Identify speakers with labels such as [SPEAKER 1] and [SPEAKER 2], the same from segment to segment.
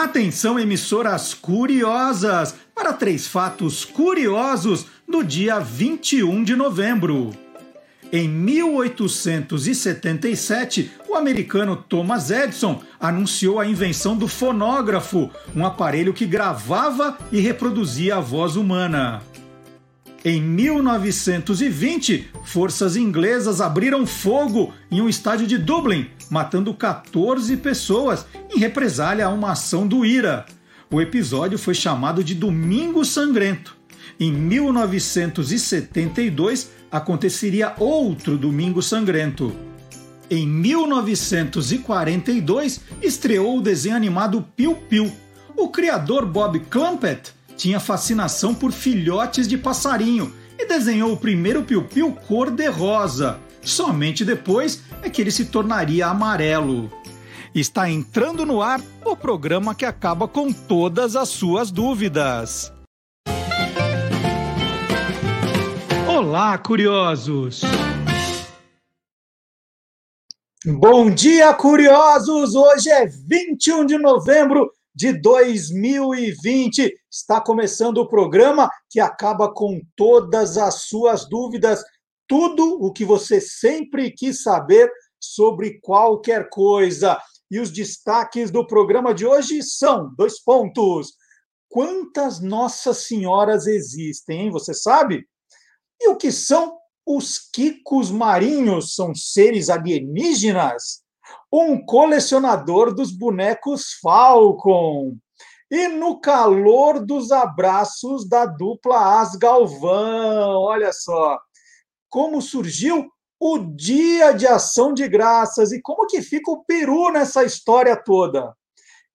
[SPEAKER 1] Atenção, emissoras curiosas, para três fatos curiosos do dia 21 de novembro. Em 1877, o americano Thomas Edison anunciou a invenção do fonógrafo, um aparelho que gravava e reproduzia a voz humana. Em 1920, forças inglesas abriram fogo em um estádio de Dublin, matando 14 pessoas em represália a uma ação do IRA. O episódio foi chamado de Domingo Sangrento. Em 1972, aconteceria outro Domingo Sangrento. Em 1942, estreou o desenho animado Piu Piu. O criador Bob Clampett tinha fascinação por filhotes de passarinho e desenhou o primeiro piu-piu cor-de-rosa. Somente depois é que ele se tornaria amarelo. Está entrando no ar o programa que acaba com todas as suas dúvidas. Olá, curiosos! Bom dia, curiosos! Hoje é 21 de novembro de 2020. Está começando o programa que acaba com todas as suas dúvidas, tudo o que você sempre quis saber sobre qualquer coisa. E os destaques do programa de hoje são: dois pontos. Quantas Nossas Senhoras existem, hein? Você sabe? E o que são os quicos marinhos? São seres alienígenas? Um colecionador dos bonecos Falcon. E no calor dos abraços da dupla As Galvão, olha só, como surgiu o Dia de Ação de Graças e como que fica o Peru nessa história toda.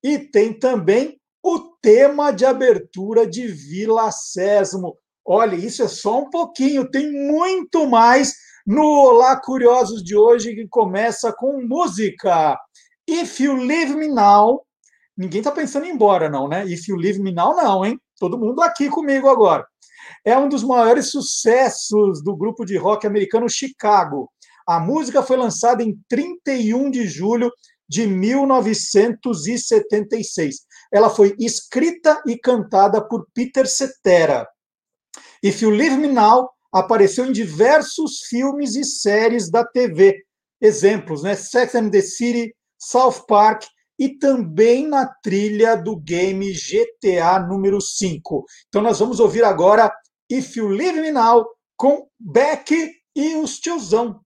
[SPEAKER 1] E tem também o tema de abertura de Vila Sésamo. Olha, isso é só um pouquinho, tem muito mais no Olá Curiosos de hoje, que começa com música. If You Leave Me Now. Ninguém está pensando em ir embora, não, né? If You Leave Me Now, não, hein? Todo mundo aqui comigo agora. É um dos maiores sucessos do grupo de rock americano Chicago. A música foi lançada em 31 de julho de 1976. Ela foi escrita e cantada por Peter Cetera. If You Leave Me Now apareceu em diversos filmes e séries da TV. Exemplos, né? Sex and the City, South Park e também na trilha do game GTA número 5. Então nós vamos ouvir agora If You Leave Me Now com Beck e os tiozão.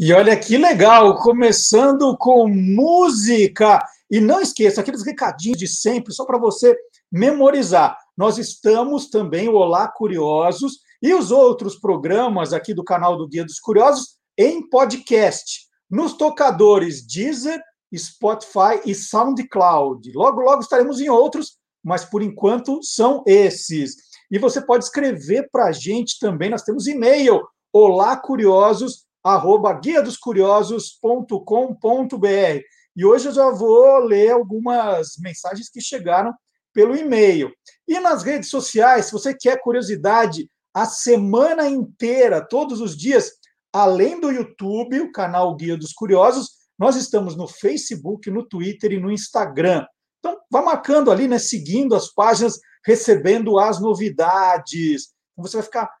[SPEAKER 1] E olha que legal, começando com música. E não esqueça, aqueles recadinhos de sempre, só para você memorizar. Nós estamos também, Olá Curiosos, e os outros programas aqui do canal do Guia dos Curiosos em podcast, nos tocadores Deezer, Spotify e SoundCloud. Logo, logo estaremos em outros, mas por enquanto são esses. E você pode escrever para a gente também, nós temos e-mail, olá curiosos arroba guia dos curiosos.com.br. E hoje eu já vou ler algumas mensagens que chegaram pelo e-mail. E nas redes sociais, se você quer curiosidade a semana inteira, todos os dias, além do YouTube, o canal Guia dos Curiosos, nós estamos no Facebook, no Twitter e no Instagram. Então, vá marcando ali, né, seguindo as páginas, recebendo as novidades. Você vai ficar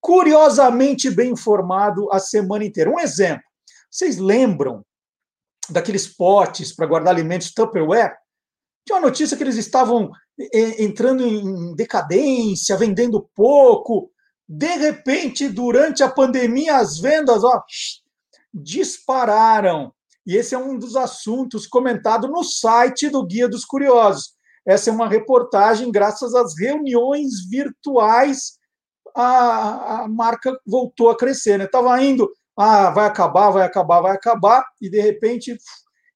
[SPEAKER 1] curiosamente bem informado a semana inteira. Um exemplo: vocês lembram daqueles potes para guardar alimentos Tupperware? Tinha uma notícia que eles estavam entrando em decadência, vendendo pouco. De repente, durante a pandemia, as vendas ó, dispararam. E esse é um dos assuntos comentados no site do Guia dos Curiosos. Essa é uma reportagem, graças às reuniões virtuais, a, a marca voltou a crescer. Estava né? indo, ah, vai acabar, vai acabar, vai acabar, e de repente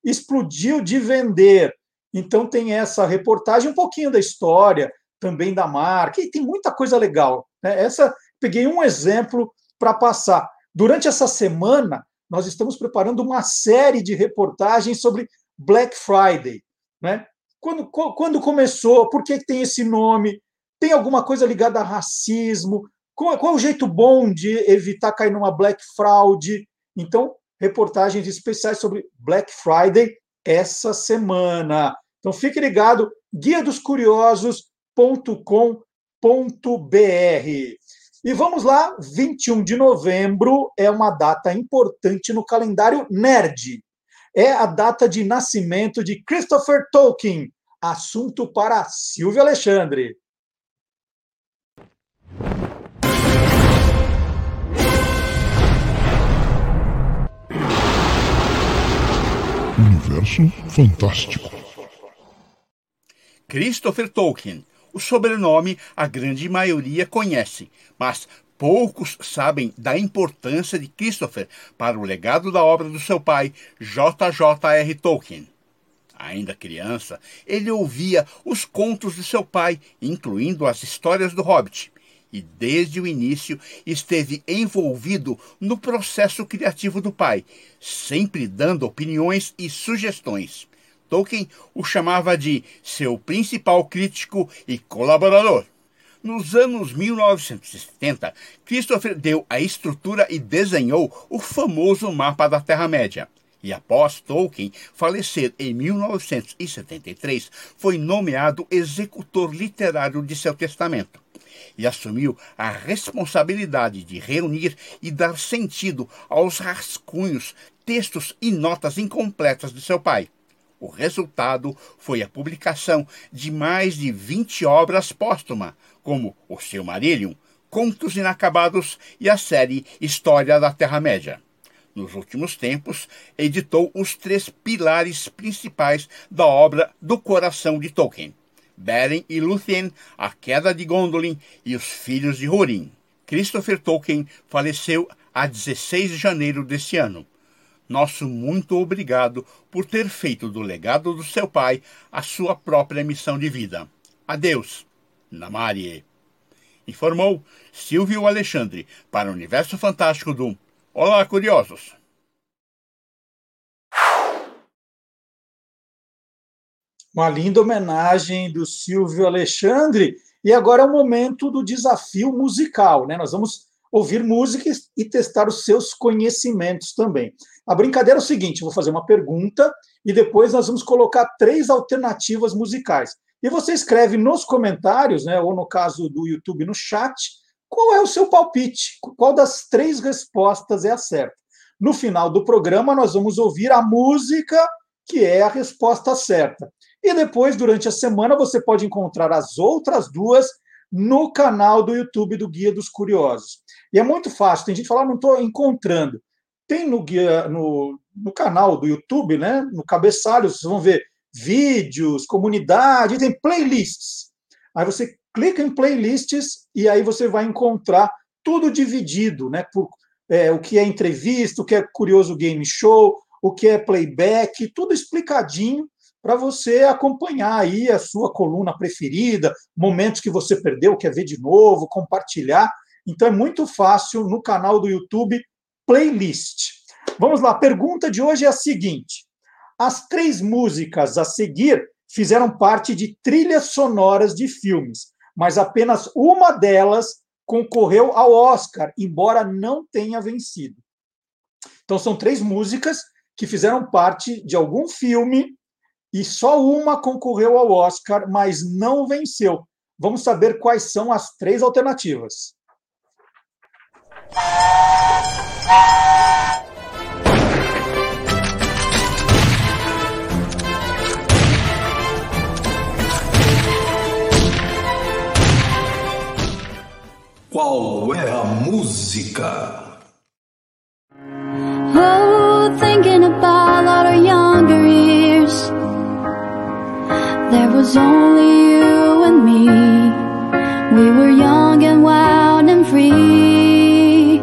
[SPEAKER 1] explodiu de vender. Então tem essa reportagem, um pouquinho da história, também da marca, e tem muita coisa legal. Né? Essa peguei um exemplo para passar. Durante essa semana, nós estamos preparando uma série de reportagens sobre Black Friday. Né? Quando, quando começou, por que tem esse nome? Tem alguma coisa ligada a racismo? Qual, qual é o jeito bom de evitar cair numa Black Fraud? Então, reportagens especiais sobre Black Friday essa semana. Então fique ligado, guia dos. E vamos lá, 21 de novembro é uma data importante no calendário nerd. É a data de nascimento de Christopher Tolkien, assunto para Silvio Alexandre.
[SPEAKER 2] Universo Fantástico.
[SPEAKER 3] Christopher Tolkien. O sobrenome a grande maioria conhece, mas poucos sabem da importância de Christopher para o legado da obra do seu pai, J.J.R. Tolkien. Ainda criança, ele ouvia os contos de seu pai, incluindo as histórias do Hobbit, e desde o início esteve envolvido no processo criativo do pai, sempre dando opiniões e sugestões. Tolkien o chamava de seu principal crítico e colaborador. Nos anos 1970, Christopher deu a estrutura e desenhou o famoso mapa da Terra-média. E após Tolkien falecer em 1973, foi nomeado executor literário de seu testamento e assumiu a responsabilidade de reunir e dar sentido aos rascunhos, textos e notas incompletas de seu pai. O resultado foi a publicação de mais de 20 obras póstumas, como O Silmarillion, Contos Inacabados e a série História da Terra-média. Nos últimos tempos, editou os três pilares principais da obra do coração de Tolkien: Beren e Lúthien, A Queda de Gondolin e Os Filhos de Húrin. Christopher Tolkien faleceu a 16 de janeiro deste ano nosso muito obrigado por ter feito do legado do seu pai a sua própria missão de vida. Adeus, Namarie. Informou Silvio Alexandre para o Universo Fantástico do Olá, Curiosos.
[SPEAKER 1] Uma linda homenagem do Silvio Alexandre. E agora é o momento do desafio musical, né? Nós vamos ouvir músicas e testar os seus conhecimentos também. A brincadeira é o seguinte: vou fazer uma pergunta e depois nós vamos colocar três alternativas musicais. E você escreve nos comentários, né, ou no caso do YouTube no chat, qual é o seu palpite, qual das três respostas é a certa. No final do programa, nós vamos ouvir a música que é a resposta certa. E depois, durante a semana, você pode encontrar as outras duas no canal do YouTube do Guia dos Curiosos. E é muito fácil, tem gente que fala, ah, não estou encontrando. Tem no, guia, no, no canal do YouTube, né, no cabeçalho, vocês vão ver vídeos, comunidade, tem playlists. Aí você clica em playlists e aí você vai encontrar tudo dividido, né, por é, o que é entrevista, o que é curioso game show, o que é playback, tudo explicadinho para você acompanhar aí a sua coluna preferida, momentos que você perdeu, quer ver de novo, compartilhar. Então é muito fácil no canal do YouTube Playlist. Vamos lá, a pergunta de hoje é a seguinte: as três músicas a seguir fizeram parte de trilhas sonoras de filmes. mas apenas uma delas concorreu ao Oscar, embora não tenha vencido. Então, são três músicas que fizeram parte de algum filme e só uma concorreu ao Oscar, mas não venceu. Vamos saber quais são as três alternativas.
[SPEAKER 2] Qual é a música?
[SPEAKER 4] Oh, thinking about our younger years. There was only you and me. We were young and wild and free.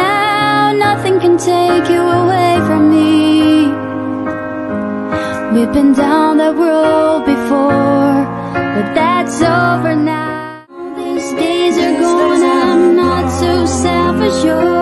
[SPEAKER 4] Now nothing can take you away from me. We've been down that road before, but that's over now. These days are gone, I'm not so self-assured.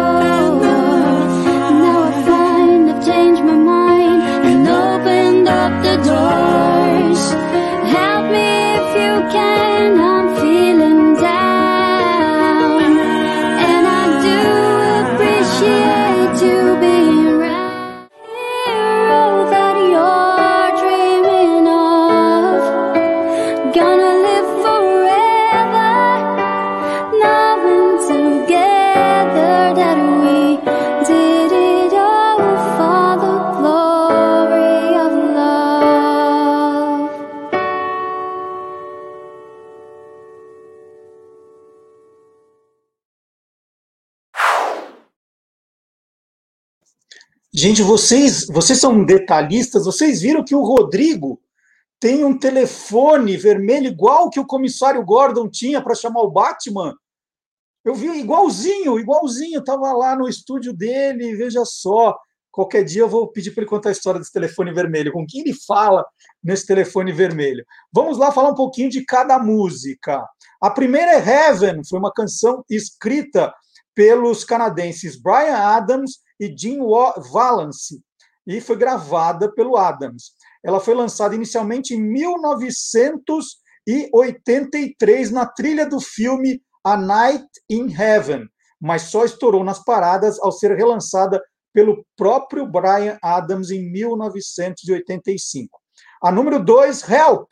[SPEAKER 1] Gente, vocês, vocês são detalhistas, vocês viram que o Rodrigo tem um telefone vermelho igual que o comissário Gordon tinha para chamar o Batman. Eu vi igualzinho, igualzinho, estava lá no estúdio dele, veja só. Qualquer dia eu vou pedir para ele contar a história desse telefone vermelho, com quem ele fala nesse telefone vermelho. Vamos lá falar um pouquinho de cada música. A primeira é Heaven, foi uma canção escrita pelos canadenses Brian Adams e Jim Valance, e foi gravada pelo Adams. Ela foi lançada inicialmente em 1983 na trilha do filme A Night in Heaven, mas só estourou nas paradas ao ser relançada pelo próprio Brian Adams em 1985. A número 2, Help,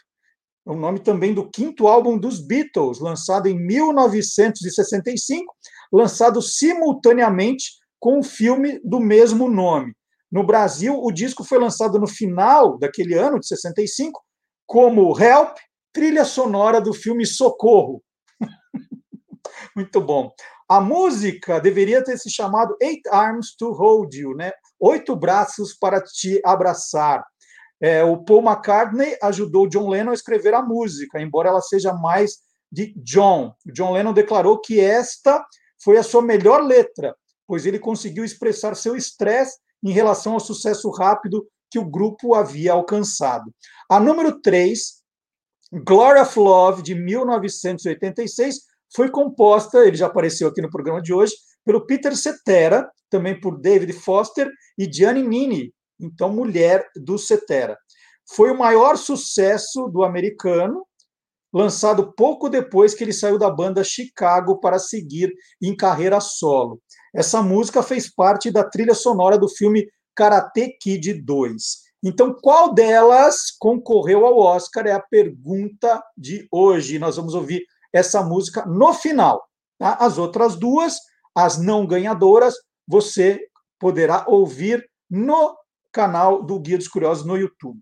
[SPEAKER 1] é o nome também do quinto álbum dos Beatles, lançado em 1965, lançado simultaneamente com o filme do mesmo nome. No Brasil, o disco foi lançado no final daquele ano, de 65, como Help, trilha sonora do filme Socorro. Muito bom. A música deveria ter se chamado Eight Arms to Hold You, né? Oito braços para te abraçar. É, o Paul McCartney ajudou John Lennon a escrever a música, embora ela seja mais de John. John Lennon declarou que esta foi a sua melhor letra, pois ele conseguiu expressar seu estresse em relação ao sucesso rápido que o grupo havia alcançado. A número 3, Glory of Love, de 1986, foi composta, ele já apareceu aqui no programa de hoje, pelo Peter Cetera, também por David Foster e Gianni Nini, então mulher do Cetera. Foi o maior sucesso do americano, lançado pouco depois que ele saiu da banda Chicago para seguir em carreira solo. Essa música fez parte da trilha sonora do filme Karate Kid 2. Então, qual delas concorreu ao Oscar é a pergunta de hoje. Nós vamos ouvir essa música no final. Tá? As outras duas, as não ganhadoras, você poderá ouvir no canal do Guia dos Curiosos no YouTube.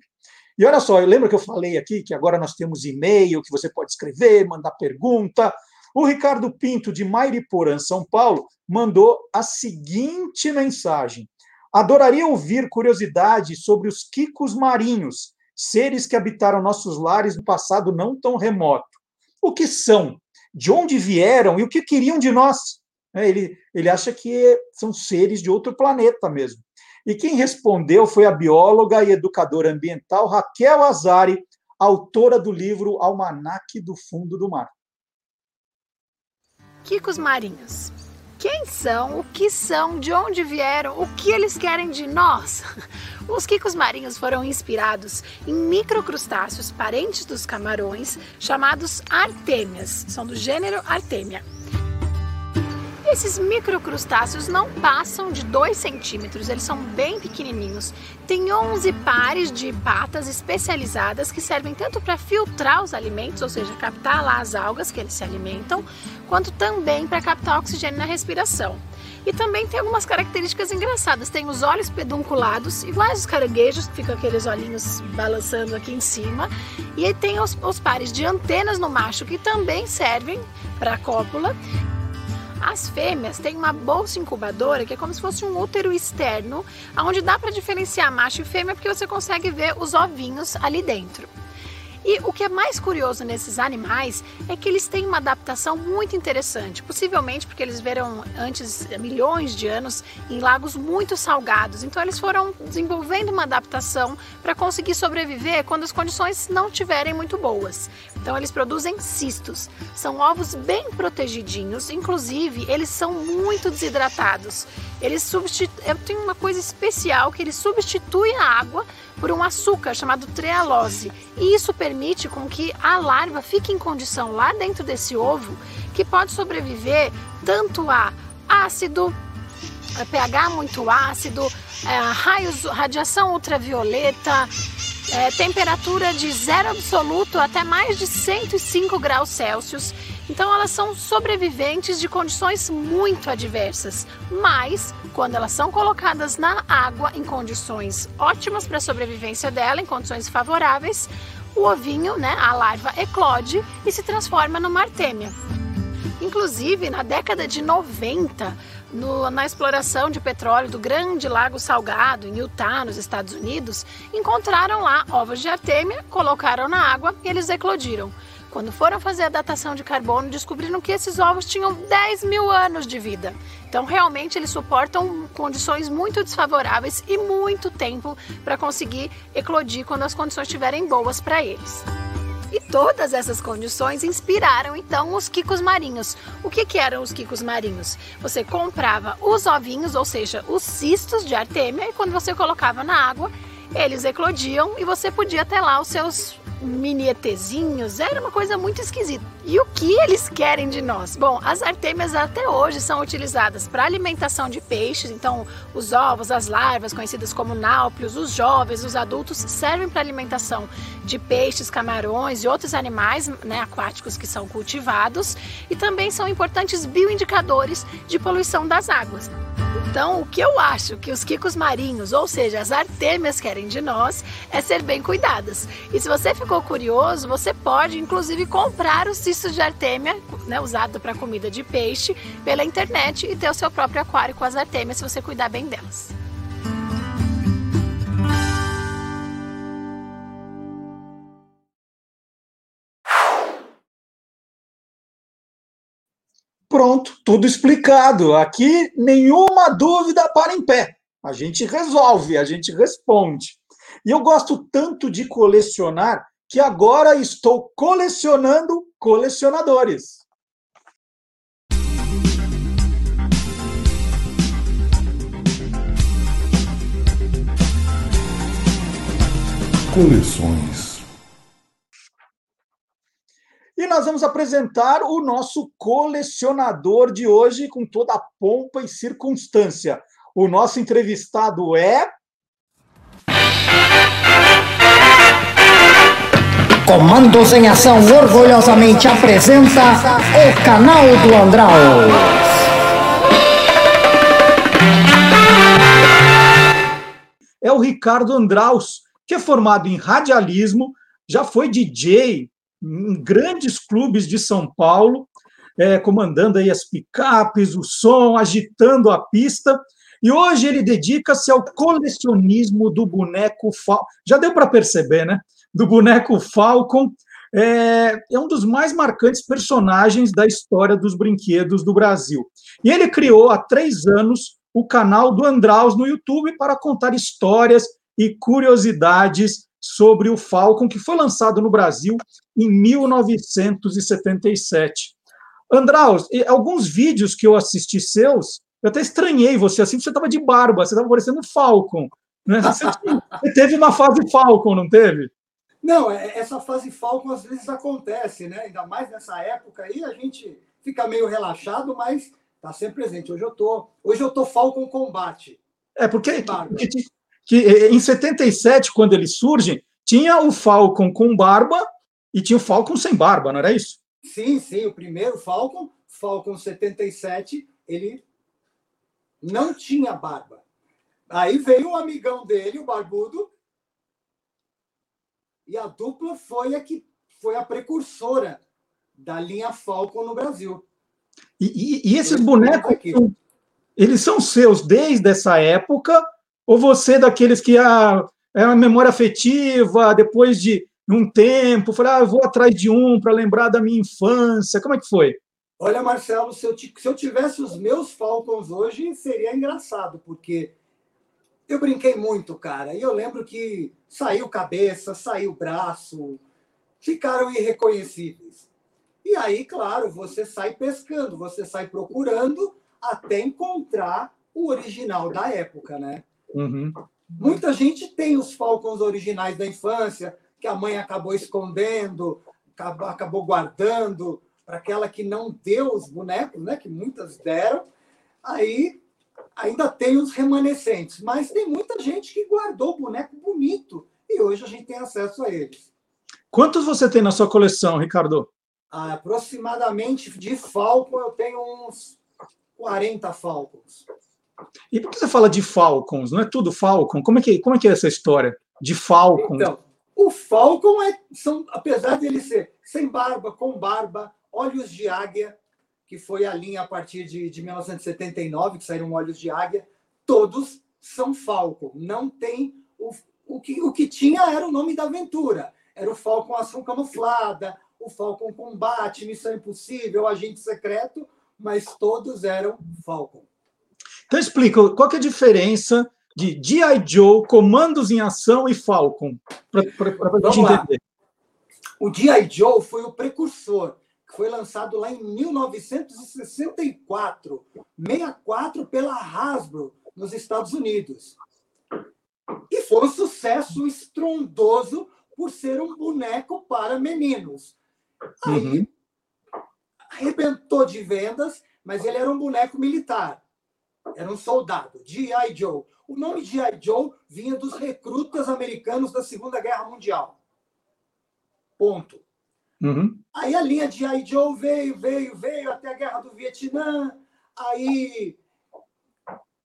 [SPEAKER 1] E olha só, lembra que eu falei aqui que agora nós temos e-mail, que você pode escrever, mandar pergunta. O Ricardo Pinto, de Mairiporã, São Paulo, mandou a seguinte mensagem. Adoraria ouvir curiosidades sobre os quicos marinhos, seres que habitaram nossos lares no passado não tão remoto o que são, de onde vieram e o que queriam de nós. É, ele, ele acha que são seres de outro planeta mesmo. E quem respondeu foi a bióloga e educadora ambiental Raquel Azari, autora do livro Almanaque do Fundo do Mar.
[SPEAKER 5] Quicos marinhos. Quem são? O que são? De onde vieram? O que eles querem de nós? Os quicos marinhos foram inspirados em microcrustáceos parentes dos camarões, chamados artêmias, são do gênero Artemia. Esses microcrustáceos não passam de 2 centímetros, eles são bem pequenininhos. Tem 11 pares de patas especializadas que servem tanto para filtrar os alimentos, ou seja, captar lá as algas que eles se alimentam, quanto também para captar oxigênio na respiração. E também tem algumas características engraçadas. Tem os olhos pedunculados, iguais aos caranguejos, que ficam aqueles olhinhos balançando aqui em cima. E tem os, os pares de antenas no macho, que também servem para a cópula. As fêmeas têm uma bolsa incubadora que é como se fosse um útero externo, onde dá para diferenciar macho e fêmea porque você consegue ver os ovinhos ali dentro. E o que é mais curioso nesses animais é que eles têm uma adaptação muito interessante, possivelmente porque eles viram antes milhões de anos em lagos muito salgados. Então eles foram desenvolvendo uma adaptação para conseguir sobreviver quando as condições não estiverem muito boas. Então eles produzem cistos. São ovos bem protegidinhos, inclusive eles são muito desidratados. Eles substituem, tem uma coisa especial que eles substituem a água por um açúcar chamado trealose. E isso permite com que a larva fique em condição lá dentro desse ovo que pode sobreviver tanto a ácido, a pH muito ácido, é, raios, radiação ultravioleta, é, temperatura de zero absoluto até mais de 105 graus Celsius. Então elas são sobreviventes de condições muito adversas, mas quando elas são colocadas na água em condições ótimas para a sobrevivência dela, em condições favoráveis, o ovinho, né, a larva eclode e se transforma numa artêmia. Inclusive, na década de 90, no, na exploração de petróleo do Grande Lago Salgado, em Utah, nos Estados Unidos, encontraram lá ovos de artêmia, colocaram na água e eles eclodiram. Quando foram fazer a datação de carbono, descobriram que esses ovos tinham 10 mil anos de vida. Então, realmente, eles suportam condições muito desfavoráveis e muito tempo para conseguir eclodir quando as condições estiverem boas para eles. E todas essas condições inspiraram então os quicos marinhos. O que, que eram os quicos marinhos? Você comprava os ovinhos, ou seja, os cistos de artêmia, e quando você colocava na água, eles eclodiam e você podia ter lá os seus mini ETzinhos, era uma coisa muito esquisita. E o que eles querem de nós? Bom, as artêmias até hoje são utilizadas para alimentação de peixes, então os ovos, as larvas, conhecidas como náuplios, os jovens, os adultos, servem para alimentação de peixes, camarões e outros animais né, aquáticos que são cultivados e também são importantes bioindicadores de poluição das águas. Então, o que eu acho que os quicos marinhos, ou seja, as artêmias querem de nós, é ser bem cuidadas. E se você ficou curioso, você pode inclusive comprar o cisto de artêmia, né, usado para comida de peixe, pela internet e ter o seu próprio aquário com as artêmias se você cuidar bem delas.
[SPEAKER 1] Pronto, tudo explicado. Aqui nenhuma dúvida para em pé. A gente resolve, a gente responde. E eu gosto tanto de colecionar que agora estou colecionando colecionadores.
[SPEAKER 2] Coleções
[SPEAKER 1] e nós vamos apresentar o nosso colecionador de hoje com toda a pompa e circunstância. O nosso entrevistado é.
[SPEAKER 6] Comandos em Ação orgulhosamente apresenta o canal do Andral.
[SPEAKER 1] É o Ricardo Andraus, que é formado em radialismo, já foi DJ, em grandes clubes de São Paulo, é, comandando aí as picapes, o som, agitando a pista. E hoje ele dedica-se ao colecionismo do boneco Falcon. Já deu para perceber, né? Do boneco Falcon. É, é, um dos mais marcantes personagens da história dos brinquedos do Brasil. E ele criou há três anos o canal do Andraus no YouTube para contar histórias e curiosidades sobre o Falcon, que foi lançado no Brasil em 1977. Andraus, alguns vídeos que eu assisti seus, eu até estranhei você assim, você estava de barba, você estava parecendo Falcon. Né? Você, você teve uma fase Falcon, não teve?
[SPEAKER 7] Não, é- essa fase Falcon às vezes acontece, né? Ainda mais nessa época aí, a gente fica meio relaxado, mas tá sempre presente. Hoje eu tô, hoje eu tô Falcon Combate.
[SPEAKER 1] É, porque que, que- que, eh, em 77, quando eles surgem, tinha o Falcon com barba e tinha o Falcon sem barba, não era isso?
[SPEAKER 7] Sim, sim, o primeiro Falcon, Falcon 77, ele não tinha barba. Aí veio o amigão dele, o barbudo, e a dupla foi a que foi a precursora da linha Falcon no Brasil.
[SPEAKER 1] E, e- e esses
[SPEAKER 7] Esse
[SPEAKER 1] bonecos,
[SPEAKER 7] aqui.
[SPEAKER 1] eles são seus desde essa época? Ou você é daqueles que ah, é uma memória afetiva, depois de um tempo, falei, ah, vou atrás de um para lembrar da minha infância? Como é que foi?
[SPEAKER 7] Olha, Marcelo, se eu, se eu tivesse os meus Falcons hoje, seria engraçado, porque eu brinquei muito, cara. E eu lembro que saiu cabeça, saiu braço, ficaram irreconhecíveis. E aí, claro, você sai pescando, você sai procurando até encontrar o original da época, né?
[SPEAKER 1] Uhum.
[SPEAKER 7] Muita gente tem os Falcons originais da infância, que a mãe acabou escondendo, acabou guardando, para aquela que não deu os bonecos, né? Que muitas deram. Aí ainda tem os remanescentes, mas tem muita gente que guardou boneco bonito e hoje a gente tem acesso a eles.
[SPEAKER 1] Quantos você tem na sua coleção, Ricardo?
[SPEAKER 7] Aproximadamente de Falcon eu tenho uns 40 Falcons.
[SPEAKER 1] E por que você fala de Falcons? Não é tudo Falcon? Como é que, como é, que é essa história de Falcons?
[SPEAKER 7] Então, o Falcon é, são, apesar dele ser sem barba, com barba, olhos de águia, que foi a linha a partir de, de 1979, que saíram olhos de águia, todos são Falcon. Não tem. O, o, que, o que tinha era o nome da aventura. Era o Falcon Ação Camuflada, o Falcon Combate, Missão Impossível, Agente Secreto, mas todos eram Falcon.
[SPEAKER 1] Então explica, qual que é a diferença de G.I. Joe, Comandos em Ação e Falcon? Para a gente entender.
[SPEAKER 7] O G.I. Joe foi o precursor, que foi lançado lá em 1964, 64 pela Hasbro, nos Estados Unidos. E foi um sucesso estrondoso por ser um boneco para meninos. Aí
[SPEAKER 1] Uhum.
[SPEAKER 7] arrebentou de vendas, mas ele era um boneco militar. Era um soldado, G.I. Joe. O nome G.I. Joe vinha dos recrutas americanos da Segunda Guerra Mundial. Ponto.
[SPEAKER 1] Uhum.
[SPEAKER 7] Aí a linha de I. Joe veio, veio, veio até a Guerra do Vietnã. Aí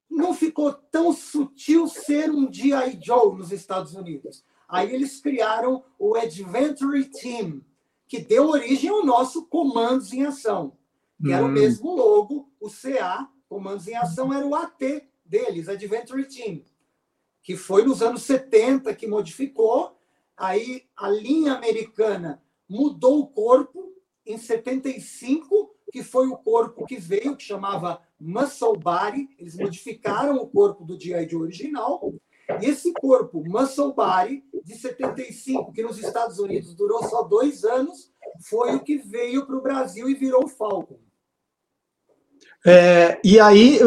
[SPEAKER 7] não ficou tão sutil ser um G.I. Joe nos Estados Unidos. Aí eles criaram o Adventure Team, que deu origem ao nosso Comandos em Ação, que era o
[SPEAKER 1] Hum.
[SPEAKER 7] mesmo logo, o CA, Comandos em Ação, era o AT deles, Adventure Team, que foi nos anos 70 que modificou. Aí a linha americana mudou o corpo em 75, que foi o corpo que veio, que chamava Muscle Body. Eles modificaram o corpo do G.I. Joe original. E esse corpo, Muscle Body, de 75, que nos Estados Unidos durou só dois anos, foi o que veio para o Brasil e virou o Falcon.
[SPEAKER 1] É, e aí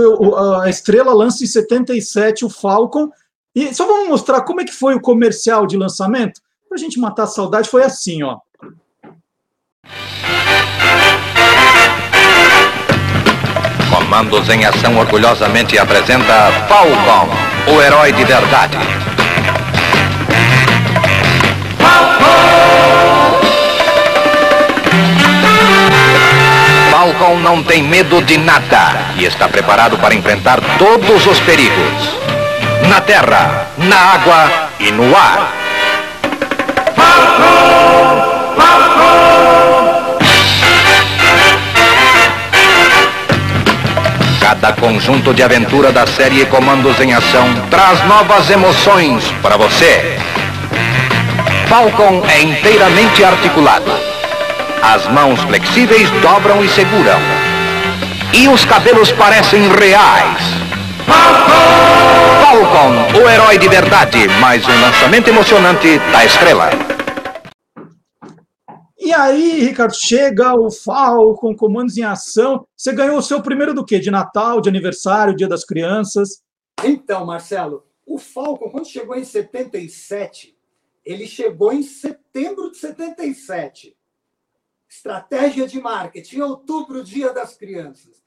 [SPEAKER 1] a estrela lança em 77 o Falcon. E só vamos mostrar como é que foi o comercial de lançamento? Para a gente matar a saudade, foi assim, ó.
[SPEAKER 8] Comandos em Ação orgulhosamente apresenta Falcon, o herói de verdade. Falcon não tem medo de nada e está preparado para enfrentar todos os perigos. Na terra, na água e no ar. Cada conjunto de aventura da série Comandos em Ação traz novas emoções para você. Falcon é inteiramente articulado. As mãos flexíveis dobram e seguram. E os cabelos parecem reais. Falcon, o herói de verdade, mais um lançamento emocionante da estrela.
[SPEAKER 1] E aí, Ricardo, chega o Falcon, comandos em ação. Você ganhou o seu primeiro do quê? De Natal, de aniversário, Dia das Crianças?
[SPEAKER 7] Então, Marcelo, o Falcon, quando chegou em 77, ele chegou em setembro de 77. Estratégia de marketing, outubro, Dia das Crianças.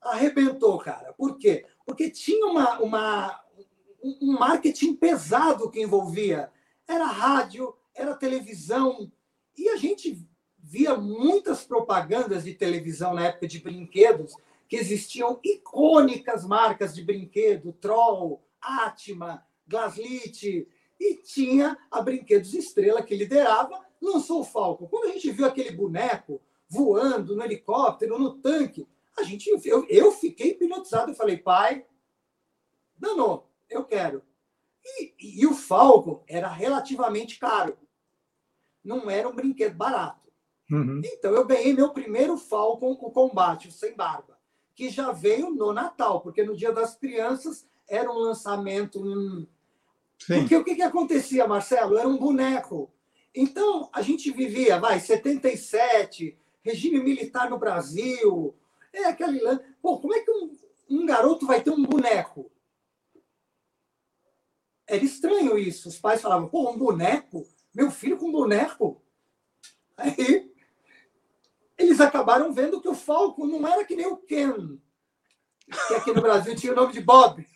[SPEAKER 7] Arrebentou, cara. Por quê? Porque tinha uma, uma, um marketing pesado que envolvia. Era rádio, era televisão, e a gente via muitas propagandas de televisão na época de brinquedos, que existiam icônicas marcas de brinquedo, Troll, Atma, Glaslit, e tinha a Brinquedos Estrela que liderava, lançou o Falcon. Quando a gente viu aquele boneco voando no helicóptero, no tanque, a gente eu, eu fiquei hipnotizado e falei, pai, danou, eu quero. E, e, o Falcon era relativamente caro não era um brinquedo barato. Uhum. Então eu ganhei meu primeiro Falcon, o combate, o sem barba, que já veio no Natal, porque no Dia das Crianças era um lançamento. Hum... Porque o que, que acontecia, Marcelo? Era um boneco. Então a gente vivia, vai, 77, regime militar no Brasil, é aquele. Pô, como é que um, um garoto vai ter um boneco? Era estranho isso. Os pais falavam, pô, um boneco? Meu filho com boneco. Aí eles acabaram vendo que o Falco não era que nem o Ken, que aqui no Brasil tinha o nome de Bob.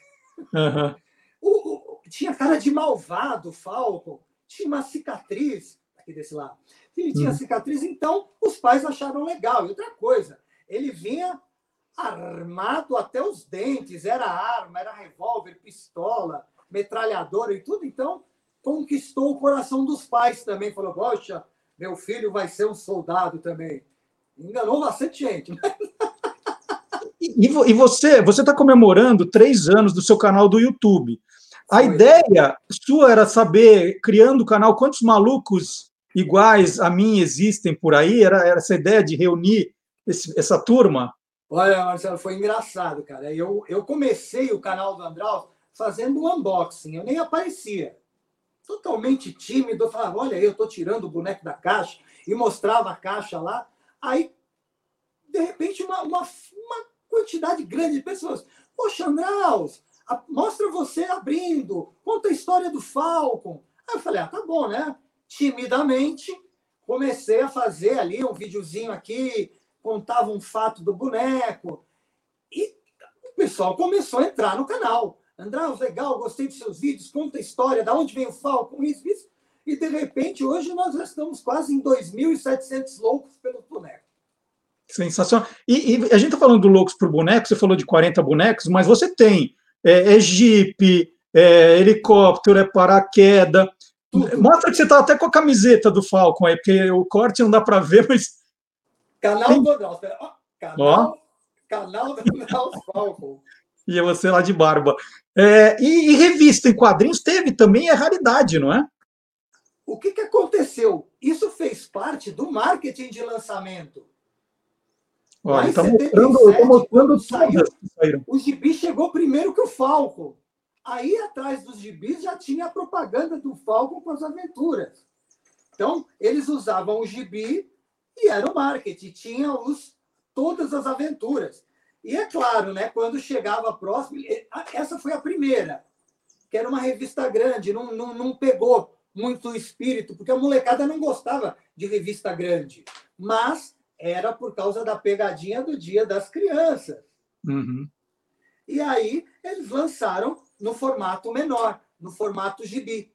[SPEAKER 7] Uhum. O, o, tinha cara de malvado, o Falco. Tinha uma cicatriz aqui desse lado. Ele tinha uhum. cicatriz, então os pais acharam legal. E outra coisa, ele vinha armado até os dentes, era arma, era revólver, pistola, metralhadora e tudo. Então, conquistou o coração dos pais também. Falou, poxa, meu filho vai ser um soldado também. Enganou bastante gente.
[SPEAKER 1] E, e você você está comemorando três anos do seu canal do YouTube. A Foi. ideia sua era saber, criando o canal, quantos malucos iguais a mim existem por aí? Era, era essa ideia de reunir esse, essa turma?
[SPEAKER 7] Olha, Marcelo, foi engraçado, cara. Eu, eu comecei o canal do Andral fazendo um unboxing, eu nem aparecia totalmente tímido. Eu falava, olha eu estou tirando o boneco da caixa e mostrava a caixa lá. Aí, de repente, uma, uma, uma quantidade grande de pessoas. Poxa, Andraus, mostra você abrindo, conta a história do Falcon. Aí eu falei, ah, tá bom, né? Timidamente, comecei a fazer ali um videozinho aqui, contava um fato do boneco. E o pessoal começou a entrar no canal. Andraus, legal, gostei dos seus vídeos, conta a história, da onde vem o Falcon, isso, isso. E, de repente, hoje nós já estamos quase em 2.700 loucos pelo boneco.
[SPEAKER 1] Sensacional. E, e, a gente está falando do loucos por boneco, você falou de 40 bonecos, mas você tem é, é Jeep, é helicóptero, é paraquedas. Mostra que você está até com a camiseta do Falcon aí, porque o corte não dá para ver, mas.
[SPEAKER 7] Canal tem... do Andraus. Canal, canal do Andraus Falcon.
[SPEAKER 1] E você lá de barba. É, e, e, revista em quadrinhos teve também, é raridade, não é?
[SPEAKER 7] O que, que aconteceu? Isso fez parte do marketing de lançamento.
[SPEAKER 1] Olha, está mostrando, tá mostrando saiu,
[SPEAKER 7] O gibi chegou primeiro que o Falcon. Aí, atrás dos gibis, já tinha a propaganda do Falcon com as aventuras. Então, eles usavam o gibi e era o marketing. Tinha os, todas as aventuras. E é claro, né, quando chegava próximo, essa foi a primeira, que era uma revista grande, não, não, não pegou muito o espírito, porque a molecada não gostava de revista grande, mas era por causa da pegadinha do Dia das Crianças. Uhum. E aí eles lançaram no formato menor, no formato gibi.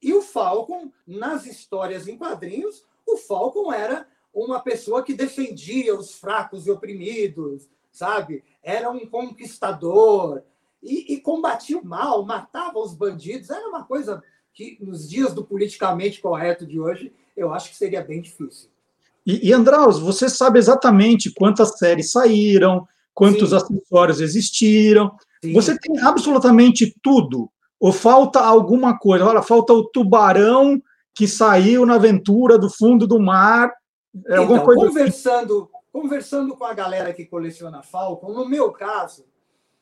[SPEAKER 7] E o Falcon, nas histórias em quadrinhos, o Falcon era uma pessoa que defendia os fracos e oprimidos, sabe? Era um conquistador e, e combatia o mal, matava os bandidos. Era uma coisa que, nos dias do politicamente correto de hoje, eu acho que seria bem difícil.
[SPEAKER 1] E, e Andraus, você sabe exatamente quantas séries saíram, quantos Sim. acessórios existiram. Sim. Você tem absolutamente tudo. Ou falta alguma coisa? Olha, falta o tubarão que saiu na aventura do fundo do mar
[SPEAKER 7] é então, coisa... conversando, conversando com a galera que coleciona Falcon, no meu caso,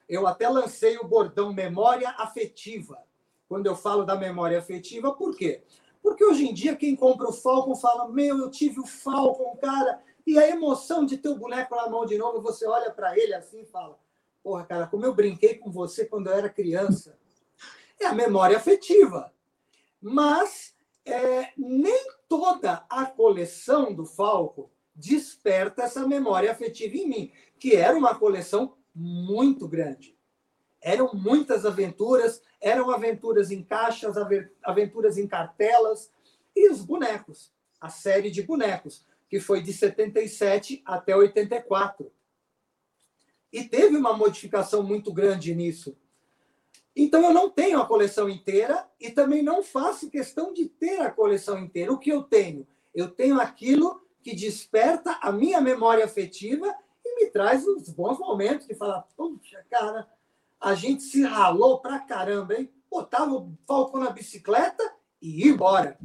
[SPEAKER 7] eu até lancei o bordão memória afetiva. Quando eu falo da memória afetiva, por quê? Porque hoje em dia, quem compra o Falcon fala: Meu, eu tive o Falcon, cara. E a emoção de ter o boneco na mão de novo, você olha para ele assim e fala: Porra, cara, como eu brinquei com você quando eu era criança. É a memória afetiva. Mas é, nem toda a coleção do Falco desperta essa memória afetiva em mim, que era uma coleção muito grande. Eram muitas aventuras, eram aventuras em caixas, aventuras em cartelas, e os bonecos, a série de bonecos, que foi de 77 até 84. E teve uma modificação muito grande nisso. Então eu não tenho a coleção inteira e também não faço questão de ter a coleção inteira. O que eu tenho? Eu tenho aquilo que desperta a minha memória afetiva e me traz uns bons momentos de falar, puxa, cara, a gente se ralou pra caramba, hein? Botava o Falcão na bicicleta e ia embora.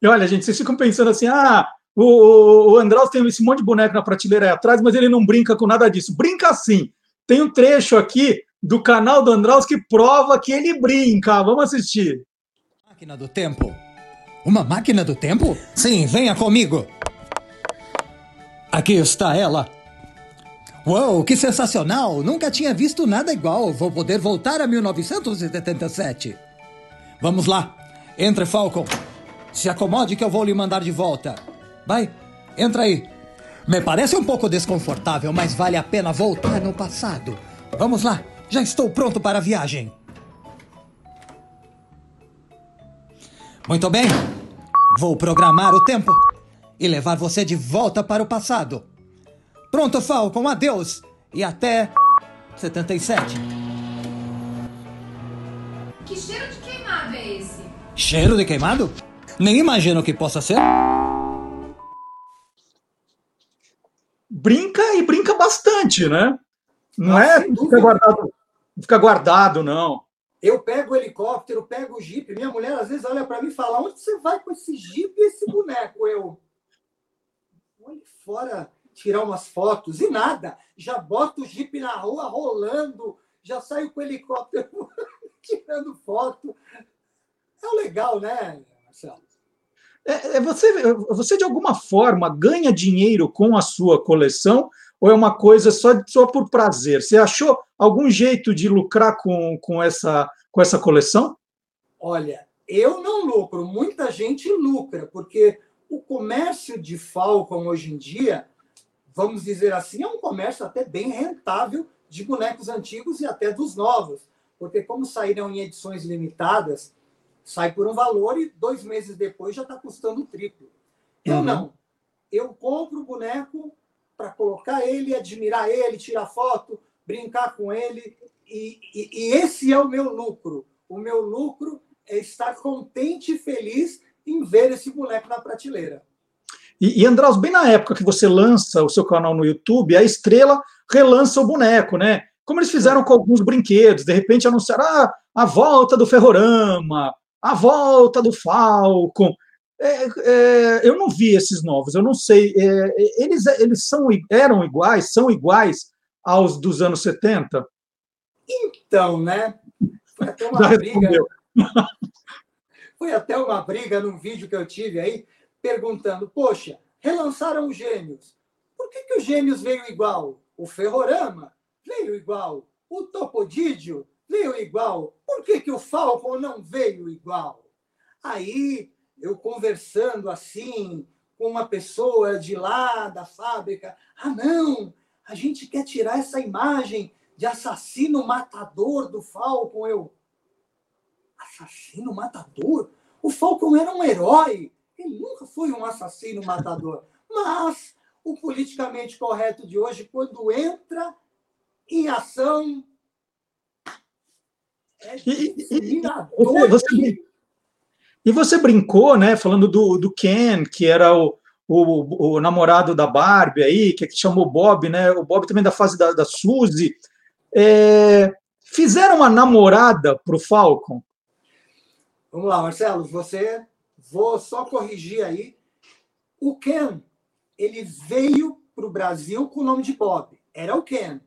[SPEAKER 1] E olha, gente, vocês ficam pensando assim, ah, o, o Andraus tem esse monte de boneco na prateleira aí atrás, mas ele não brinca com nada disso. Brinca sim. Tem um trecho aqui do canal do Andraus que prova que ele brinca. Vamos assistir.
[SPEAKER 9] Máquina do tempo. Uma máquina do tempo? Sim, venha comigo. Aqui está ela. Uou, que sensacional! Nunca tinha visto nada igual. Vou poder voltar a 1977. Vamos lá. Entre, Falcon. Se acomode que eu vou lhe mandar de volta. Vai, entra aí. Me parece um pouco desconfortável, mas vale a pena voltar no passado. Vamos lá. Já estou pronto para a viagem. Muito bem. Vou programar o tempo e levar você de volta para o passado. Pronto, Falcon, adeus e até 77.
[SPEAKER 10] Que cheiro de queimado é esse?
[SPEAKER 9] Cheiro de queimado? Nem imagino o que possa ser.
[SPEAKER 1] Brinca e brinca bastante, né? Não é fica guardado, fica guardado, não.
[SPEAKER 7] Eu pego o helicóptero, pego o jipe. Minha mulher às vezes olha para mim e fala: onde você vai com esse jipe e esse boneco? Eu vou fora tirar umas fotos e nada. Já boto o jipe na rua rolando, já saio com o helicóptero tirando foto. É legal, né, Marcelo?
[SPEAKER 1] É, é, você, você, de alguma forma, ganha dinheiro com a sua coleção ou é uma coisa só, só por prazer? Você achou algum jeito de lucrar com, com, essa, com essa coleção?
[SPEAKER 7] Olha, eu não lucro, muita gente lucra, porque o comércio de Falcon hoje em dia, vamos dizer assim, é um comércio até bem rentável de bonecos antigos e até dos novos. Porque, como saíram em edições limitadas, sai por um valor e dois meses depois já está custando o triplo. Eu uhum. não. Eu compro o boneco, para colocar ele, admirar ele, tirar foto, brincar com ele. E, e, e, esse é o meu lucro. O meu lucro é estar contente e feliz em ver esse boneco na prateleira.
[SPEAKER 1] E, e Andraus, bem na época que você lança o seu canal no YouTube, a estrela relança o boneco, né? Como eles fizeram com alguns brinquedos, de repente anunciaram ah, a volta do Ferrorama, a volta do Falcon. É, é, eu não vi esses novos, eu não sei. É, eles eles são, eram iguais, são iguais aos dos anos 70?
[SPEAKER 7] Então, né? Foi até uma Já briga. Foi até uma briga num vídeo que eu tive aí, perguntando: poxa, relançaram os gêmeos. Por que, que os gêmeos veio igual? O Ferrorama veio igual. O Topodídio veio igual. Por que, que o Falcon não veio igual? Aí eu conversando assim com uma pessoa de lá da fábrica. Ah, não, a gente quer tirar essa imagem de assassino matador do Falcon. Eu, assassino matador? O Falcon era um herói. Ele nunca foi um assassino matador. Mas o politicamente correto de hoje, quando entra em ação,
[SPEAKER 1] é discriminador. Você, e você brincou, né, falando do, do Ken, que era o, o, o namorado da Barbie aí, que, que chamou Bob, né? O Bob também da fase da, da Suzy. É, fizeram uma namorada para o Falcon?
[SPEAKER 7] Vamos lá, Marcelo, você. Vou só corrigir aí. O Ken, ele veio para o Brasil com o nome de Bob. Era o Ken.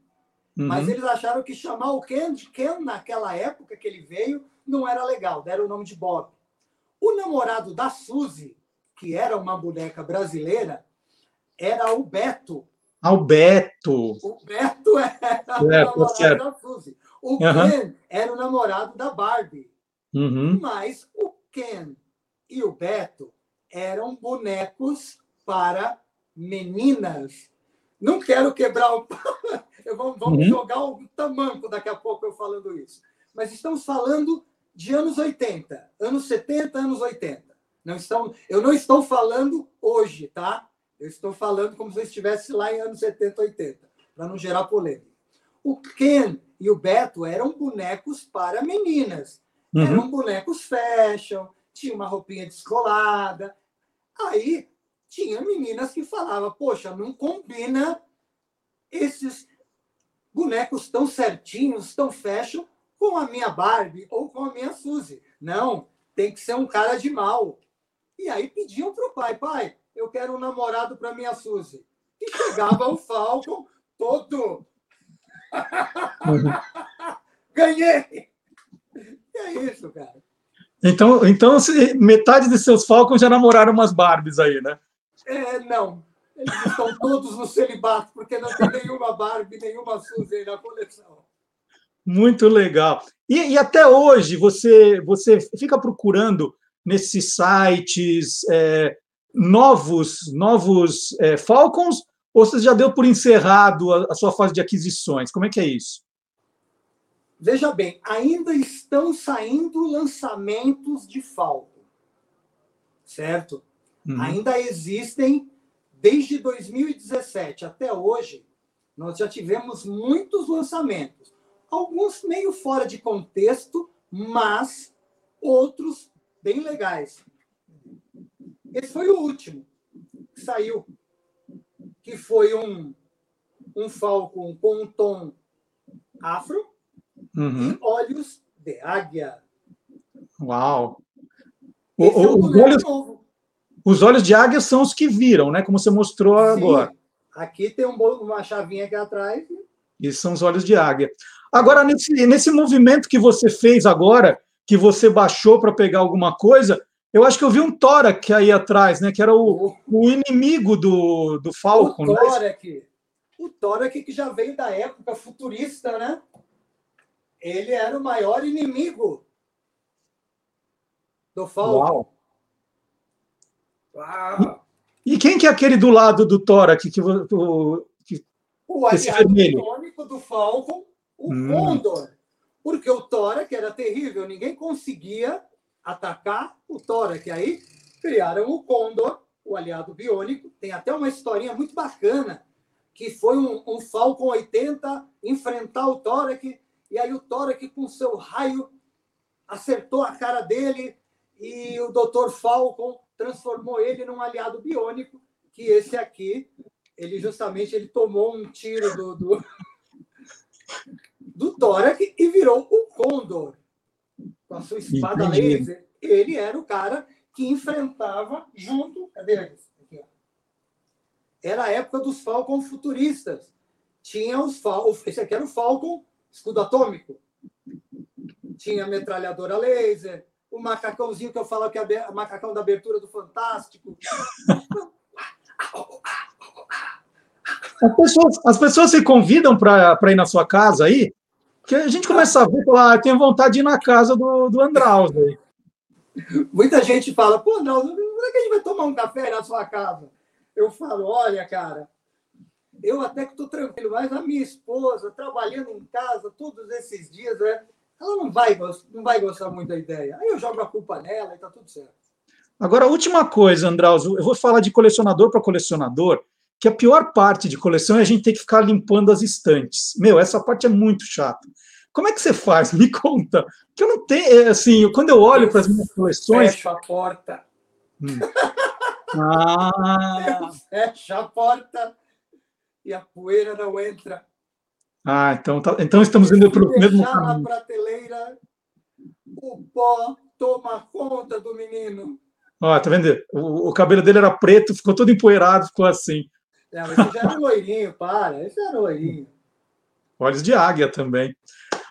[SPEAKER 7] Uhum. Mas eles acharam que chamar o Ken de Ken naquela época que ele veio não era legal, deram o nome de Bob. O namorado da Suzy, que era uma boneca brasileira, era o Beto.
[SPEAKER 1] Ah, o Beto.
[SPEAKER 7] O Beto era
[SPEAKER 1] É,
[SPEAKER 7] o
[SPEAKER 1] tá
[SPEAKER 7] namorado
[SPEAKER 1] certo.
[SPEAKER 7] da Suzy. O
[SPEAKER 1] Aham.
[SPEAKER 7] Ken era o namorado da Barbie.
[SPEAKER 1] Uhum.
[SPEAKER 7] Mas o Ken e o Beto eram bonecos para meninas. Não quero quebrar o Vamos
[SPEAKER 1] Uhum.
[SPEAKER 7] jogar o tamanco daqui a pouco eu falando isso. Mas estamos falando de anos 80, anos 70, anos 80. Não estão, eu não estou falando hoje, tá? Eu estou falando como se eu estivesse lá em anos 70, 80, para não gerar polêmica. O Ken e o Beto eram bonecos para meninas.
[SPEAKER 1] Uhum.
[SPEAKER 7] Eram bonecos fashion, tinha uma roupinha descolada. Aí tinha meninas que falavam, poxa, não combina esses bonecos tão certinhos, tão fashion, com a minha Barbie ou com a minha Suzy. Não, tem que ser um cara de mal. E aí pediam para o pai, pai, eu quero um namorado para minha Suzy. E chegava o Falcon todo. Ganhei! É isso, cara.
[SPEAKER 1] Então, então metade de seus Falcons já namoraram umas Barbies aí, né?
[SPEAKER 7] É, não. Eles estão todos no celibato, porque não tem nenhuma Barbie, nenhuma Suzy aí na coleção.
[SPEAKER 1] Muito legal. E, e até hoje você você fica procurando nesses sites é, novos novos é, Falcons ou você já deu por encerrado a, a sua fase de aquisições? Como é que é isso?
[SPEAKER 7] Veja bem, ainda estão saindo lançamentos de Falcon, certo?
[SPEAKER 1] Uhum.
[SPEAKER 7] Ainda existem, desde 2017 até hoje, nós já tivemos muitos lançamentos. Alguns meio fora de contexto, mas outros bem legais. Esse foi o último que saiu, que foi um, um Falcon com um tom afro
[SPEAKER 1] Uhum.
[SPEAKER 7] e olhos de águia.
[SPEAKER 1] Uau! O-
[SPEAKER 7] é
[SPEAKER 1] o- os, olhos, os olhos de águia são os que viram, né? Como você mostrou agora.
[SPEAKER 7] Sim. Aqui tem um uma chavinha aqui atrás.
[SPEAKER 1] E são os olhos de águia. Agora, nesse, nesse movimento que você fez agora, que você baixou para pegar alguma coisa, eu acho que eu vi um Torak aí atrás, né? Que era o, o inimigo do, do Falcon,
[SPEAKER 7] o
[SPEAKER 1] né?
[SPEAKER 7] Torak. O Torak que já veio da época futurista, né? Ele era o maior inimigo do Falcon.
[SPEAKER 1] Uau.
[SPEAKER 7] Uau.
[SPEAKER 1] E quem que é aquele do lado do Torak? Que, vo- o- que,
[SPEAKER 7] O aliado biônico do Falcon, o
[SPEAKER 1] Hum.
[SPEAKER 7] Condor. Porque o Torak era terrível, ninguém conseguia atacar o Torak. Aí criaram o Condor, o aliado biônico. Tem até uma historinha muito bacana, que foi um, um Falcon 80 enfrentar o Torak, e aí o Torak, com seu raio, acertou a cara dele, e o Dr. Falcon transformou ele num aliado biônico, que esse aqui ele justamente ele tomou um tiro do, do, do tórax e virou o Condor. Com a sua espada
[SPEAKER 1] Entendi.
[SPEAKER 7] laser. Ele era o cara que enfrentava junto. Cadê eles? Era a época dos Falcon futuristas. Tinha os Falcon. Esse aqui era o Falcon escudo atômico. Tinha a metralhadora laser. O macacãozinho que eu falo que é be- macacão da abertura do Fantástico.
[SPEAKER 1] as, pessoas, as pessoas se convidam para ir na sua casa aí, que a gente começa a ver, falar, ah, tenho vontade de ir na casa do, do Andraus. aí.
[SPEAKER 7] Muita gente fala, pô, não, quando é que a gente vai tomar um café na sua casa? Eu falo, olha, cara, eu até que estou tranquilo, mas a minha esposa, trabalhando em casa todos esses dias, né, ela não vai, não vai gostar muito da ideia. Aí eu jogo a culpa nela e tá tudo certo.
[SPEAKER 1] Agora, última coisa, Andraus, eu vou falar de colecionador para colecionador, que a pior parte de coleção é a gente ter que ficar limpando as estantes. Meu, essa parte é muito chata. Como é que você faz? Me conta. Que eu não tenho, é, assim, quando eu olho para as minhas coleções.
[SPEAKER 7] Fecha a porta.
[SPEAKER 1] Hum. Ah,
[SPEAKER 7] Fecha a porta e a poeira não entra.
[SPEAKER 1] ah, então, tá- então estamos indo para o mesmo caminho.
[SPEAKER 7] prateleira, o pó toma conta do menino.
[SPEAKER 1] Ó, tá vendo? O, o cabelo dele era preto, ficou todo empoeirado, ficou assim.
[SPEAKER 7] É, mas esse já era loirinho, para. Esse era loirinho.
[SPEAKER 1] Olhos de águia também.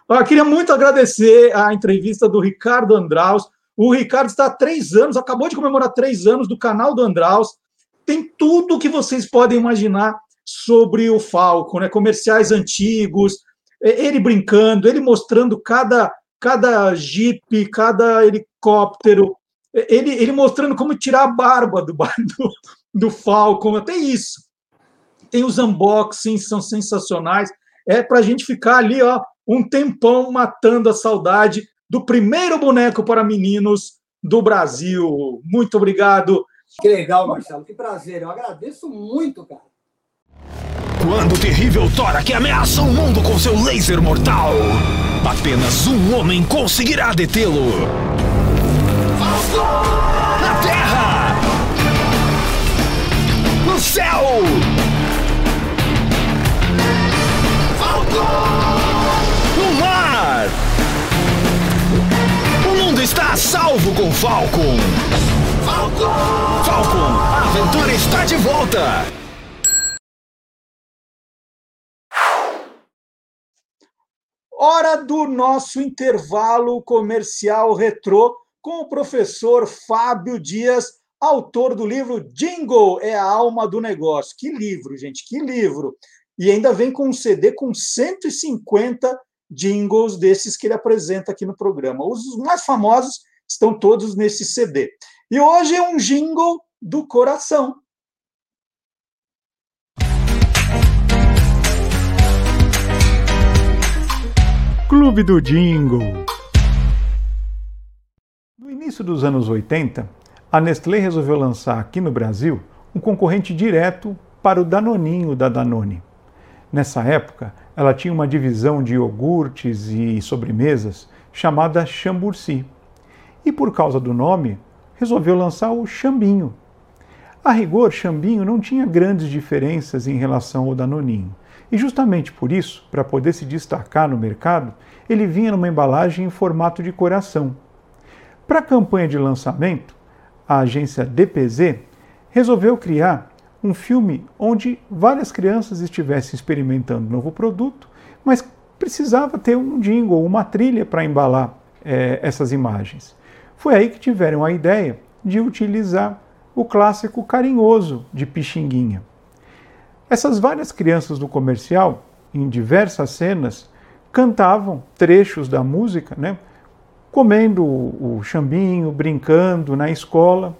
[SPEAKER 1] Eu queria muito agradecer a entrevista do Ricardo Andraus, O Ricardo está há três anos, acabou de comemorar três anos do canal do Andraus. Tem tudo que vocês podem imaginar sobre o Falco, né? Comerciais antigos, ele brincando, ele mostrando cada, cada jipe, cada helicóptero, ele, ele mostrando como tirar a barba do, do, do Falcon, até isso. Tem os unboxings, são sensacionais. É para a gente ficar ali, ó, um tempão matando a saudade do primeiro boneco para meninos do Brasil. Muito obrigado.
[SPEAKER 7] Que legal, Marcelo. Que prazer. Eu agradeço muito, cara.
[SPEAKER 11] Quando o terrível Torak ameaça o mundo com seu laser mortal, apenas um homem conseguirá detê-lo. Na terra! No céu! No mar! O mundo está a salvo com Falcon! Falcon! Falcon, a aventura está de volta!
[SPEAKER 1] Hora do nosso intervalo comercial retrô com o professor Fábio Dias, autor do livro Jingle é a alma do negócio. Que livro, gente, que livro! E ainda vem com um CD com 150 jingles desses que ele apresenta aqui no programa. Os mais famosos estão todos nesse CD. E hoje é um jingle do coração.
[SPEAKER 12] Clube do Jingle. No início dos anos 80, a Nestlé resolveu lançar aqui no Brasil um concorrente direto para o Danoninho da Danone. Nessa época, ela tinha uma divisão de iogurtes e sobremesas chamada Chamburci. E por causa do nome, resolveu lançar o Chambinho. A rigor, Chambinho não tinha grandes diferenças em relação ao Danoninho. E justamente por isso, para poder se destacar no mercado, ele vinha numa embalagem em formato de coração. Para a campanha de lançamento, a agência DPZ resolveu criar um filme onde várias crianças estivessem experimentando um novo produto, mas precisava ter um jingle, uma trilha para embalar é, essas imagens. Foi aí que tiveram a ideia de utilizar o clássico carinhoso de Pixinguinha. Essas várias crianças do comercial, em diversas cenas, cantavam trechos da música, né? comendo o chambinho, brincando na escola.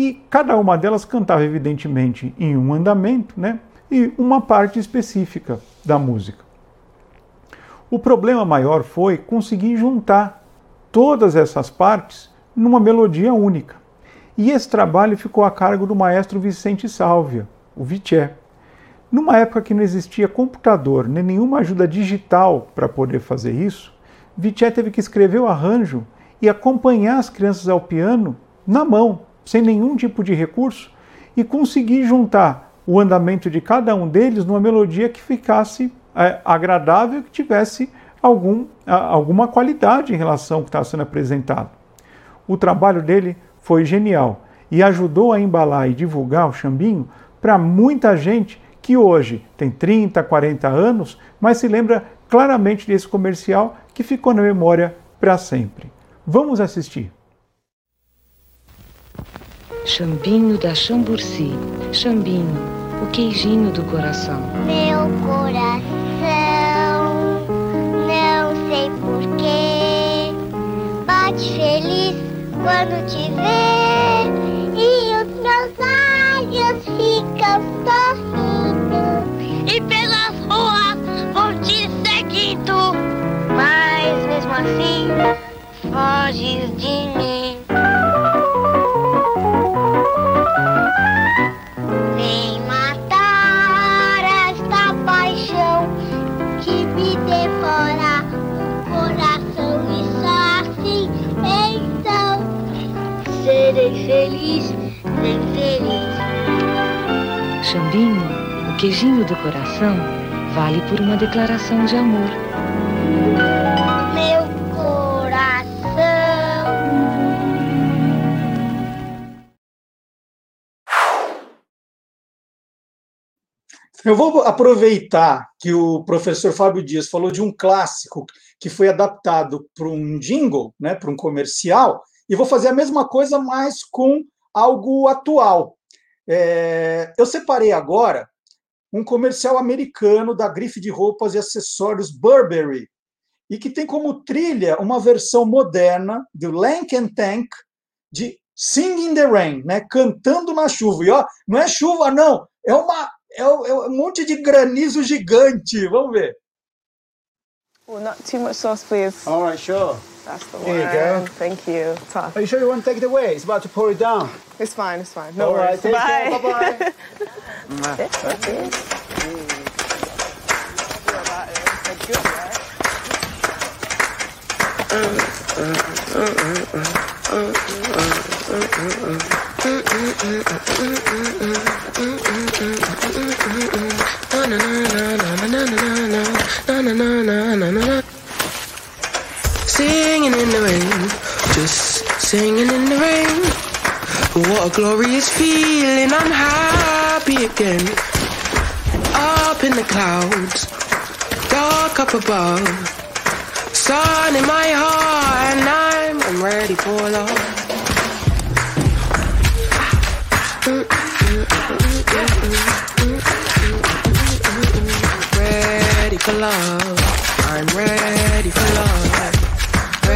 [SPEAKER 12] E cada uma delas cantava, evidentemente, em um andamento, né? E uma parte específica da música. O problema maior foi conseguir juntar todas essas partes numa melodia única. E esse trabalho ficou a cargo do maestro Vicente Sálvia, o Viché. Numa época que não existia computador nem nenhuma ajuda digital para poder fazer isso, Viché teve que escrever o arranjo e acompanhar as crianças ao piano na mão, sem nenhum tipo de recurso, e conseguir juntar o andamento de cada um deles numa melodia que ficasse é, agradável, que tivesse algum, alguma qualidade em relação ao que estava sendo apresentado. O trabalho dele foi genial e ajudou a embalar e divulgar o chambinho para muita gente que hoje tem 30, 40 anos, mas se lembra claramente desse comercial que ficou na memória para sempre. Vamos assistir.
[SPEAKER 13] Chambinho da Chamburci, Chambinho, o queijinho do coração.
[SPEAKER 14] Meu coração, não sei porquê, bate feliz quando te vê e os meus olhos ficam sorrindo.
[SPEAKER 15] E pelas ruas vou te seguindo, mas mesmo assim foges de mim.
[SPEAKER 13] Chambinho, o queijinho do coração, vale por uma declaração de amor.
[SPEAKER 14] Meu coração.
[SPEAKER 1] Eu vou aproveitar que o professor Fábio Dias falou de um clássico que foi adaptado para um jingle, né, para um comercial, e vou fazer a mesma coisa, mas com algo atual. É, eu separei agora um comercial americano da grife de roupas e acessórios Burberry, e que tem como trilha uma versão moderna do Lank and Tank de Sing in the Rain, né? Cantando na chuva. E ó, não é chuva, não, é uma é um monte de granizo gigante. Vamos ver.
[SPEAKER 16] Oh, not too much sauce, please.
[SPEAKER 17] All right, sure.
[SPEAKER 16] That's the
[SPEAKER 17] there
[SPEAKER 16] one.
[SPEAKER 17] There you go.
[SPEAKER 16] Thank you. Tough.
[SPEAKER 17] Are you sure you want to take it away? It's about to pour it down.
[SPEAKER 16] It's fine. It's fine. No
[SPEAKER 17] All
[SPEAKER 16] worries.
[SPEAKER 17] Right, bye. Bye
[SPEAKER 16] bye.
[SPEAKER 17] Na
[SPEAKER 18] na na na na na na na na na na na na na Singing in the rain, just singing in the rain. What a glorious feeling, I'm happy again. Up in the clouds, dark up above. Sun in my heart, and I'm, I'm ready for love. Ready for love. I'm ready for love.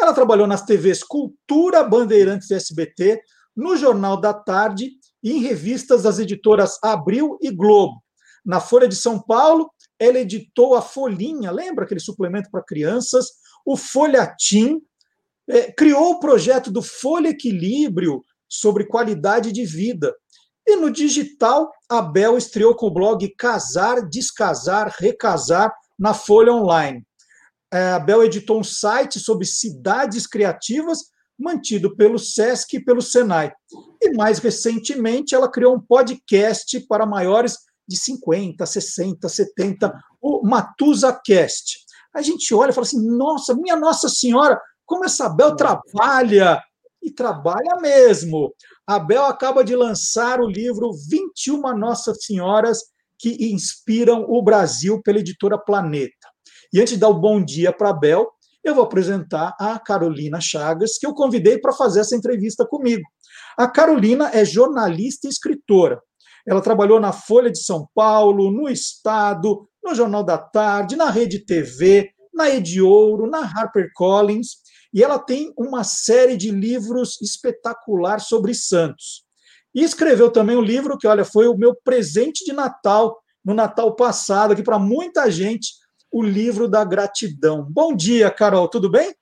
[SPEAKER 1] Ela trabalhou nas TVs Cultura, Bandeirantes e SBT, no Jornal da Tarde e em revistas das editoras Abril e Globo. Na Folha de São Paulo, ela editou a Folhinha, lembra aquele suplemento para crianças? O Folhatim, eh, criou o projeto do Folha Equilíbrio sobre qualidade de vida. E no digital, a Bel estreou com o blog Casar, Descasar, Recasar na Folha Online. É, A Bel editou um site sobre cidades criativas, mantido pelo SESC e pelo Senai. E mais recentemente, ela criou um podcast para maiores de 50, 60, 70, o MatusaCast. A gente olha e fala assim: nossa, minha Nossa Senhora, como essa Bel trabalha! E trabalha mesmo. A Bel acaba de lançar o livro 21 Nossas Senhoras que inspiram o Brasil pela editora Planeta. E antes de dar o bom dia para a Bel, eu vou apresentar a Carolina Chagas, que eu convidei para fazer essa entrevista comigo. A Carolina é jornalista e escritora. Ela trabalhou na Folha de São Paulo, no Estado, no Jornal da Tarde, na Rede TV, na Ediouro, na HarperCollins, e ela tem uma série de livros espetacular sobre Santos. E escreveu também um livro que, olha, foi o meu presente de Natal, no Natal passado, aqui para muita gente, o livro da gratidão. Bom dia, Carol, tudo bem?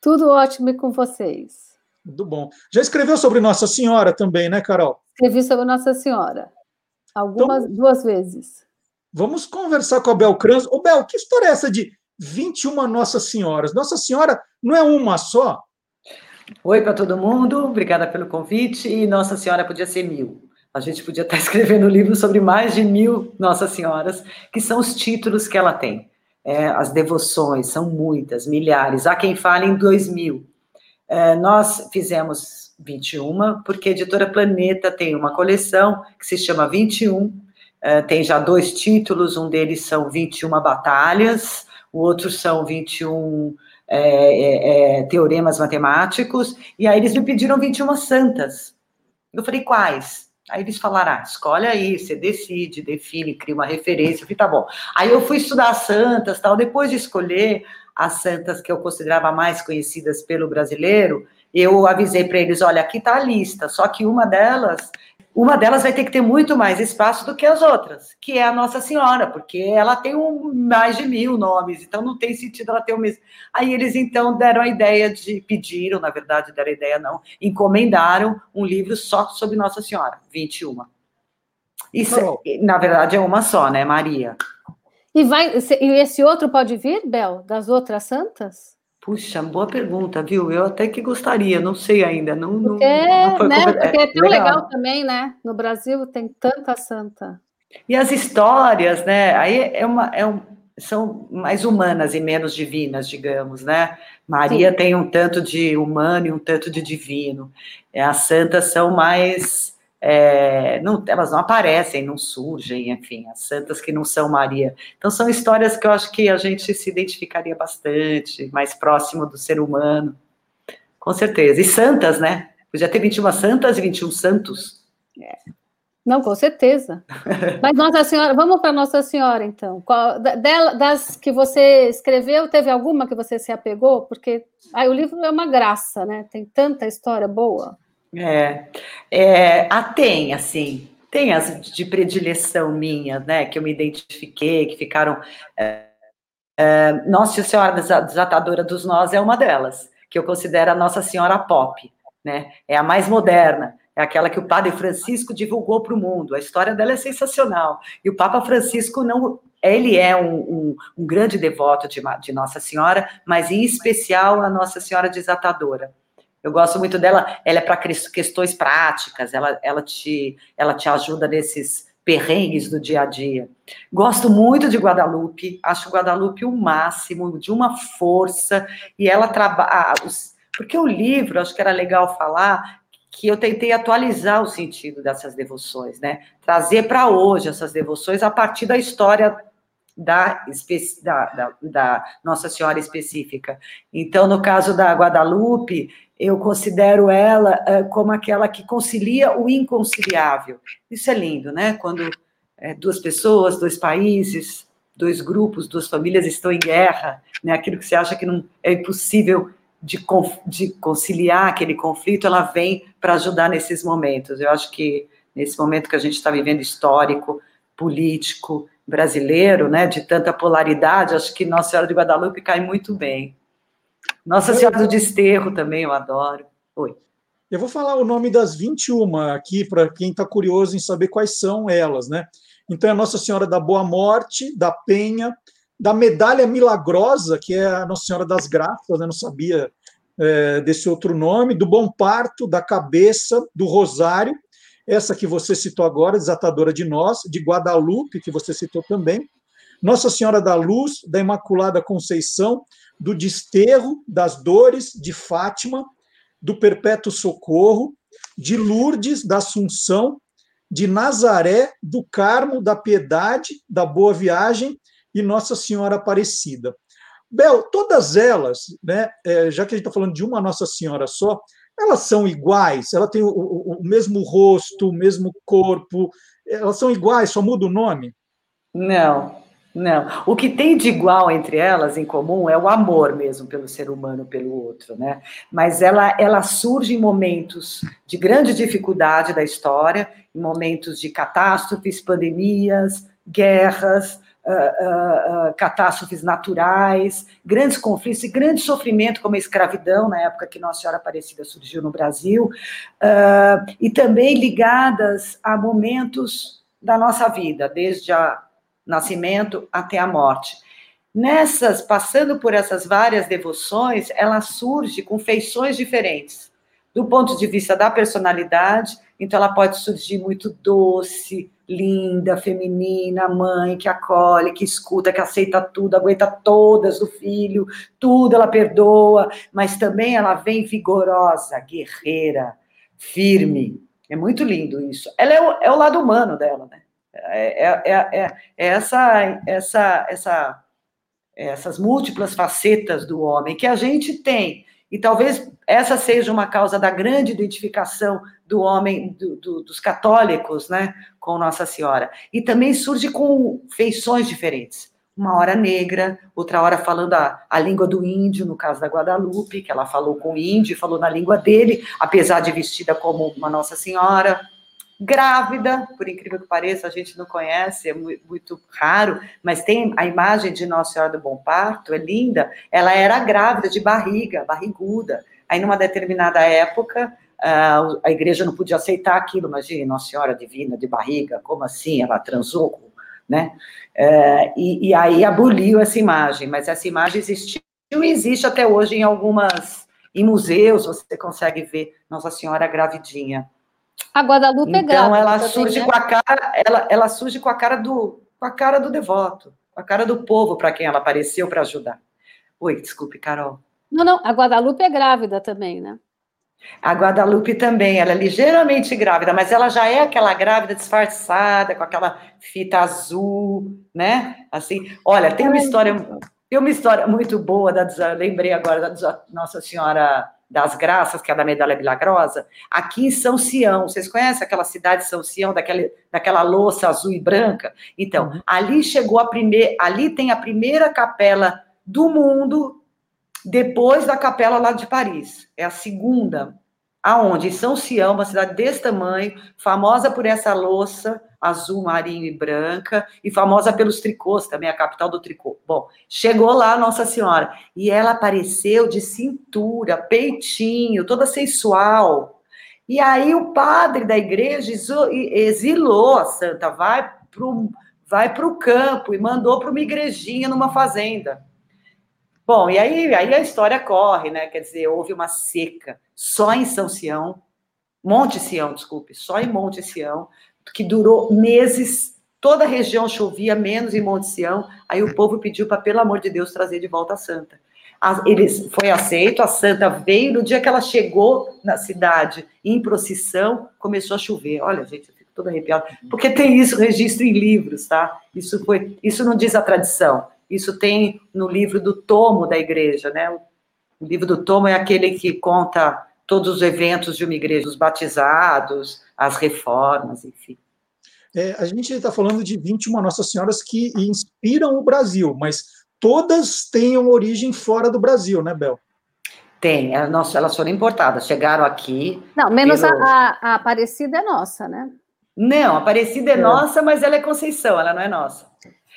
[SPEAKER 19] Tudo ótimo e com vocês.
[SPEAKER 1] Tudo bom. Já escreveu sobre Nossa Senhora também, né, Carol?
[SPEAKER 19] Escrevi sobre Nossa Senhora. Algumas,
[SPEAKER 1] Então-
[SPEAKER 19] duas vezes.
[SPEAKER 1] Vamos conversar com a Bel Kranz. Ô, Bel, que história é essa de 21 Nossa Senhoras? Nossa Senhora não é uma só?
[SPEAKER 20] Oi para todo mundo, obrigada pelo convite. E Nossa Senhora podia ser mil. A gente podia estar escrevendo um livro sobre mais de mil Nossa Senhoras, que são os títulos que ela tem. É, as devoções são muitas, milhares. Há quem fale em dois mil. É, nós fizemos 21, porque a editora Planeta tem uma coleção que se chama 21. É, tem já dois títulos, um deles são 21 batalhas, o outro são 21 é, é, é, teoremas matemáticos, e aí eles me pediram 21 santas. Eu falei, quais? Aí eles falaram, ah, escolhe aí, você decide, define, cria uma referência. Eu falei, tá bom. Aí eu fui estudar as santas, tal. Depois de escolher as santas que eu considerava mais conhecidas pelo brasileiro, eu avisei para eles, olha, aqui tá a lista, só que uma delas, uma delas vai ter que ter muito mais espaço do que as outras, que é a Nossa Senhora, porque ela tem um, mais de mil nomes, então não tem sentido ela ter o mesmo. Aí eles então deram a ideia de, pediram, na verdade, deram a ideia não, encomendaram um livro só sobre Nossa Senhora, 21. Isso, é- na verdade, é uma só, né, Maria?
[SPEAKER 19] E, vai, e esse outro pode vir, Bel, das outras santas?
[SPEAKER 20] Puxa, boa pergunta, viu? Eu até que gostaria, não sei ainda. Não,
[SPEAKER 19] porque,
[SPEAKER 20] não, não
[SPEAKER 19] né, porque é tão legal. legal também, né? No Brasil tem tanta santa.
[SPEAKER 20] E as histórias, né? Aí é uma, é um, são mais humanas e menos divinas, digamos, né? Maria Sim. tem um tanto de humano e um tanto de divino. As santas são mais é, não, elas não aparecem, não surgem, enfim, as santas que não são Maria. Então, são histórias que eu acho que a gente se identificaria bastante, mais próximo do ser humano, com certeza. E santas, né? Podia ter 21 santas e 21 santos.
[SPEAKER 19] É. Não, com certeza. Mas Nossa Senhora, vamos para Nossa Senhora, então. Qual, dela, das que você escreveu, teve alguma que você se apegou? Porque aí o livro é uma graça, né? Tem tanta história boa.
[SPEAKER 20] É, é a tem, assim, tem as de predileção minha, né, que eu me identifiquei, que ficaram. É, é, Nossa Senhora Desatadora dos Nós é uma delas, que eu considero a Nossa Senhora Pop, né, é a mais moderna, é aquela que o Padre Francisco divulgou para o mundo. A história dela é sensacional. E o Papa Francisco não. Ele é um, um, um grande devoto de, de Nossa Senhora, mas em especial a Nossa Senhora Desatadora. Eu gosto muito dela, ela é para questões práticas, ela, ela, te, ela te ajuda nesses perrengues do dia a dia. Gosto muito de Guadalupe, acho Guadalupe o máximo, de uma força, e ela trabalha. Porque o livro, acho que era legal falar, que eu tentei atualizar o sentido dessas devoções, né? Trazer para hoje essas devoções a partir da história da, da, da, da, Nossa Senhora específica. Então, no caso da Guadalupe, eu considero ela uh, como aquela que concilia o inconciliável. Isso é lindo, né? Quando é, duas pessoas, dois países, dois grupos, duas famílias estão em guerra, né? Aquilo que você acha que não é impossível de, de conciliar aquele conflito, ela vem para ajudar nesses momentos. Eu acho que nesse momento que a gente está vivendo histórico, político, brasileiro, né, de tanta polaridade, acho que Nossa Senhora de Guadalupe cai muito bem. Nossa Senhora do Desterro também, eu adoro. Oi.
[SPEAKER 1] Eu vou falar o nome das 21 aqui, para quem está curioso em saber quais são elas, né? Então, é Nossa Senhora da Boa Morte, da Penha, da Medalha Milagrosa, que é a Nossa Senhora das Graças, né? não sabia é, desse outro nome, do Bom Parto, da Cabeça, do Rosário, essa que você citou agora, Desatadora de Nós, de Guadalupe, que você citou também, Nossa Senhora da Luz, da Imaculada Conceição, do desterro, das dores de Fátima, do perpétuo socorro, de Lourdes, da Assunção, de Nazaré, do Carmo, da Piedade, da Boa Viagem e Nossa Senhora Aparecida. Bel, todas elas, né, é, já que a gente está falando de uma Nossa Senhora só, elas são iguais, ela tem o, o, o mesmo rosto, o mesmo corpo, elas são iguais, só muda o nome?
[SPEAKER 20] Não, não. O que tem de igual entre elas, em comum, é o amor mesmo pelo ser humano, pelo outro, né? Mas ela, ela surge em momentos de grande dificuldade da história, em momentos de catástrofes, pandemias, guerras, uh, uh, uh, catástrofes naturais, grandes conflitos e grande sofrimento, como a escravidão, na época que Nossa Senhora Aparecida surgiu no Brasil, e também ligadas a momentos da nossa vida, desde a nascimento até a morte. Nessas, passando por essas várias devoções, ela surge com feições diferentes. Do ponto de vista da personalidade, então ela pode surgir muito doce, linda, feminina, mãe que acolhe, que escuta, que aceita tudo, aguenta todas do filho, tudo ela perdoa, mas também ela vem vigorosa, guerreira, firme. É muito lindo isso. Ela é o, é o lado humano dela, né? É, é, é, é, essa, essa, essa, essas múltiplas facetas do homem que a gente tem. E talvez essa seja uma causa da grande identificação do homem, do, do, dos católicos, né, com Nossa Senhora. E também surge com feições diferentes. Uma hora negra, outra hora falando a, a língua do índio, no caso da Guadalupe, que ela falou com o índio, falou na língua dele, apesar de vestida como uma Nossa Senhora grávida, por incrível que pareça, a gente não conhece, é muito raro, mas tem a imagem de Nossa Senhora do Bom Parto, é linda. Ela era grávida de barriga, barriguda. Aí, numa determinada época, a igreja não podia aceitar aquilo. Imagine, Nossa Senhora Divina de barriga, como assim? Ela transou, né? É, e, e aí aboliu essa imagem, mas essa imagem existia e existe até hoje em algumas em museus, você consegue ver Nossa Senhora gravidinha.
[SPEAKER 19] A Guadalupe é
[SPEAKER 20] Então
[SPEAKER 19] grávida
[SPEAKER 20] ela
[SPEAKER 19] também,
[SPEAKER 20] surge
[SPEAKER 19] né?
[SPEAKER 20] com a cara, ela, ela surge com a cara do com a cara do devoto, com a cara do povo para quem ela apareceu para ajudar. Oi, desculpe, Carol.
[SPEAKER 19] Não, não, a Guadalupe é grávida também, né?
[SPEAKER 20] A Guadalupe também, ela é ligeiramente grávida, mas ela já é aquela grávida disfarçada, com aquela fita azul, né? Assim, olha, tem uma história, tem uma história muito boa da, lembrei agora da Nossa Senhora das Graças, que é da Medalha Milagrosa, aqui em São Sião. Vocês conhecem aquela cidade de São Sião, daquela, daquela louça azul e branca? Então, ali chegou a primeira, ali tem a primeira capela do mundo depois da capela lá de Paris. É a segunda. Aonde? Em São Sião, uma cidade desse tamanho, famosa por essa louça azul, marinho e branca, e famosa pelos tricôs, também a capital do tricô. Bom, chegou lá Nossa Senhora, e ela apareceu de cintura, peitinho, toda sensual. E aí o padre da igreja exilou a santa, vai pro, vai pro campo e mandou para uma igrejinha numa fazenda. Bom, e aí, aí a história corre, né? Quer dizer, houve uma seca só em São Sião, Monte Sião, desculpe, só em Monte Sião, que durou meses. Toda a região chovia, menos em Monte Sião. Aí o povo pediu para, pelo amor de Deus, trazer de volta a santa. Eles, foi aceito, a santa veio. No dia que ela chegou na cidade, em procissão, começou a chover. Olha, gente, eu fico toda arrepiada. Porque tem isso, registro em livros, tá? Isso, foi, isso não diz a tradição. Isso tem no livro do tomo da igreja, né? O livro do tomo é aquele que conta todos os eventos de uma igreja, os batizados, as reformas, enfim.
[SPEAKER 1] É, a gente está falando de 21 Nossas Senhoras que inspiram o Brasil, mas todas têm uma origem fora do Brasil, né, Bel?
[SPEAKER 20] Tem, é, nossa, elas foram importadas, chegaram aqui.
[SPEAKER 19] Não, menos
[SPEAKER 20] pelo-
[SPEAKER 19] a, a Aparecida é nossa, né?
[SPEAKER 20] Não, a Aparecida é,
[SPEAKER 19] É.
[SPEAKER 20] nossa, mas ela é Conceição, ela não é nossa.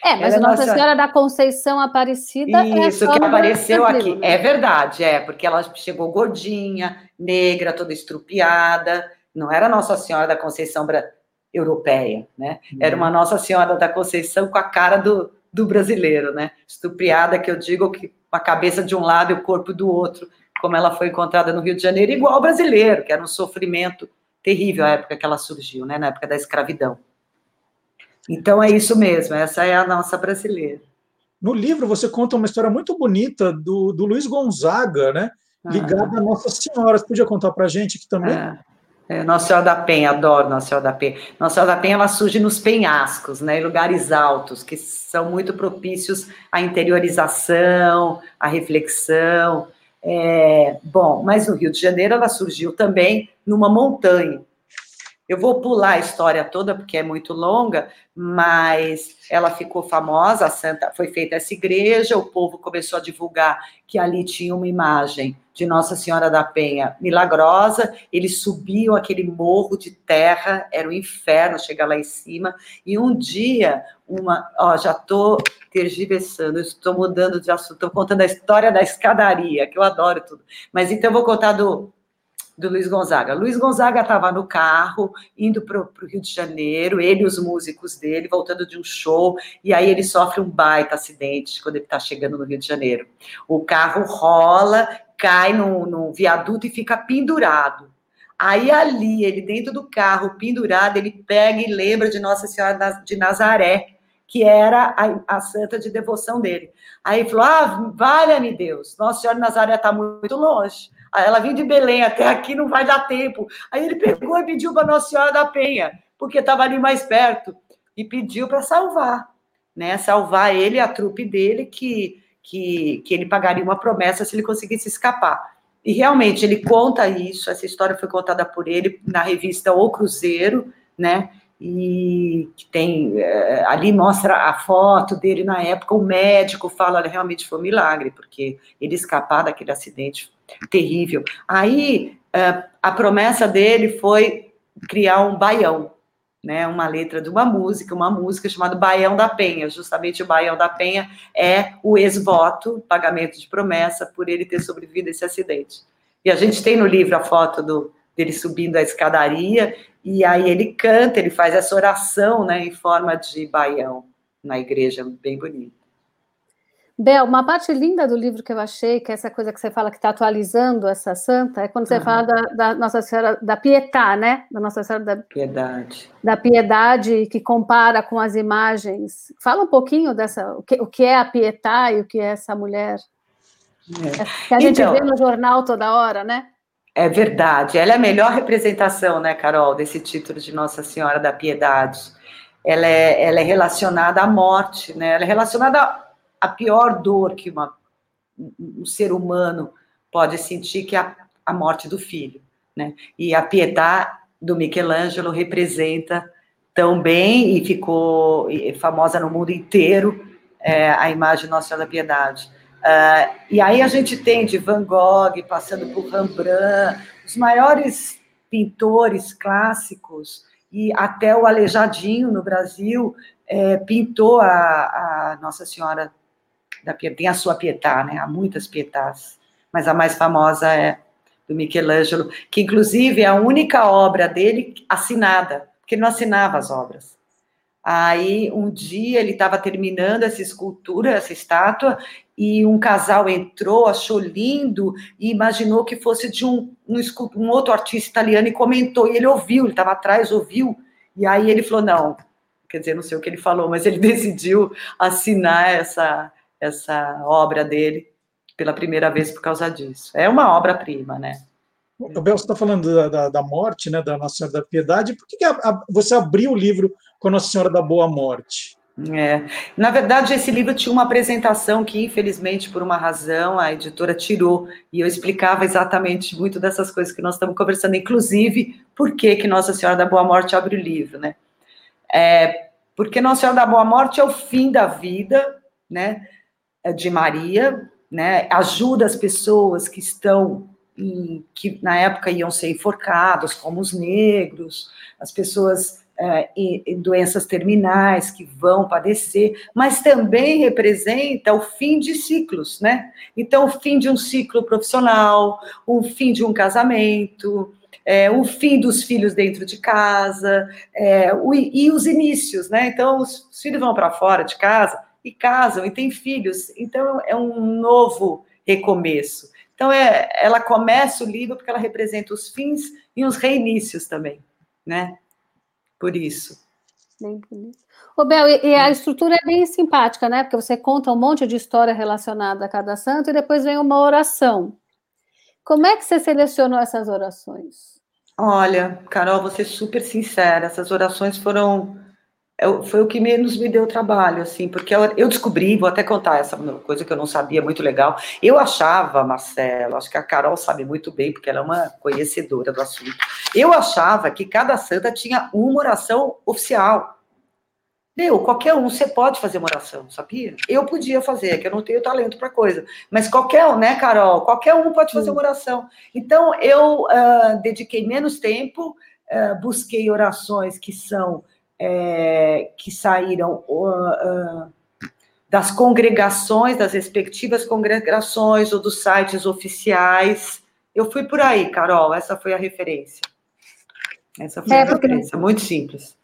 [SPEAKER 19] É, mas
[SPEAKER 20] Ela é
[SPEAKER 19] Nossa Senhora da Conceição Aparecida é
[SPEAKER 20] Isso,
[SPEAKER 19] só
[SPEAKER 20] que apareceu aqui.
[SPEAKER 19] né?
[SPEAKER 20] É verdade, é, porque ela chegou gordinha, negra, toda estrupiada. Não era Nossa Senhora da Conceição bra- europeia, né? Era uma Nossa Senhora da Conceição com a cara do, do brasileiro, né? Estrupiada, que eu digo que com a cabeça de um lado e o corpo do outro, como ela foi encontrada no Rio de Janeiro, igual ao brasileiro, que era um sofrimento terrível a época que ela surgiu, né? Na época da escravidão. Então é isso mesmo, essa é a nossa brasileira.
[SPEAKER 1] No livro você conta uma história muito bonita do, do Luiz Gonzaga, né? Ligada a Nossa Senhora. Você podia contar para a gente aqui também?
[SPEAKER 20] É. É, Nossa Senhora da Penha, adoro Nossa Senhora da Penha. Nossa Senhora da Penha, ela surge nos penhascos, né, em lugares altos, que são muito propícios à interiorização, à reflexão. É, bom, mas no Rio de Janeiro ela surgiu também numa montanha. Eu vou pular a história toda porque é muito longa, mas ela ficou famosa, a santa, foi feita essa igreja, o povo começou a divulgar que ali tinha uma imagem de Nossa Senhora da Penha milagrosa, eles subiam aquele morro de terra, era um inferno chegar lá em cima, e um dia, uma, ó, já estou tergiversando, estou mudando de assunto, estou contando a história da escadaria, que eu adoro tudo, mas então vou contar do, do Luiz Gonzaga. Luiz Gonzaga estava no carro, indo para o Rio de Janeiro, ele e os músicos dele, voltando de um show, e aí ele sofre um baita acidente quando ele está chegando no Rio de Janeiro. O carro rola, cai no, no viaduto e fica pendurado. Aí ali, ele dentro do carro, pendurado, ele pega e lembra de Nossa Senhora de Nazaré, que era a, a santa de devoção dele. Aí ele falou: Ah, valha-me Deus, Nossa Senhora de Nazaré está muito longe. Ela vindo de Belém até aqui não vai dar tempo. Aí ele pegou e pediu para Nossa Senhora da Penha, porque estava ali mais perto, e pediu para salvar, né? Salvar ele e a trupe dele, que, que, que ele pagaria uma promessa se ele conseguisse escapar. E realmente ele conta isso, essa história foi contada por ele na revista O Cruzeiro, né? E que tem é, ali mostra a foto dele na época, o médico fala, realmente foi um milagre, porque ele escapar daquele acidente terrível. Aí uh, a promessa dele foi criar um baião, né, uma letra de uma música, uma música chamada Baião da Penha. Justamente o Baião da Penha é o ex-voto, pagamento de promessa, por ele ter sobrevivido a esse acidente. E a gente tem no livro a foto do, dele subindo a escadaria, e aí ele canta, ele faz essa oração né, em forma de baião na igreja, bem bonito.
[SPEAKER 19] Bel, uma parte linda do livro que eu achei, que é essa coisa que você fala que está atualizando essa santa, é quando você
[SPEAKER 20] Aham.
[SPEAKER 19] fala da, da Nossa Senhora da Pietà, né? Da Nossa Senhora da,
[SPEAKER 20] Piedade.
[SPEAKER 19] da Piedade, que compara com as imagens. Fala um pouquinho dessa, o que, o que é a Pietà e o que é essa mulher. Que a gente
[SPEAKER 20] Então-
[SPEAKER 19] vê no jornal toda hora, né?
[SPEAKER 20] É verdade. Ela é a melhor representação, né, Carol, desse título de Nossa Senhora da Piedade. Ela é, ela é relacionada à morte, né? Ela é relacionada à- pior dor que uma, um ser humano pode sentir, que é a, a morte do filho, né? E a Pietà do Michelangelo representa tão bem e ficou famosa no mundo inteiro é, a imagem Nossa Senhora da Piedade. Ah, e aí a gente tem de Van Gogh, passando por Rembrandt, os maiores pintores clássicos, e até o Aleijadinho, no Brasil, eh, pintou a, a Nossa Senhora da Pietà, tem a sua Pietà, né? Há muitas Pietás, mas a mais famosa é do Michelangelo, que inclusive é a única obra dele assinada, porque ele não assinava as obras. Aí, um dia, ele estava terminando essa escultura, essa estátua, e um casal entrou, achou lindo, e imaginou que fosse de um, um, um outro artista italiano, e comentou, e ele ouviu, ele estava atrás, ouviu, e aí ele falou, não, quer dizer, não sei o que ele falou, mas ele decidiu assinar essa, essa obra dele pela primeira vez por causa disso. É uma obra-prima, né?
[SPEAKER 1] O Bel, você está falando da, da, da morte, né, da Nossa Senhora da Piedade. Por que, que a- a- você abriu o livro com Nossa Senhora da Boa Morte?
[SPEAKER 20] É. Na verdade, esse livro tinha uma apresentação que, infelizmente, por uma razão, a editora tirou, e eu explicava exatamente muito dessas coisas que nós estamos conversando, inclusive por que, que Nossa Senhora da Boa Morte abre o livro, né? É, porque Nossa Senhora da Boa Morte é o fim da vida, né, de Maria, né, ajuda as pessoas que estão, em- que na época iam ser enforcados, como os negros, as pessoas é, doenças terminais que vão padecer, mas também representa o fim de ciclos, né? Então, o fim de um ciclo profissional, o fim de um casamento, é, o fim dos filhos dentro de casa, é, o- e os inícios, né? Então, os, os filhos vão para fora de casa e casam e têm filhos, então é um novo recomeço. Então, é, ela começa o livro porque ela representa os fins e os reinícios também, né? Por isso.
[SPEAKER 19] Bem bonito. Ô, Bel, e, e a estrutura é bem simpática, né? Porque você conta um monte de história relacionada a cada santo e depois vem uma oração. Como é que você selecionou essas orações?
[SPEAKER 20] Olha, Carol, vou ser super sincera, essas orações foram eu- foi o que menos me deu trabalho, assim, porque eu, eu descobri, vou até contar essa coisa que eu não sabia, muito legal. Eu achava, Marcelo, acho que a Carol sabe muito bem, porque ela é uma conhecedora do assunto. Eu achava que cada santa tinha uma oração oficial. Meu, qualquer um, você pode fazer uma oração, sabia? Eu podia fazer, que eu não tenho talento para coisa. Mas qualquer um, né, Carol? Qualquer um pode fazer uma oração. Então, eu ah, dediquei menos tempo, ah, busquei orações que são, eh, que saíram ah, ah, das congregações, das respectivas congregações ou dos sites oficiais. Eu fui por aí, Carol, essa foi a referência. Essa foi
[SPEAKER 19] É,
[SPEAKER 20] a
[SPEAKER 19] porque-
[SPEAKER 20] referência, muito simples.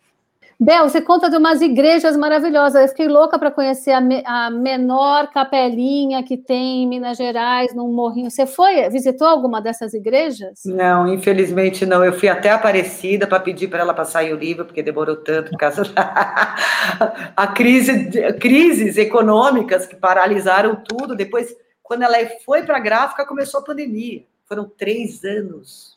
[SPEAKER 19] Bel, você conta de umas igrejas maravilhosas. Eu fiquei louca para conhecer a, me- a menor capelinha que tem em Minas Gerais, num morrinho. Você foi, visitou alguma dessas igrejas?
[SPEAKER 20] Não, infelizmente não. Eu fui até Aparecida para pedir para ela passar o livro, porque demorou tanto por causa da a crise, crises econômicas que paralisaram tudo. Depois, quando ela foi para a gráfica, começou a pandemia. Foram três anos.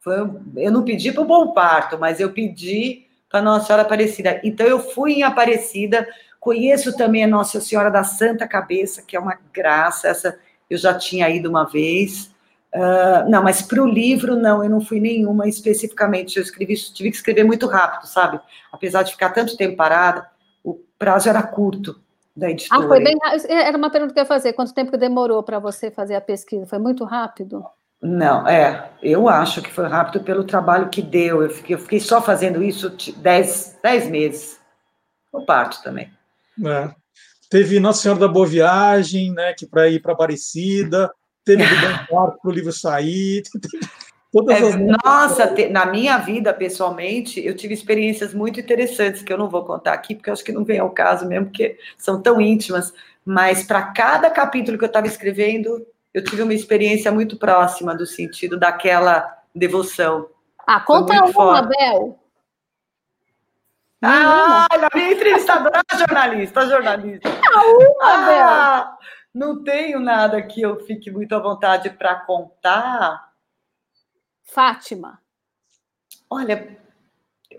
[SPEAKER 20] Foi eu não pedi para o Bom Parto, mas eu pedi para Nossa Senhora Aparecida. Então, eu fui em Aparecida, conheço também a Nossa Senhora da Santa Cabeça, que é uma graça. Essa eu já tinha ido uma vez. Ah, não, mas para o livro, não, eu não fui nenhuma especificamente. Eu escrevi, tive que escrever muito rápido, sabe? Apesar de ficar tanto tempo parada, o prazo era curto da editora.
[SPEAKER 19] Ah, foi bem. ra- Era uma pergunta que eu ia fazer. Quanto tempo que demorou para você fazer a pesquisa? Foi muito rápido?
[SPEAKER 20] Não, é, eu acho que foi rápido pelo trabalho que deu. Eu fiquei, eu fiquei só fazendo isso t- dez, dez meses. O parto também.
[SPEAKER 1] É. Teve Nossa Senhora da Boa Viagem, né, que para ir para Aparecida, teve do Parto para o livro sair. Todas
[SPEAKER 20] É,
[SPEAKER 1] as
[SPEAKER 20] nossa, te- na minha vida, pessoalmente, eu tive experiências muito interessantes, que eu não vou contar aqui, porque eu acho que não vem ao caso mesmo, porque são tão íntimas, mas para cada capítulo que eu estava escrevendo, eu tive uma experiência muito próxima do sentido daquela devoção.
[SPEAKER 19] Ah, conta uma,
[SPEAKER 20] forte.
[SPEAKER 19] Bel.
[SPEAKER 20] Ah, a minha entrevistadora a jornalista, a jornalista. Ah, não tenho nada que eu fique muito à vontade para contar.
[SPEAKER 19] Fátima.
[SPEAKER 20] Olha,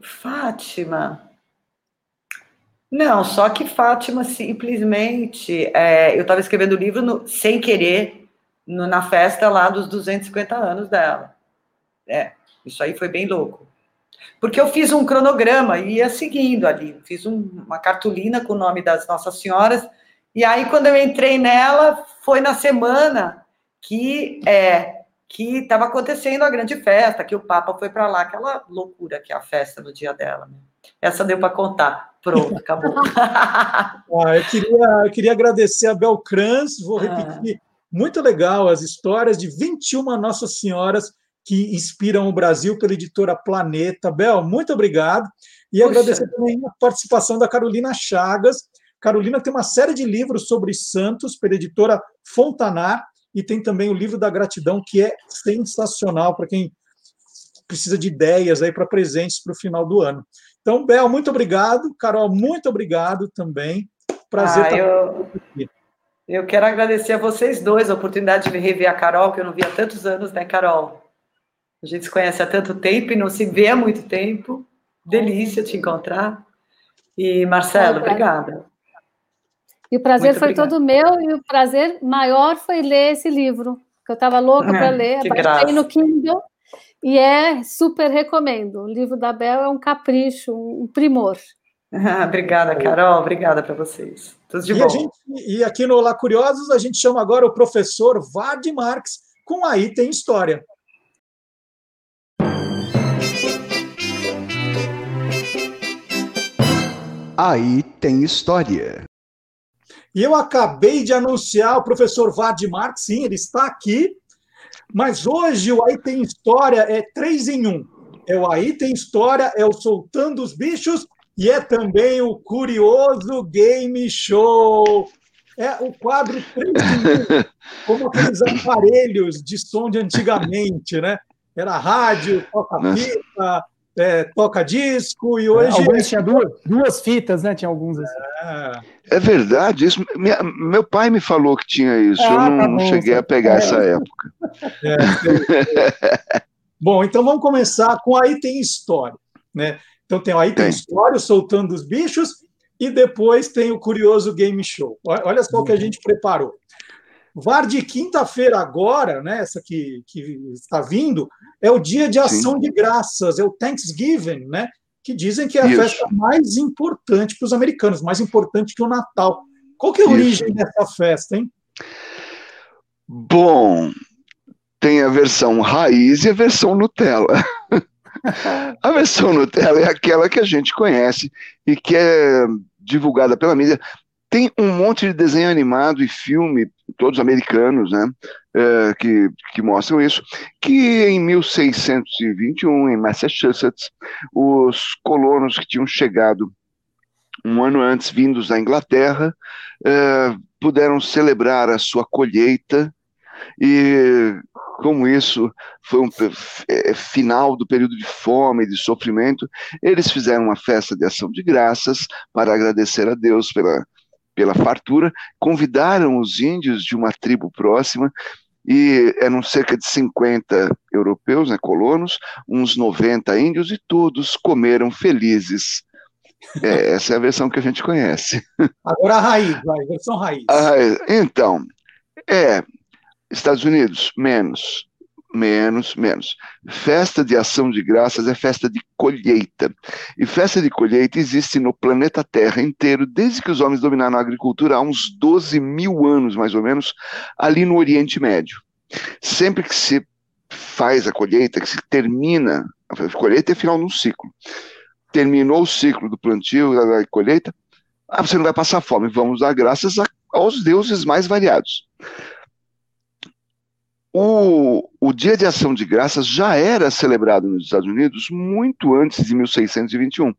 [SPEAKER 20] Fátima. Não, só que Fátima simplesmente. é, eu estava escrevendo o livro no- sem querer no- na festa lá dos 250 anos dela. É, isso aí foi bem louco. Porque eu fiz um cronograma e ia seguindo ali. Fiz um- uma cartolina com o nome das Nossas Senhoras. E aí, quando eu entrei nela, foi na semana que é, que estava acontecendo a grande festa, que o Papa foi para lá, aquela loucura que é a festa no dia dela. né? Essa deu para contar. Pronto, acabou.
[SPEAKER 1] Ah, eu, queria, eu queria agradecer a Bel Kranz, vou repetir. Muito legal as histórias de 21 Nossas Senhoras que inspiram o Brasil pela editora Planeta. Bel, muito obrigado. E
[SPEAKER 20] Puxa.
[SPEAKER 1] agradecer também a participação da Carolina Chagas. Carolina tem uma série de livros sobre santos pela editora Fontanar e tem também o livro da gratidão, que é sensacional para quem precisa de ideias aí para presentes para o final do ano. Então, Bel, muito obrigado. Carol, muito obrigado também. Prazer
[SPEAKER 20] Ah,
[SPEAKER 1] estar
[SPEAKER 20] eu-
[SPEAKER 1] aqui.
[SPEAKER 20] Eu quero agradecer a vocês dois a oportunidade de rever a Carol, que eu não vi há tantos anos, né, Carol? A gente se conhece há tanto tempo e não se vê há muito tempo. Delícia te encontrar. E, Marcelo, obrigada.
[SPEAKER 19] E o prazer
[SPEAKER 20] Muito
[SPEAKER 19] foi todo meu, e o prazer maior foi ler esse livro, que eu estava louca para ler,
[SPEAKER 20] que
[SPEAKER 19] baixei
[SPEAKER 20] graça.
[SPEAKER 19] no Kindle, e é super recomendo. O livro da Bel é um capricho, um primor.
[SPEAKER 20] Obrigada, Carol. Obrigada para vocês. Tudo de
[SPEAKER 1] E,
[SPEAKER 20] bom.
[SPEAKER 1] a gente, e aqui no Olá Curiosos, a gente chama agora o professor Vard Marx com Aí Tem História.
[SPEAKER 21] Aí tem história.
[SPEAKER 1] E eu acabei de anunciar o professor Vard Marx, sim, ele está aqui, mas hoje o Aí Tem História é três em um. É o Aí Tem História, é o Soltando os Bichos e é também o Curioso Game Show. É o quadro como aqueles aparelhos de som de antigamente, né? Era rádio, toca-fita, é, toca-disco, e hoje...
[SPEAKER 22] Alguns tinha duas, duas fitas, né? Tinha alguns assim.
[SPEAKER 21] É verdade, isso. Minha- meu pai me falou que tinha isso.
[SPEAKER 1] Ah,
[SPEAKER 21] eu não,
[SPEAKER 1] tá bom,
[SPEAKER 21] cheguei
[SPEAKER 1] tá-
[SPEAKER 21] a pegar
[SPEAKER 1] é.
[SPEAKER 21] essa época.
[SPEAKER 1] É, Bom, então vamos começar com Aí Tem História. Né? Então tem o Aí Tem História, o Soltando os Bichos, e depois tem o Curioso Game Show. Olha só o que a gente preparou. VAR de quinta-feira agora, né, essa que, que está vindo, é o dia de ação de graças, é o Thanksgiving, né? Que dizem que é a
[SPEAKER 21] Isso.
[SPEAKER 1] festa mais importante para os americanos, mais importante que o Natal. Qual que é a
[SPEAKER 21] Isso.
[SPEAKER 1] origem dessa festa, hein?
[SPEAKER 21] Bom, tem a versão raiz e a versão Nutella. A versão Nutella é aquela que a gente conhece e que é divulgada pela mídia. Tem um monte de desenho animado e filme, todos americanos, né, eh, que, que mostram isso, que em 1621, em Massachusetts, os colonos que tinham chegado um ano antes, vindos da Inglaterra, eh, puderam celebrar a sua colheita e como isso foi um pe- é, final do período de fome, de sofrimento, eles fizeram uma festa de ação de graças para agradecer a Deus pela, pela fartura, convidaram os índios de uma tribo próxima e eram cerca de 50 europeus, né, colonos, uns 90 índios e todos comeram felizes. É, essa é a versão que a gente conhece.
[SPEAKER 1] Agora a raiz, vai, versão raiz.
[SPEAKER 21] Ah, então, é, Estados Unidos, menos, menos, menos. Festa de ação de graças é festa de colheita. E festa de colheita existe no planeta Terra inteiro, desde que os homens dominaram a agricultura há uns 12 mil anos, mais ou menos, ali no Oriente Médio. Sempre que se faz a colheita, que se termina, a colheita é final de um ciclo. Terminou o ciclo do plantio, da colheita, ah, você não vai passar fome, vamos dar graças a- aos deuses mais variados. O, o Dia de Ação de Graças já era celebrado nos Estados Unidos muito antes de 1621,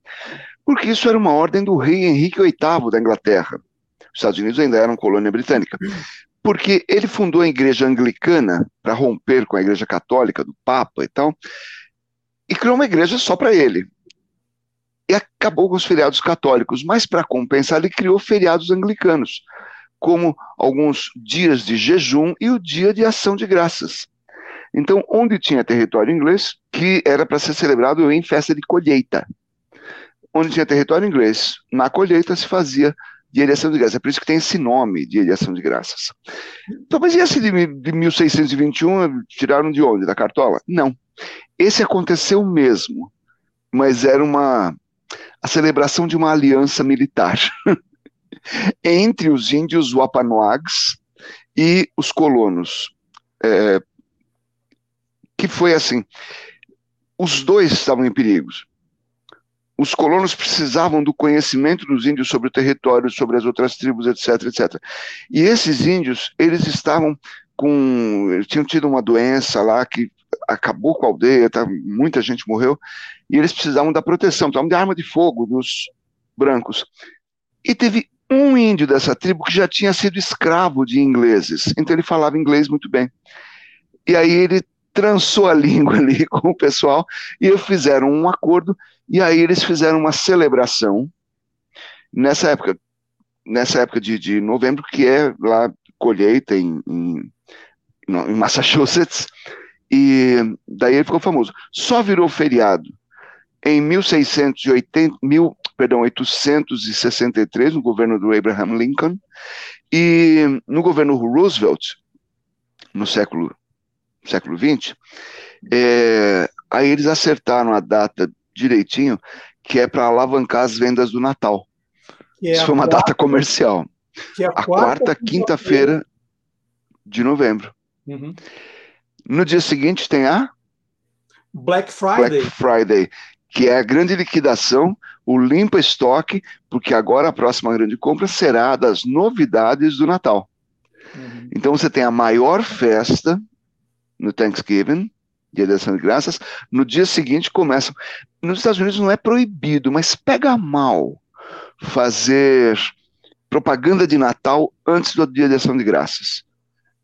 [SPEAKER 21] porque isso era uma ordem do rei Henrique VIII da Inglaterra. Os Estados Unidos ainda eram colônia britânica. Porque ele fundou a igreja anglicana para romper com a igreja católica do Papa e tal, e criou uma igreja só para ele. E acabou com os feriados católicos, mas para compensar, ele criou feriados anglicanos como alguns dias de jejum e o dia de ação de graças. Então, onde tinha território inglês, que era para ser celebrado em festa de colheita. Onde tinha território inglês, na colheita se fazia dia de ação de graças. É por isso que tem esse nome, dia de ação de graças. Então, mas e esse de, de 1621, tiraram de onde? Da cartola? Não. Esse aconteceu mesmo, mas era uma a celebração de uma aliança militar. entre os índios Wampanoags e os colonos. É, que foi assim: os dois estavam em perigo. Os colonos precisavam do conhecimento dos índios sobre o território, sobre as outras tribos, etc, etc. E esses índios, eles estavam com, eles tinham tido uma doença lá que acabou com a aldeia, tá, muita gente morreu, e eles precisavam da proteção, precisavam de arma de fogo dos brancos. E teve um índio dessa tribo que já tinha sido escravo de ingleses, então ele falava inglês muito bem. E aí ele trançou a língua ali com o pessoal e fizeram um acordo, e aí eles fizeram uma celebração nessa época, nessa época de, de novembro, que é lá colheita em, em, em Massachusetts, e daí ele ficou famoso. Só virou feriado em 1680, mil, perdão, 863, no governo do Abraham Lincoln, e no governo Roosevelt, no século, século 20, é, aí eles acertaram a data direitinho, que é para alavancar as vendas do Natal. É Isso foi uma quarta, data comercial. É a, a, quarta, quinta-feira de novembro. Uhum. No dia seguinte tem a
[SPEAKER 1] Black Friday.
[SPEAKER 21] Black Friday, que é a grande liquidação, o limpa estoque, porque agora a próxima grande compra será das novidades do Natal. Uhum. Então você tem a maior festa no Thanksgiving, Dia de Ação de Graças, no dia seguinte começam. Nos Estados Unidos não é proibido, mas pega mal fazer propaganda de Natal antes do Dia de Ação de Graças.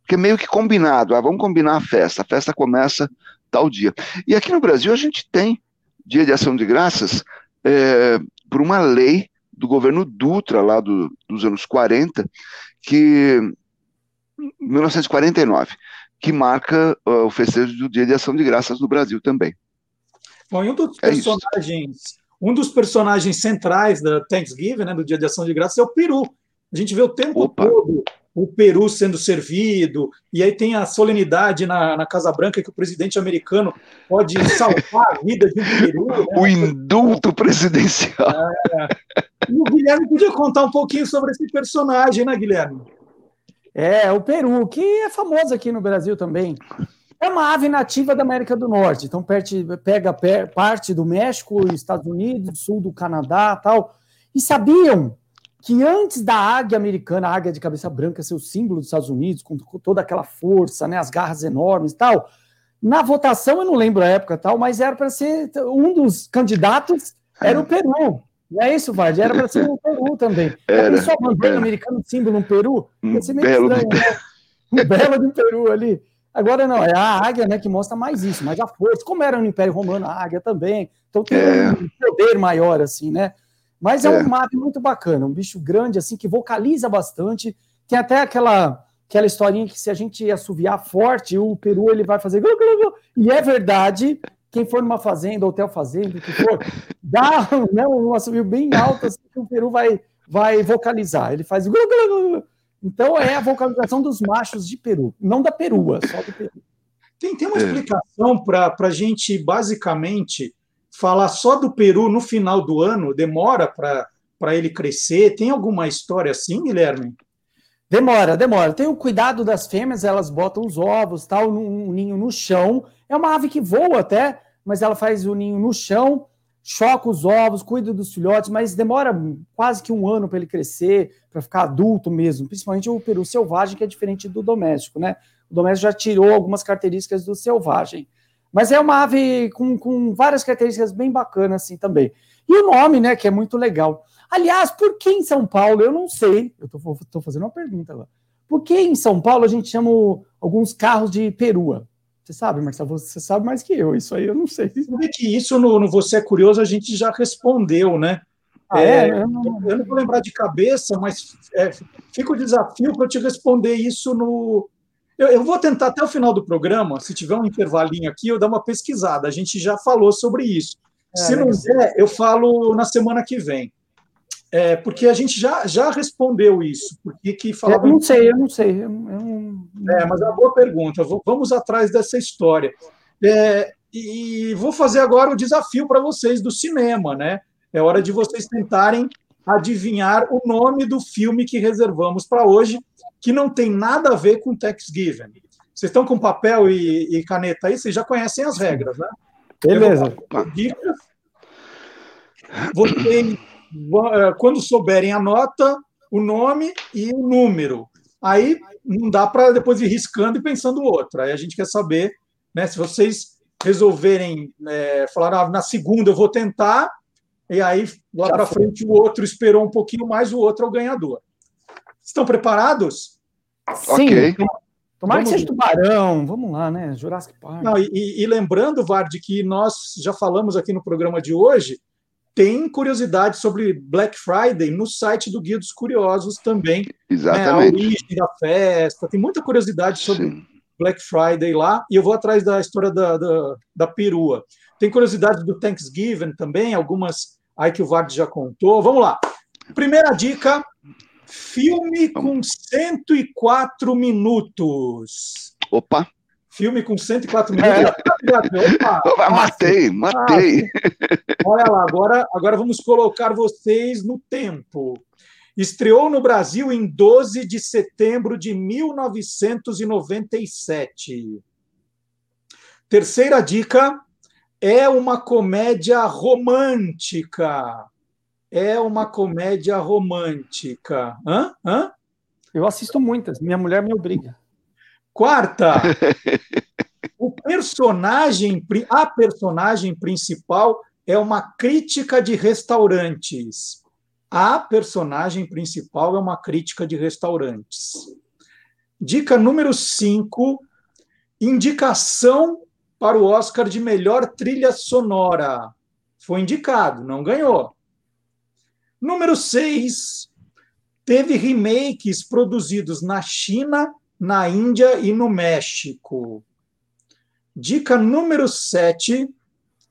[SPEAKER 21] Porque é meio que combinado, ah, vamos combinar a festa, a festa começa tal dia. E aqui no Brasil a gente tem Dia de Ação de Graças é, por uma lei do governo Dutra, lá do, dos anos 40, que 1949, que marca uh, o festejo do Dia de Ação de Graças no Brasil também.
[SPEAKER 1] Bom, e um dos é personagens, um dos personagens centrais da Thanksgiving, né, do Dia de Ação de Graças, é o Peru. A gente vê o tempo Opa. todo o Peru sendo servido, e aí tem a solenidade na, na Casa Branca que o presidente americano pode salvar a vida de um Peru. Né?
[SPEAKER 21] O indulto presidencial. É.
[SPEAKER 1] E o Guilherme podia contar um pouquinho sobre esse personagem, né, Guilherme?
[SPEAKER 22] É, o Peru, que é famoso aqui no Brasil também. É uma ave nativa da América do Norte, então pega parte do México, Estados Unidos, sul do Canadá tal. E sabiam que antes da águia americana, a águia de cabeça branca, ser o símbolo dos Estados Unidos, com toda aquela força, né, as garras enormes e tal, na votação, eu não lembro a época tal, mas era para ser um dos candidatos, era o Peru. Não é isso, Vard? Era para ser o Peru também. Era, a bandeira americana, símbolo no Peru, ia ser meio belo estranho, né? Um belo do Peru ali. Agora não, é a águia né, que mostra mais isso, mais a força. Como era no Império Romano, a águia também. Então tem é. um poder maior, assim, né? Mas é, é um ave muito bacana, um bicho grande, assim, que vocaliza bastante. Tem até aquela aquela historinha que se a gente assoviar forte, o peru ele vai fazer. E é verdade, quem for numa fazenda, hotel fazenda, o que for, dá né, um assovio bem alto, assim, que o peru vai, vai vocalizar. Ele faz. Então é a vocalização dos machos de peru, não da perua, só do peru.
[SPEAKER 1] Tem, tem uma é. explicação para a gente, basicamente, falar só do Peru no final do ano? Demora para ele crescer? Tem alguma história assim, Guilherme?
[SPEAKER 22] Demora, demora. Tem o cuidado das fêmeas, elas botam os ovos, tal, um ninho no chão. É uma ave que voa até, mas ela faz o ninho no chão, choca os ovos, cuida dos filhotes, mas demora quase que um ano para ele crescer, para ficar adulto mesmo. Principalmente o peru selvagem, que é diferente do doméstico, né? o doméstico já tirou algumas características do selvagem. Mas é uma ave com, com várias características bem bacanas assim também. E o nome, né, que é muito legal. Aliás, por que em São Paulo? Eu não sei. Eu estou fazendo uma pergunta agora. Por que em São Paulo a gente chama alguns carros de perua? Você sabe, Marcelo, você sabe mais que eu. Isso aí eu não sei.
[SPEAKER 1] Sabe que isso no, no Você é Curioso a gente já respondeu, né?
[SPEAKER 22] Ah,
[SPEAKER 1] É,
[SPEAKER 22] é?
[SPEAKER 1] eu não vou lembrar de cabeça, mas é, fica o desafio para eu te responder isso no. Eu, eu vou tentar até o final do programa, se tiver um intervalinho aqui, eu dar uma pesquisada. A gente já falou sobre isso.
[SPEAKER 22] É,
[SPEAKER 1] se não der, eu falo na semana que vem. É, porque a gente já, já respondeu isso. Porque que falava
[SPEAKER 22] Eu não sei, eu não sei. Eu, não-
[SPEAKER 1] é, mas é uma boa pergunta. Vamos atrás dessa história. É, e vou fazer agora o desafio para vocês do cinema, né? É hora de vocês tentarem adivinhar o nome do filme que reservamos para hoje, que não tem nada a ver com Thanksgiving. Vocês estão com papel e, e caneta aí? Vocês já conhecem as regras, né?
[SPEAKER 22] Beleza.
[SPEAKER 1] Dicas. Vocês, eh, quando souberem a nota, o nome e o número. Aí não dá para depois ir riscando e pensando outro. Aí a gente quer saber, né? Se vocês resolverem eh, falar, ah, na segunda eu vou tentar, e aí lá para frente o outro esperou um pouquinho mais, o outro é o ganhador. Estão preparados?
[SPEAKER 22] Sim. Tomara que
[SPEAKER 1] Vamos
[SPEAKER 22] seja tubarão. Vamos lá, né? Jurassic Park.
[SPEAKER 1] Não, e, e- lembrando, Vard, que nós já falamos aqui no programa de hoje, tem curiosidade sobre Black Friday no site do Guia dos Curiosos também. né?
[SPEAKER 21] Exatamente.
[SPEAKER 1] A origem da festa, tem muita curiosidade sobre Black Friday lá, e eu vou atrás da história da, da, da perua. Tem curiosidade do Thanksgiving também, algumas aí que o Vard já contou. Vamos lá. Primeira dica: filme com 104 minutos.
[SPEAKER 21] Opa!
[SPEAKER 1] Filme com 104 minutos. Opa,
[SPEAKER 21] Opa, matei, matei.
[SPEAKER 1] fácil. Olha lá, agora, agora vamos colocar vocês no tempo. Estreou no Brasil em 12 de setembro de 1997. Terceira dica: é uma comédia romântica. É uma comédia romântica. Hã? Hã?
[SPEAKER 22] Eu assisto muitas. Minha mulher me obriga.
[SPEAKER 1] Quarta, o personagem, a personagem principal é uma crítica de restaurantes. A personagem principal é uma crítica de restaurantes. Dica número 5, indicação para o Oscar de melhor trilha sonora. Foi indicado, não ganhou. Número 6, teve remakes produzidos na China, na Índia e no México. Dica número 7.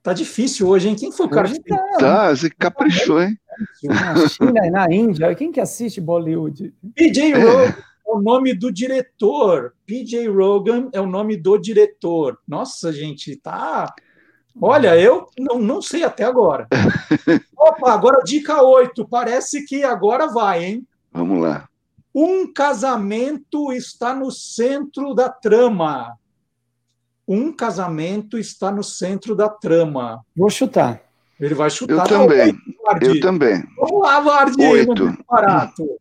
[SPEAKER 1] Tá difícil hoje, hein? Quem foi o cara que fez?
[SPEAKER 21] Tá, você caprichou, hein?
[SPEAKER 22] Na China e na Índia. Quem que assiste Bollywood?
[SPEAKER 1] PJ é o nome do diretor. PJ Rogan é o nome do diretor. Nossa, gente, tá. Olha, eu não, não sei até agora. Opa, agora dica 8. Parece que agora vai, hein?
[SPEAKER 21] Vamos lá.
[SPEAKER 1] Um casamento está no centro da trama. Um casamento está no centro da trama.
[SPEAKER 22] Vou chutar.
[SPEAKER 1] Ele vai chutar.
[SPEAKER 21] Eu também.
[SPEAKER 1] oito.
[SPEAKER 21] Eu também.
[SPEAKER 1] Vamos lá, Vardy.
[SPEAKER 21] Oito.
[SPEAKER 1] Muito barato.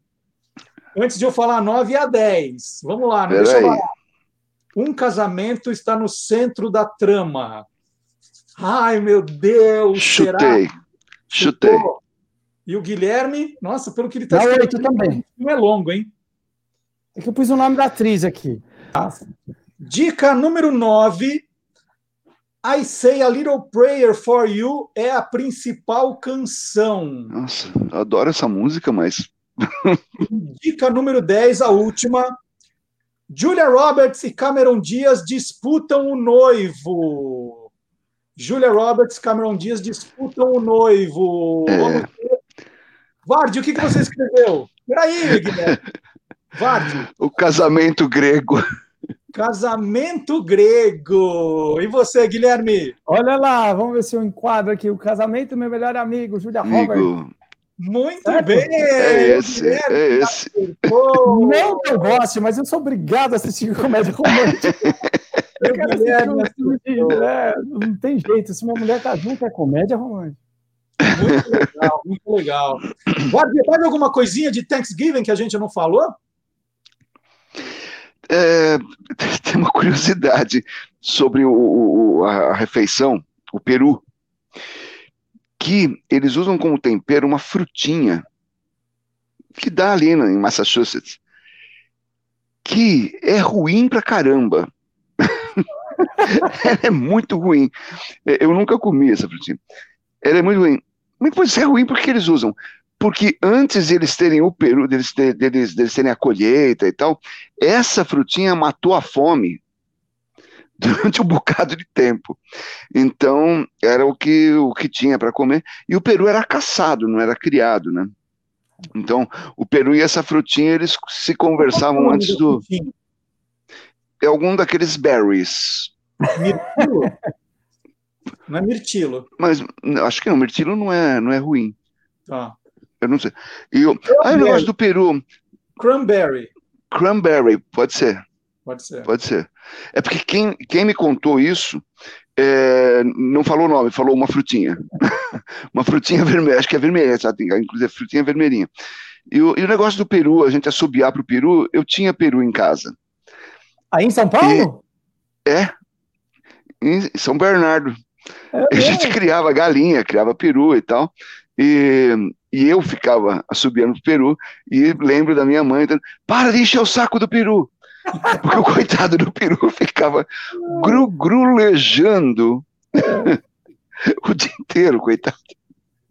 [SPEAKER 1] Antes de eu falar 9 a 10. Vamos lá, não deixa
[SPEAKER 21] Peraí.
[SPEAKER 1] barato. Um casamento está no centro da trama. Ai, meu Deus. será?
[SPEAKER 21] Chutei. Chutei.
[SPEAKER 1] Chutou. E o Guilherme, nossa, pelo que ele está
[SPEAKER 22] Dá oito também.
[SPEAKER 1] Não é longo, hein?
[SPEAKER 22] É que eu pus o nome da atriz aqui.
[SPEAKER 1] Dica número 9. I Say a Little Prayer for You é a principal canção.
[SPEAKER 21] Nossa, eu adoro essa música, mas.
[SPEAKER 1] Dica número 10, a última. Julia Roberts e Cameron Diaz disputam o noivo. Julia Roberts e Cameron Diaz disputam o noivo. Vardy, o que, que você escreveu? Peraí, Guilherme. Vardy.
[SPEAKER 21] O casamento grego.
[SPEAKER 1] Casamento grego. E você, Guilherme?
[SPEAKER 22] Olha lá, vamos ver se eu enquadro aqui. O casamento do meu melhor amigo, Julia Roberts.
[SPEAKER 1] Muito
[SPEAKER 22] Certo?
[SPEAKER 1] bem.
[SPEAKER 21] É esse, é esse.
[SPEAKER 22] Não que eu goste, mas eu sou obrigado a assistir comédia romântica. Eu quero assistir
[SPEAKER 1] Guilherme
[SPEAKER 22] um filme de- é, não tem jeito. Se minha mulher tá junto, é comédia romântica.
[SPEAKER 1] Muito legal, muito legal. Mais alguma coisinha de Thanksgiving que a gente não falou?
[SPEAKER 21] é, tem uma curiosidade sobre o, o, a refeição, o peru, que eles usam como tempero uma frutinha que dá ali em Massachusetts, que é ruim pra caramba. Ela é muito ruim. Eu nunca comi essa frutinha. Ela é muito ruim. Mas pode ser ruim porque eles usam. Porque antes de eles terem o peru, deles, deles, deles terem a colheita e tal, essa frutinha matou a fome durante um bocado de tempo. Então, era o que, o que tinha para comer. E o peru era caçado, não era criado, né? Então, o peru e essa frutinha, eles se conversavam antes do. É algum daqueles berries.
[SPEAKER 1] Mirtilo? Não é mirtilo.
[SPEAKER 21] Mas acho que não, mirtilo não é, não é ruim.
[SPEAKER 1] Tá.
[SPEAKER 21] Eu não sei. E o, ah, o negócio do peru.
[SPEAKER 1] Cranberry.
[SPEAKER 21] Cranberry, pode ser.
[SPEAKER 1] Pode ser.
[SPEAKER 21] Pode ser. É porque quem, quem me contou isso é, não falou o nome, falou uma frutinha. uma frutinha vermelha, acho que é vermelha, sabe? inclusive frutinha vermelhinha. E o, e o negócio do peru, a gente assobiar para o peru, eu tinha peru em casa.
[SPEAKER 22] Aí em São Paulo?
[SPEAKER 21] E, é, em São Bernardo. É, a gente criava galinha, criava peru e tal. E, e eu ficava assobiando pro peru e lembro da minha mãe para de encher o saco do peru. Porque o coitado do peru ficava gru, grulejando o dia inteiro, coitado.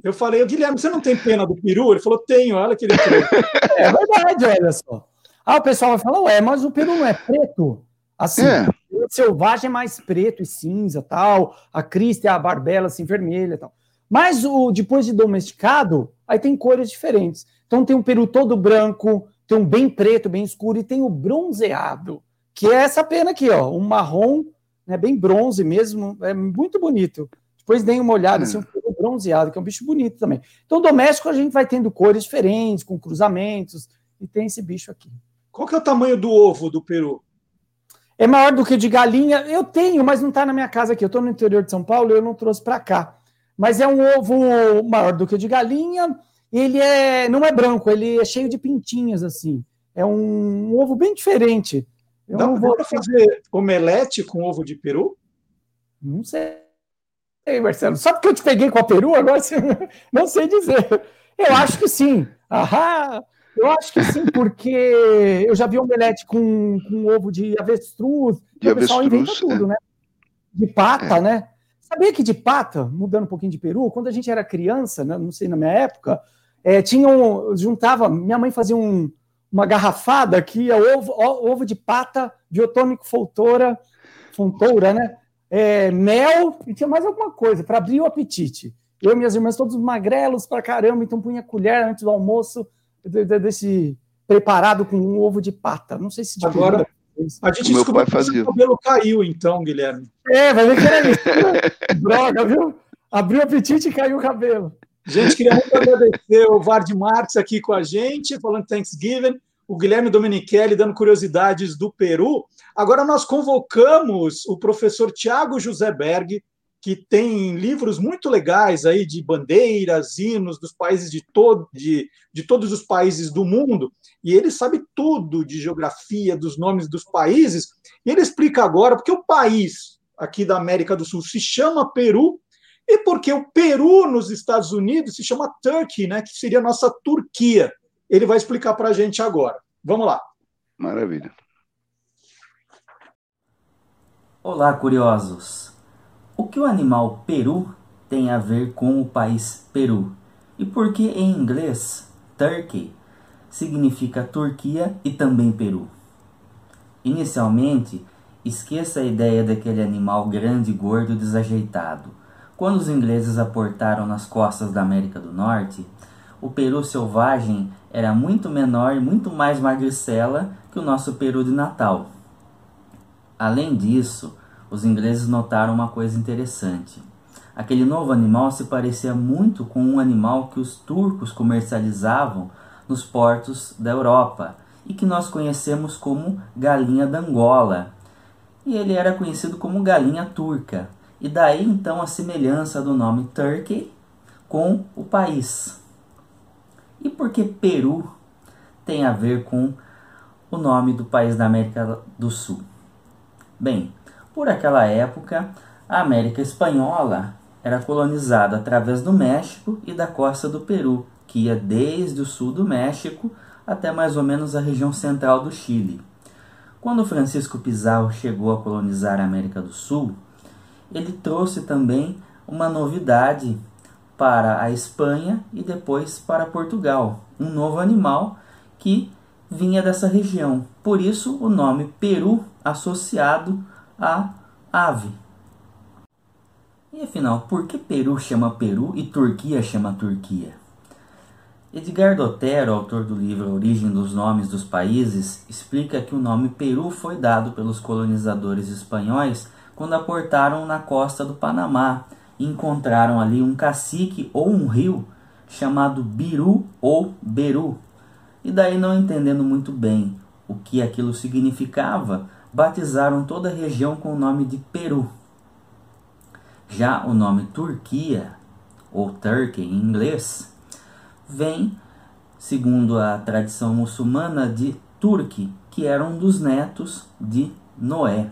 [SPEAKER 1] Eu falei, Guilherme, você não tem pena do peru? Ele falou, tenho, olha que ele
[SPEAKER 22] É verdade, olha só. Ah, o pessoal vai falar, ué, mas o peru não é preto? Assim,
[SPEAKER 21] É.
[SPEAKER 22] o selvagem é mais preto e cinza, tal. A crista é a barbela, assim, vermelha, tal. Mas o depois de domesticado, aí tem cores diferentes. Então tem um peru todo branco, tem um bem preto, bem escuro, e tem o bronzeado, que é essa pena aqui, ó, um marrom, né, bem bronze mesmo, é muito bonito. Depois deem uma olhada, assim, um peru bronzeado, que é um bicho bonito também. Então, doméstico, a gente vai tendo cores diferentes, com cruzamentos, e tem esse bicho aqui.
[SPEAKER 1] Qual que é o tamanho do ovo do peru?
[SPEAKER 22] É maior do que o de galinha. Eu tenho, mas não está na minha casa aqui. Eu estou no interior de São Paulo e eu não trouxe para cá. Mas é um ovo maior do que o de galinha. Ele é, não é branco, ele é cheio de pintinhas assim. É um, um ovo bem diferente. Eu
[SPEAKER 1] Dá,
[SPEAKER 22] não vou
[SPEAKER 1] fazer omelete com ovo de peru?
[SPEAKER 22] Não sei, Ei, Marcelo. Só porque eu te peguei com a peru, agora você não sei dizer. Eu acho que sim. Ahá! Eu acho que sim, porque eu já vi omelete com, com ovo de avestruz.
[SPEAKER 21] De
[SPEAKER 22] o pessoal inventa tudo,
[SPEAKER 21] é.
[SPEAKER 22] né? De pata, né? Sabia que de pata, mudando um pouquinho de peru, quando a gente era criança, né, não sei na minha época, é, tinham, juntava, minha mãe fazia um- uma garrafada que ia ovo, ó, ovo de pata, biotônico foltora, fontoura, né? É, mel e tinha mais alguma coisa para abrir o apetite. Eu e minhas irmãs todos magrelos pra caramba, então punha colher antes do almoço de- de- desse preparado com um ovo de pata. Não sei se de
[SPEAKER 1] Agora, a gente
[SPEAKER 21] O meu pai fazia.
[SPEAKER 1] cabelo caiu, então, Guilherme.
[SPEAKER 22] É, vai ver que era isso. Droga, viu? Abriu o apetite e caiu o cabelo.
[SPEAKER 1] Gente, queria muito agradecer o Vard Marques aqui com a gente, falando Thanksgiving, o Guilherme Domenichelli dando curiosidades do Peru. Agora nós convocamos o professor Tiago José Berg, que tem livros muito legais aí de bandeiras, hinos dos países de, todo, de, de todos os países do mundo, e ele sabe tudo de geografia, dos nomes dos países, e ele explica agora porque o país aqui da América do Sul se chama Peru, e porque o Peru nos Estados Unidos se chama Turkey, né, que seria a nossa Turquia. Ele vai explicar para a gente agora. Vamos lá.
[SPEAKER 21] Maravilha.
[SPEAKER 23] Olá, curiosos! O que o animal peru tem a ver com o país Peru? E por que em inglês Turkey significa Turquia e também Peru? Inicialmente, esqueça a ideia daquele animal grande, gordo e desajeitado. Quando os ingleses aportaram nas costas da América do Norte, o peru selvagem era muito menor e muito mais magricela que o nosso peru de Natal. Além disso, os ingleses notaram uma coisa interessante. Aquele novo animal se parecia muito com um animal que os turcos comercializavam nos portos da Europa e que nós conhecemos como galinha d'Angola. E ele era conhecido como galinha turca. E daí então a semelhança do nome Turkey com o país. E por que Peru tem a ver com o nome do país da América do Sul? Bem, por aquela época, a América Espanhola era colonizada através do México e da costa do Peru, que ia desde o sul do México até mais ou menos a região central do Chile. Quando Francisco Pizarro chegou a colonizar a América do Sul, ele trouxe também uma novidade para a Espanha e depois para Portugal, um novo animal que vinha dessa região. Por isso o nome Peru associado a ave. E afinal, por que Peru chama Peru e Turquia chama Turquia? Edgar Otero, autor do livro Origem dos Nomes dos Países, explica que o nome Peru foi dado pelos colonizadores espanhóis quando aportaram na costa do Panamá encontraram ali um cacique ou um rio chamado Biru ou Beru. E daí, não entendendo muito bem o que aquilo significava, batizaram toda a região com o nome de Peru. Já o nome Turquia, ou Turkey em inglês, vem, segundo a tradição muçulmana, de Turki, que era um dos netos de Noé.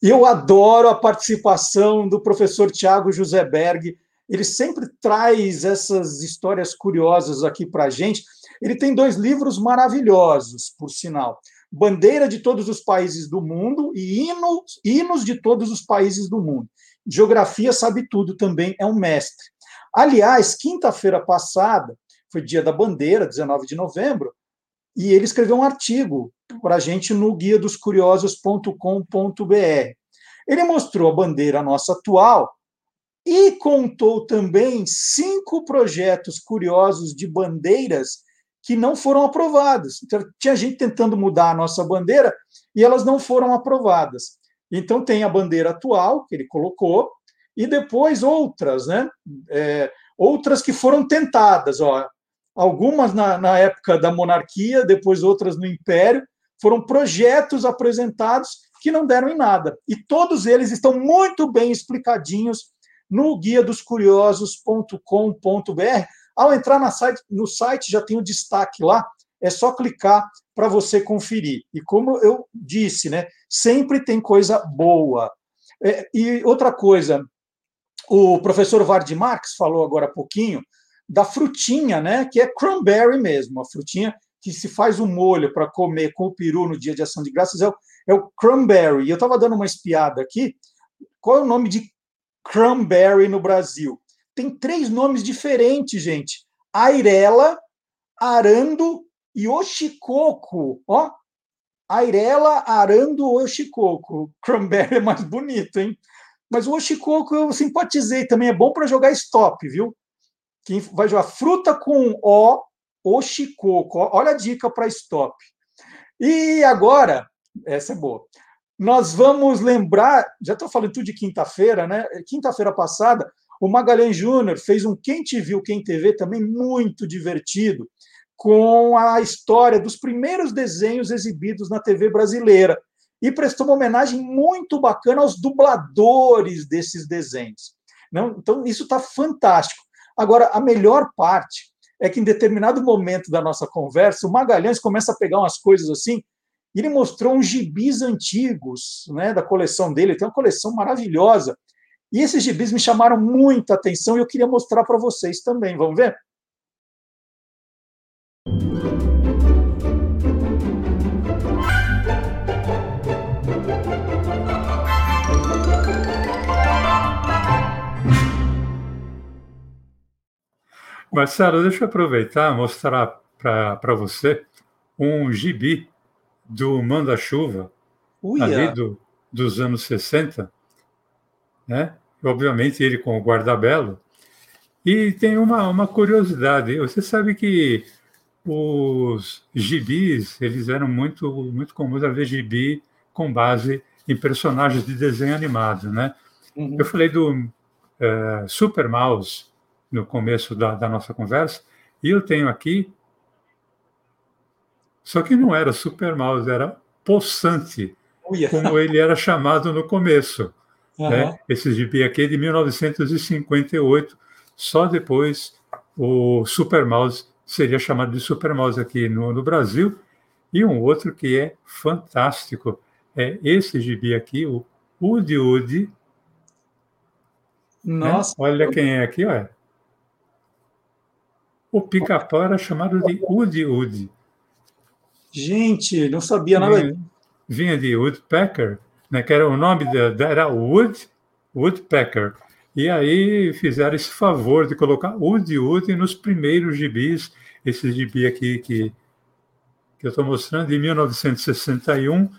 [SPEAKER 1] Eu adoro a participação do professor Tiago José Berg. Ele sempre traz essas histórias curiosas aqui para a gente. Ele tem dois livros maravilhosos, por sinal. Bandeira de todos os países do mundo e hinos, hinos de todos os países do mundo. Geografia sabe tudo também, é um mestre. Aliás, quinta-feira passada, foi dia da bandeira, 19 de novembro, e ele escreveu um artigo para a gente no guia dos curiosos.com.br. Ele mostrou a bandeira nossa atual e contou também cinco projetos curiosos de bandeiras que não foram aprovadas. Então, tinha gente tentando mudar a nossa bandeira e elas não foram aprovadas. Então, tem a bandeira atual, que ele colocou, e depois outras, né? É, outras que foram tentadas. Ó, algumas na, na época da monarquia, depois outras no Império, foram projetos apresentados que não deram em nada. E todos eles estão muito bem explicadinhos no guia dos curiosos.com.br. Ao entrar site, no site, já tem o destaque lá, é só clicar para você conferir. E como eu disse, né, sempre tem coisa boa. É, e outra coisa, o professor Vard Marx falou agora há pouquinho da frutinha, né, que é cranberry mesmo, a frutinha que se faz o um molho para comer com o peru no dia de ação de graças é o, é o cranberry. Eu estava dando uma espiada aqui. Qual é o nome de cranberry no Brasil? Tem três nomes diferentes, gente. Airela, Arando e Oxicoco. Ó, Airela, Arando, Oxicoco. Cranberry é mais bonito, hein? Mas o Oxicoco eu simpatizei também. É bom para jogar stop, viu? Quem vai jogar fruta com O, Oxicoco. Olha a dica para stop. E agora, essa é boa. Nós vamos lembrar, já estou falando tudo de quinta-feira, né? Quinta-feira passada, o Magalhães Júnior fez um Quem Te Viu, Quem TV também muito divertido, com a história dos primeiros desenhos exibidos na TV brasileira. E prestou uma homenagem muito bacana aos dubladores desses desenhos. Então, isso está fantástico. Agora, a melhor parte é que em determinado momento da nossa conversa, o Magalhães começa a pegar umas coisas assim, e ele mostrou uns gibis antigos né, da coleção dele, ele tem uma coleção maravilhosa. E esses gibis me chamaram muita atenção e eu queria mostrar para vocês também. Vamos ver?
[SPEAKER 12] Marcelo, deixa eu aproveitar e mostrar para você um gibi do Manda-Chuva, ali do, dos anos 60, né? obviamente ele com o guarda-belo. E tem uma, uma curiosidade, você sabe que os gibis, eles eram muito, muito comuns a ver gibi com base em personagens de desenho animado, né? Uhum. Eu falei do uh, Super Mouse, no começo da, da nossa conversa, e eu tenho aqui. Só que não era Super Mouse, era Poçante, como ele era chamado no começo. Uhum. Né? Esse gibi aqui é de 1958, só depois o Super Mouse
[SPEAKER 24] seria chamado de Super Mouse aqui no, no Brasil, e um outro que é fantástico, é esse gibi aqui, o Udi Udi. Né?
[SPEAKER 1] Nossa.
[SPEAKER 24] Olha quem é aqui, olha. O pica-pau era chamado de Udi Udi.
[SPEAKER 1] Gente, não sabia nada
[SPEAKER 24] Vinha, vinha de Woodpecker, né, que era o nome da, era Wood Woodpecker. E aí fizeram esse favor de colocar Udi Udi nos primeiros gibis, esse gibi aqui que, que eu estou mostrando, de 1961.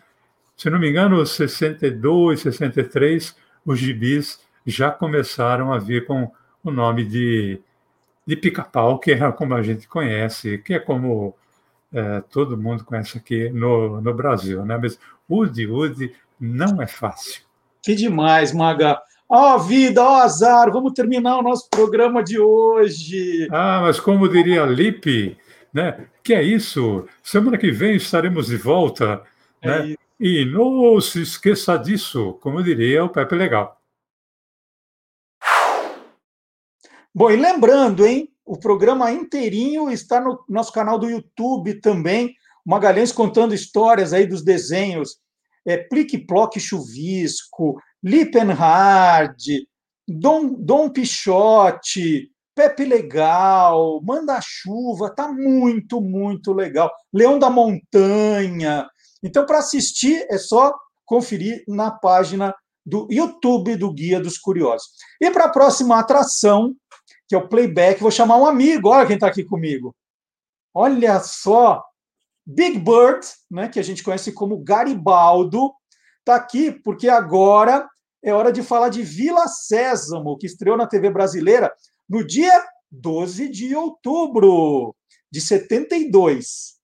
[SPEAKER 24] Se não me engano, 62, 63, os gibis já começaram a vir com o nome de, de pica-pau, que é como a gente conhece, que é como é, todo mundo conhece aqui no, no Brasil, né? Mas Udi Udi não é fácil.
[SPEAKER 1] Que demais, Maga. Ó vida, ó azar, vamos terminar o nosso programa de hoje.
[SPEAKER 24] Ah, mas como diria Lipe, né? Que é isso? Semana que vem estaremos de volta,
[SPEAKER 1] É
[SPEAKER 24] né?
[SPEAKER 1] isso.
[SPEAKER 24] E não se esqueça disso, como diria o Pepe Legal.
[SPEAKER 1] Bom, e lembrando, hein? O programa inteirinho está no nosso canal do YouTube também. Magalhães contando histórias aí dos desenhos. É, Plique Ploque Chuvisco, Lippenhard, Dom, Dom Pichote, Pepe Legal, Manda Chuva, tá muito, muito legal. Leão da Montanha. Então, para assistir, é só conferir na página do YouTube do Guia dos Curiosos. E para a próxima atração, que é o playback, vou chamar um amigo, olha quem está aqui comigo. Olha só, Big Bird, né, que a gente conhece como Garibaldo, está aqui porque agora é hora de falar de Vila Sésamo, que estreou na TV brasileira no dia 12 de outubro de 72.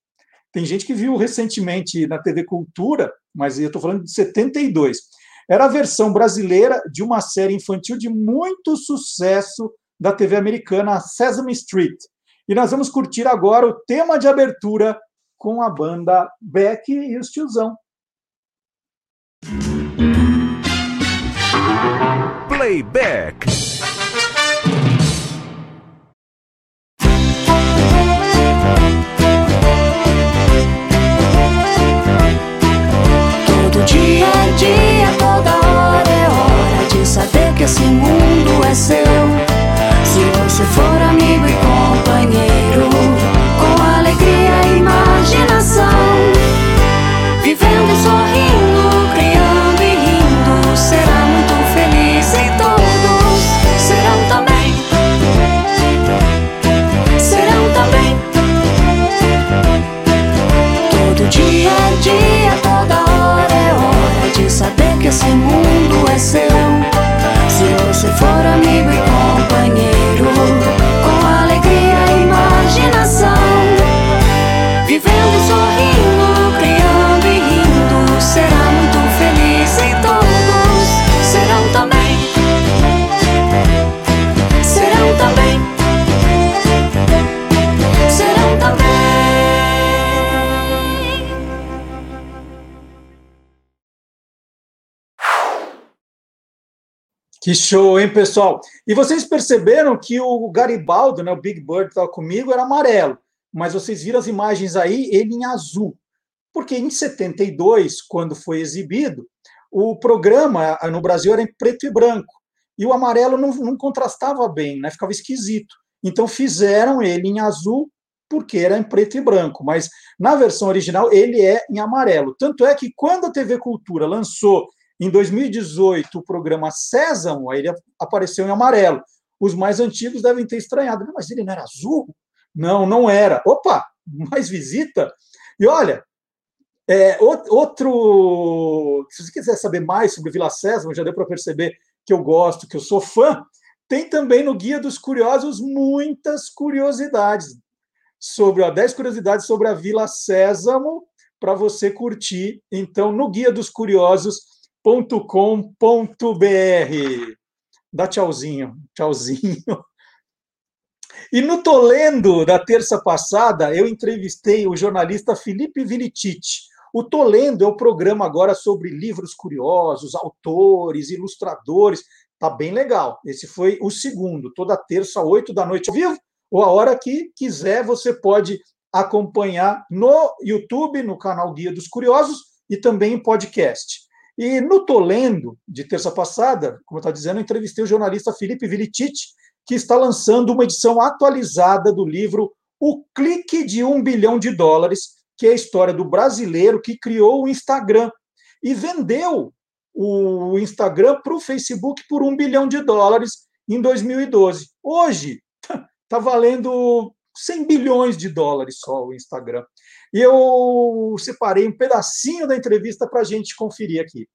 [SPEAKER 1] Tem gente que viu recentemente na TV Cultura, mas eu estou falando de 72. Era a versão brasileira de uma série infantil de muito sucesso da TV americana Sesame Street. E nós vamos curtir agora o tema de abertura com a banda Beck e os Tiozão.
[SPEAKER 11] Playback.
[SPEAKER 25] Todo dia é dia, toda hora é hora de saber que esse mundo é seu. Que
[SPEAKER 1] show, hein, pessoal? E vocês perceberam que o Garibaldo, né, o Big Bird estava comigo, era amarelo, mas vocês viram as imagens aí, ele em azul. Porque em 72, quando foi exibido, o programa no Brasil era em preto e branco. E o amarelo não, não contrastava bem, né? ficava esquisito. Então fizeram ele em azul porque era em preto e branco, mas na versão original ele é em amarelo. Tanto é que quando a TV Cultura lançou em 2018 o programa Sésamo, aí ele apareceu em amarelo. Os mais antigos devem ter estranhado, "Não, mas ele não era azul? Não, não era. Opa, mais visita. E olha, é, outro. Se você quiser saber mais sobre Vila Sésamo, já deu para perceber que eu gosto, que eu sou fã. Tem também no Guia dos Curiosos muitas curiosidades sobre ó, 10 curiosidades sobre a Vila Sésamo para você curtir. Então, no guia dos curiosos.com.br. Dá tchauzinho, tchauzinho. E no Tolendo da terça passada, eu entrevistei o jornalista Felipe Vilitite. O Tolendo é o programa agora sobre livros curiosos, autores, ilustradores. Tá bem legal. Esse foi o segundo, toda terça, oito da noite ao vivo. ou a hora que quiser, você pode acompanhar no YouTube, no canal Guia dos Curiosos e também em podcast. E no Tolendo, de terça passada, como eu estava dizendo, eu entrevistei o jornalista Felipe Vilitite, que está lançando uma edição atualizada do livro O Clique de um Bilhão de Dólares, que é a história do brasileiro que criou o Instagram e vendeu o Instagram para o Facebook por um bilhão de dólares em 2012. Hoje está valendo 100 bilhões de dólares só o Instagram. E eu separei um pedacinho da entrevista para a gente conferir aqui.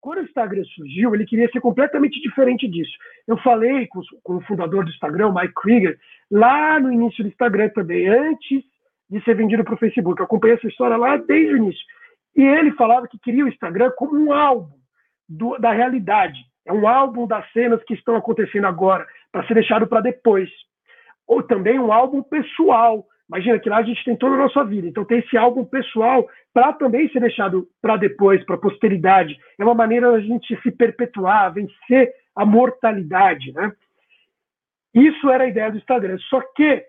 [SPEAKER 26] Quando o Instagram surgiu, ele queria ser completamente diferente disso. Eu falei com, com o fundador do Instagram, Mike Krieger, lá no início do Instagram também, antes de ser vendido para o Facebook. Eu acompanhei essa história lá desde o início. E ele falava que queria o Instagram como um álbum do, da realidade. É um álbum das cenas que estão acontecendo agora, para ser deixado para depois. Ou também um álbum pessoal. Imagina que lá a gente tem toda a nossa vida. Então tem esse álbum pessoal para também ser deixado para depois, para a posteridade. É uma maneira da gente se perpetuar, vencer a mortalidade. Né? Isso era a ideia do Instagram. Só que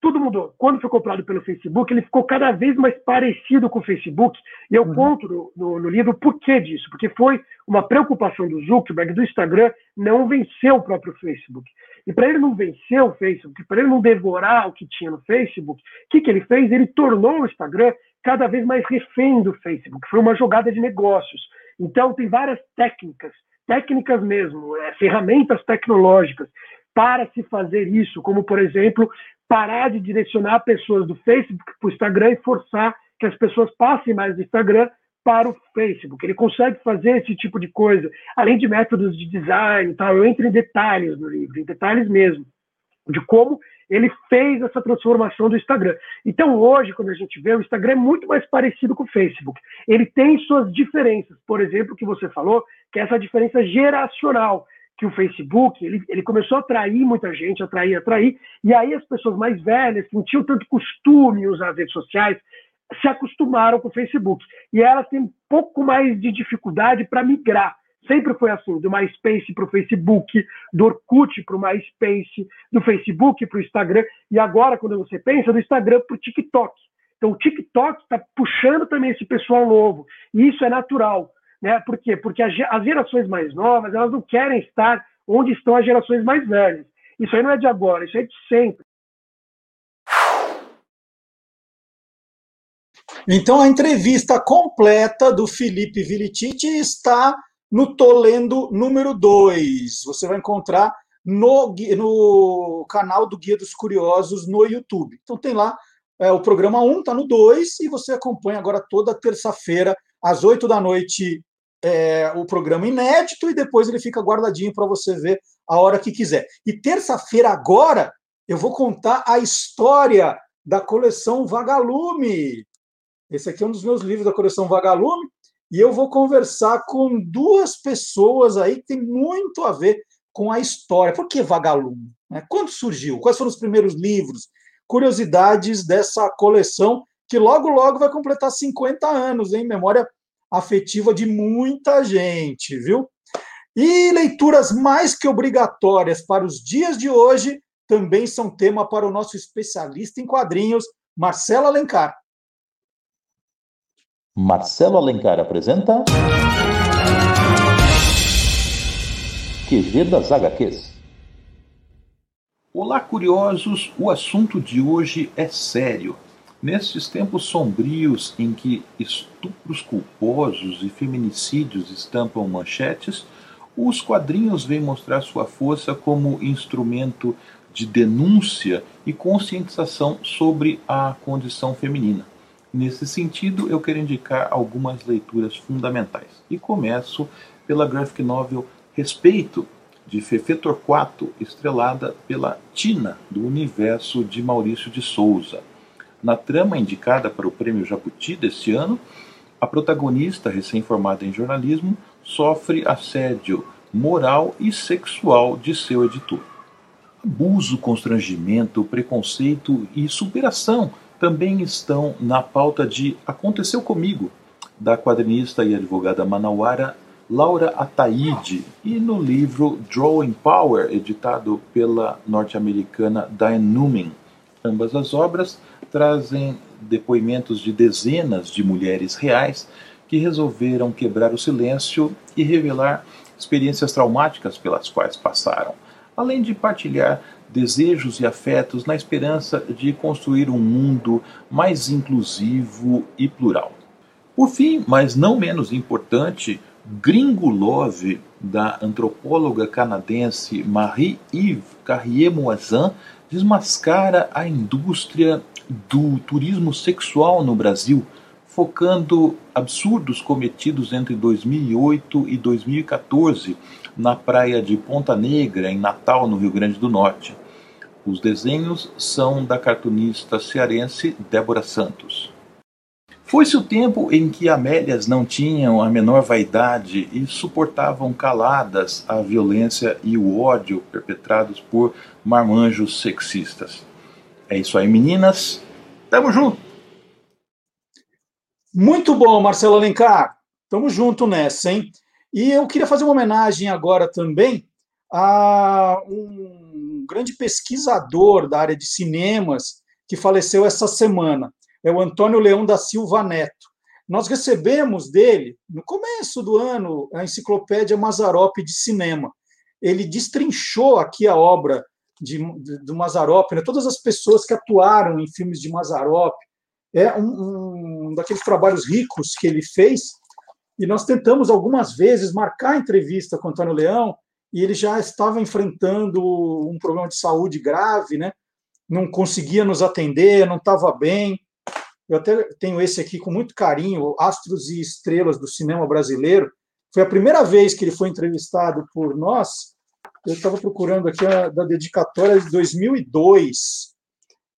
[SPEAKER 26] tudo mudou. Quando foi comprado pelo Facebook, ele ficou cada vez mais parecido com o Facebook. E eu uhum. conto no, no, no, livro o porquê disso. Porque foi uma preocupação do Zuckerberg, do Instagram, não vencer o próprio Facebook. E para ele não vencer o Facebook, para ele não devorar o que tinha no Facebook, o que, que ele fez? Ele tornou o Instagram cada vez mais refém do Facebook. Foi uma jogada de negócios. Então, tem várias técnicas, técnicas mesmo, é, ferramentas tecnológicas para se fazer isso, como, por exemplo, parar de direcionar pessoas do Facebook para o Instagram e forçar que as pessoas passem mais do Instagram para o Facebook. Ele consegue fazer esse tipo de coisa, além de métodos de design e tal. Eu entro em detalhes no livro, em detalhes mesmo, de como ele fez essa transformação do Instagram. Então, hoje, quando a gente vê, o Instagram é muito mais parecido com o Facebook. Ele tem suas diferenças. Por exemplo, que você falou, que é essa diferença geracional que o Facebook ele, ele começou a atrair muita gente, atrair, atrair, e aí as pessoas mais velhas, que não tinham tanto costume usar as redes sociais, se acostumaram com o Facebook. E elas têm um pouco mais de dificuldade para migrar. Sempre foi assim, do MySpace para o Facebook, do Orkut para o MySpace, do Facebook para o Instagram, e agora, quando você pensa, do Instagram para o TikTok. Então, o TikTok está puxando também esse pessoal novo, e isso é natural. Né? Por quê? Porque as gerações mais novas elas não querem estar onde estão as gerações mais velhas. Isso aí não é de agora, isso é de sempre.
[SPEAKER 1] Então a entrevista completa do Felipe Vilitite está no Tolendo número 2. Você vai encontrar no, no canal do Guia dos Curiosos no YouTube. Então tem lá é, o programa 1, está no 2, e você acompanha agora toda terça-feira, às 8 da noite, é, o programa inédito e depois ele fica guardadinho para você ver a hora que quiser. E terça-feira, agora, eu vou contar a história da coleção Vagalume. Esse aqui é um dos meus livros da coleção Vagalume. E eu vou conversar com duas pessoas aí que tem muito a ver com a história. Por que Vagalume? Né? Quando surgiu? Quais foram os primeiros livros? Curiosidades dessa coleção que logo, logo vai completar 50 anos, em memória afetiva de muita gente, viu? E leituras mais que obrigatórias para os dias de hoje também são tema para o nosso especialista em quadrinhos, Marcelo Alencar.
[SPEAKER 27] Marcelo Alencar apresenta. QG das HQs.
[SPEAKER 28] Olá, curiosos! O assunto de hoje é sério. Nestes tempos sombrios em que estupros culposos e feminicídios estampam manchetes, os quadrinhos vêm mostrar sua força como instrumento de denúncia e conscientização sobre a condição feminina. Nesse sentido, eu quero indicar algumas leituras fundamentais. E começo pela graphic novel Respeito, de Fefe Torquato, estrelada pela Tina, do universo de Maurício de Souza. Na trama indicada para o Prêmio Jabuti deste ano, a protagonista, recém-formada em jornalismo, sofre assédio moral e sexual de seu editor. Abuso, constrangimento, preconceito e superação também estão na pauta de Aconteceu Comigo, da quadrinista e advogada manauara Laura Ataide e no livro Drawing Power, editado pela norte-americana Diane Newman. Ambas as obras trazem depoimentos de dezenas de mulheres reais que resolveram quebrar o silêncio e revelar experiências traumáticas pelas quais passaram, além de partilhar desejos e afetos na esperança de construir um mundo mais inclusivo e plural. Por fim, mas não menos importante, Gringo Love, da antropóloga canadense Marie-Yves Carrier-Moisin, desmascara a indústria do turismo sexual no Brasil, focando absurdos cometidos entre 2008 e 2014 na praia de Ponta Negra, em Natal, no Rio Grande do Norte. Os desenhos são da cartunista cearense Débora Santos. Foi-se o tempo em que Amélias não tinham a menor vaidade e suportavam caladas a violência e o ódio perpetrados por marmanjos sexistas. É isso aí, meninas. Tamo junto!
[SPEAKER 1] Muito bom, Marcelo Alencar. Tamo junto nessa, hein? E eu queria fazer uma homenagem agora também a um grande pesquisador da área de cinemas que faleceu essa semana é o Antônio Leão da Silva Neto. Nós recebemos dele, no começo do ano, a enciclopédia Mazarope de Cinema. Ele destrinchou aqui a obra de, de, do Mazarope, né? todas as pessoas que atuaram em filmes de Mazarope. É um, um daqueles trabalhos ricos que ele fez, e nós tentamos algumas vezes marcar entrevista com Antônio Leão, e ele já estava enfrentando um problema de saúde grave, né? não conseguia nos atender, não estava bem. Eu até tenho esse aqui com muito carinho, Astros e Estrelas do Cinema Brasileiro. Foi a primeira vez que ele foi entrevistado por nós. Eu estava procurando aqui a da dedicatória de 2002.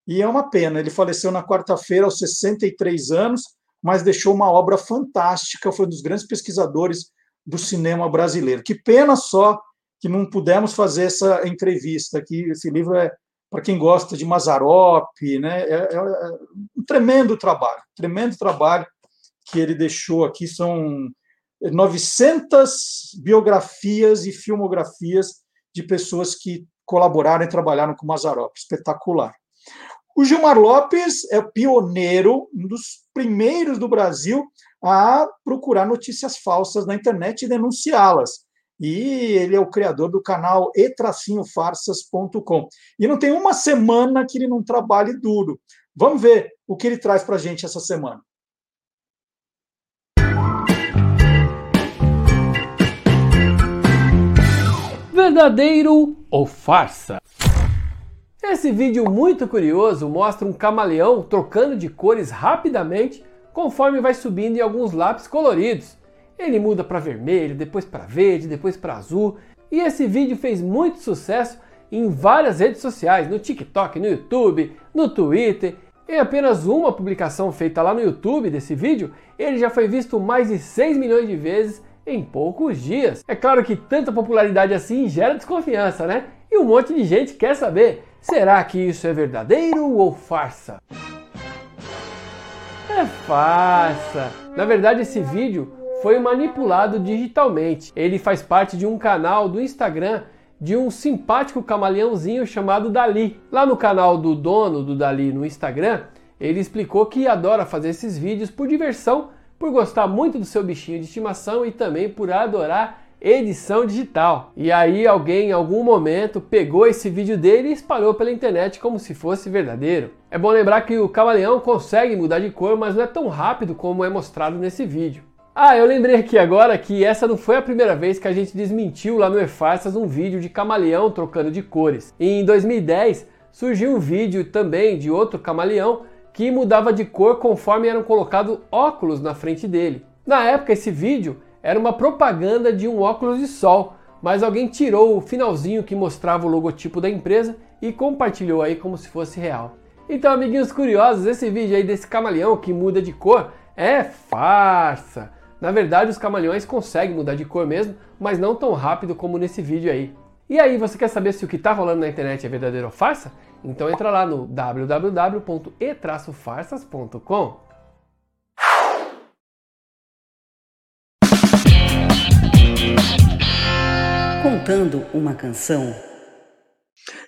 [SPEAKER 1] E é uma pena, ele faleceu na quarta-feira aos 63 anos, mas deixou uma obra fantástica, foi um dos grandes pesquisadores do cinema brasileiro. Que pena só que não pudemos fazer essa entrevista aqui. Esse livro é para quem gosta de Mazarop, né? É, é, é, um tremendo trabalho, tremendo trabalho que ele deixou aqui. São 900 biografias e filmografias de pessoas que colaboraram e trabalharam com Mazarop. Espetacular. O Gilmar Lopes é pioneiro, um dos primeiros do Brasil a procurar notícias falsas na internet e denunciá-las e ele é o criador do canal e-farsas.com. E não tem uma semana que ele não trabalhe duro. Vamos ver o que ele traz para a gente essa semana.
[SPEAKER 29] Verdadeiro ou farsa? Esse vídeo muito curioso mostra um camaleão trocando de cores rapidamente conforme vai subindo em alguns lápis coloridos. Ele muda para vermelho, depois para verde, depois para azul. E esse vídeo fez muito sucesso em várias redes sociais, no TikTok, no YouTube, no Twitter. Em apenas uma publicação feita lá no YouTube desse vídeo, ele já foi visto mais de 6 milhões de vezes em poucos dias. É claro que tanta popularidade assim gera desconfiança, né? E um monte de gente quer saber: será que isso é verdadeiro ou farsa? É farsa! Na verdade, esse vídeo foi manipulado digitalmente. Ele faz parte de um canal do Instagram de um simpático camaleãozinho chamado Dali. Lá no canal do dono do Dali no Instagram, ele explicou que adora fazer esses vídeos por diversão, por gostar muito do seu bichinho de estimação e também por adorar edição digital. E aí alguém em algum momento pegou esse vídeo dele e espalhou pela internet como se fosse verdadeiro. É bom lembrar que o camaleão consegue mudar de cor, mas não é tão rápido como é mostrado nesse vídeo. Ah, eu lembrei aqui agora que essa não foi a primeira vez que a gente desmentiu lá no E-Farsas um vídeo de camaleão trocando de cores. Em 2010 surgiu um vídeo também de outro camaleão que mudava de cor conforme eram colocados óculos na frente dele. Na época esse vídeo era uma propaganda de um óculos de sol, mas alguém tirou o finalzinho que mostrava o logotipo da empresa e compartilhou aí como se fosse real. Então, amiguinhos curiosos, esse vídeo aí desse camaleão que muda de cor é farsa. Na verdade, os camaleões conseguem mudar de cor mesmo, mas não tão rápido como nesse vídeo aí. E aí, você quer saber se o que está rolando na internet é verdadeiro ou farsa? Então entra lá no www.e-farsas.com.
[SPEAKER 30] Contando uma canção.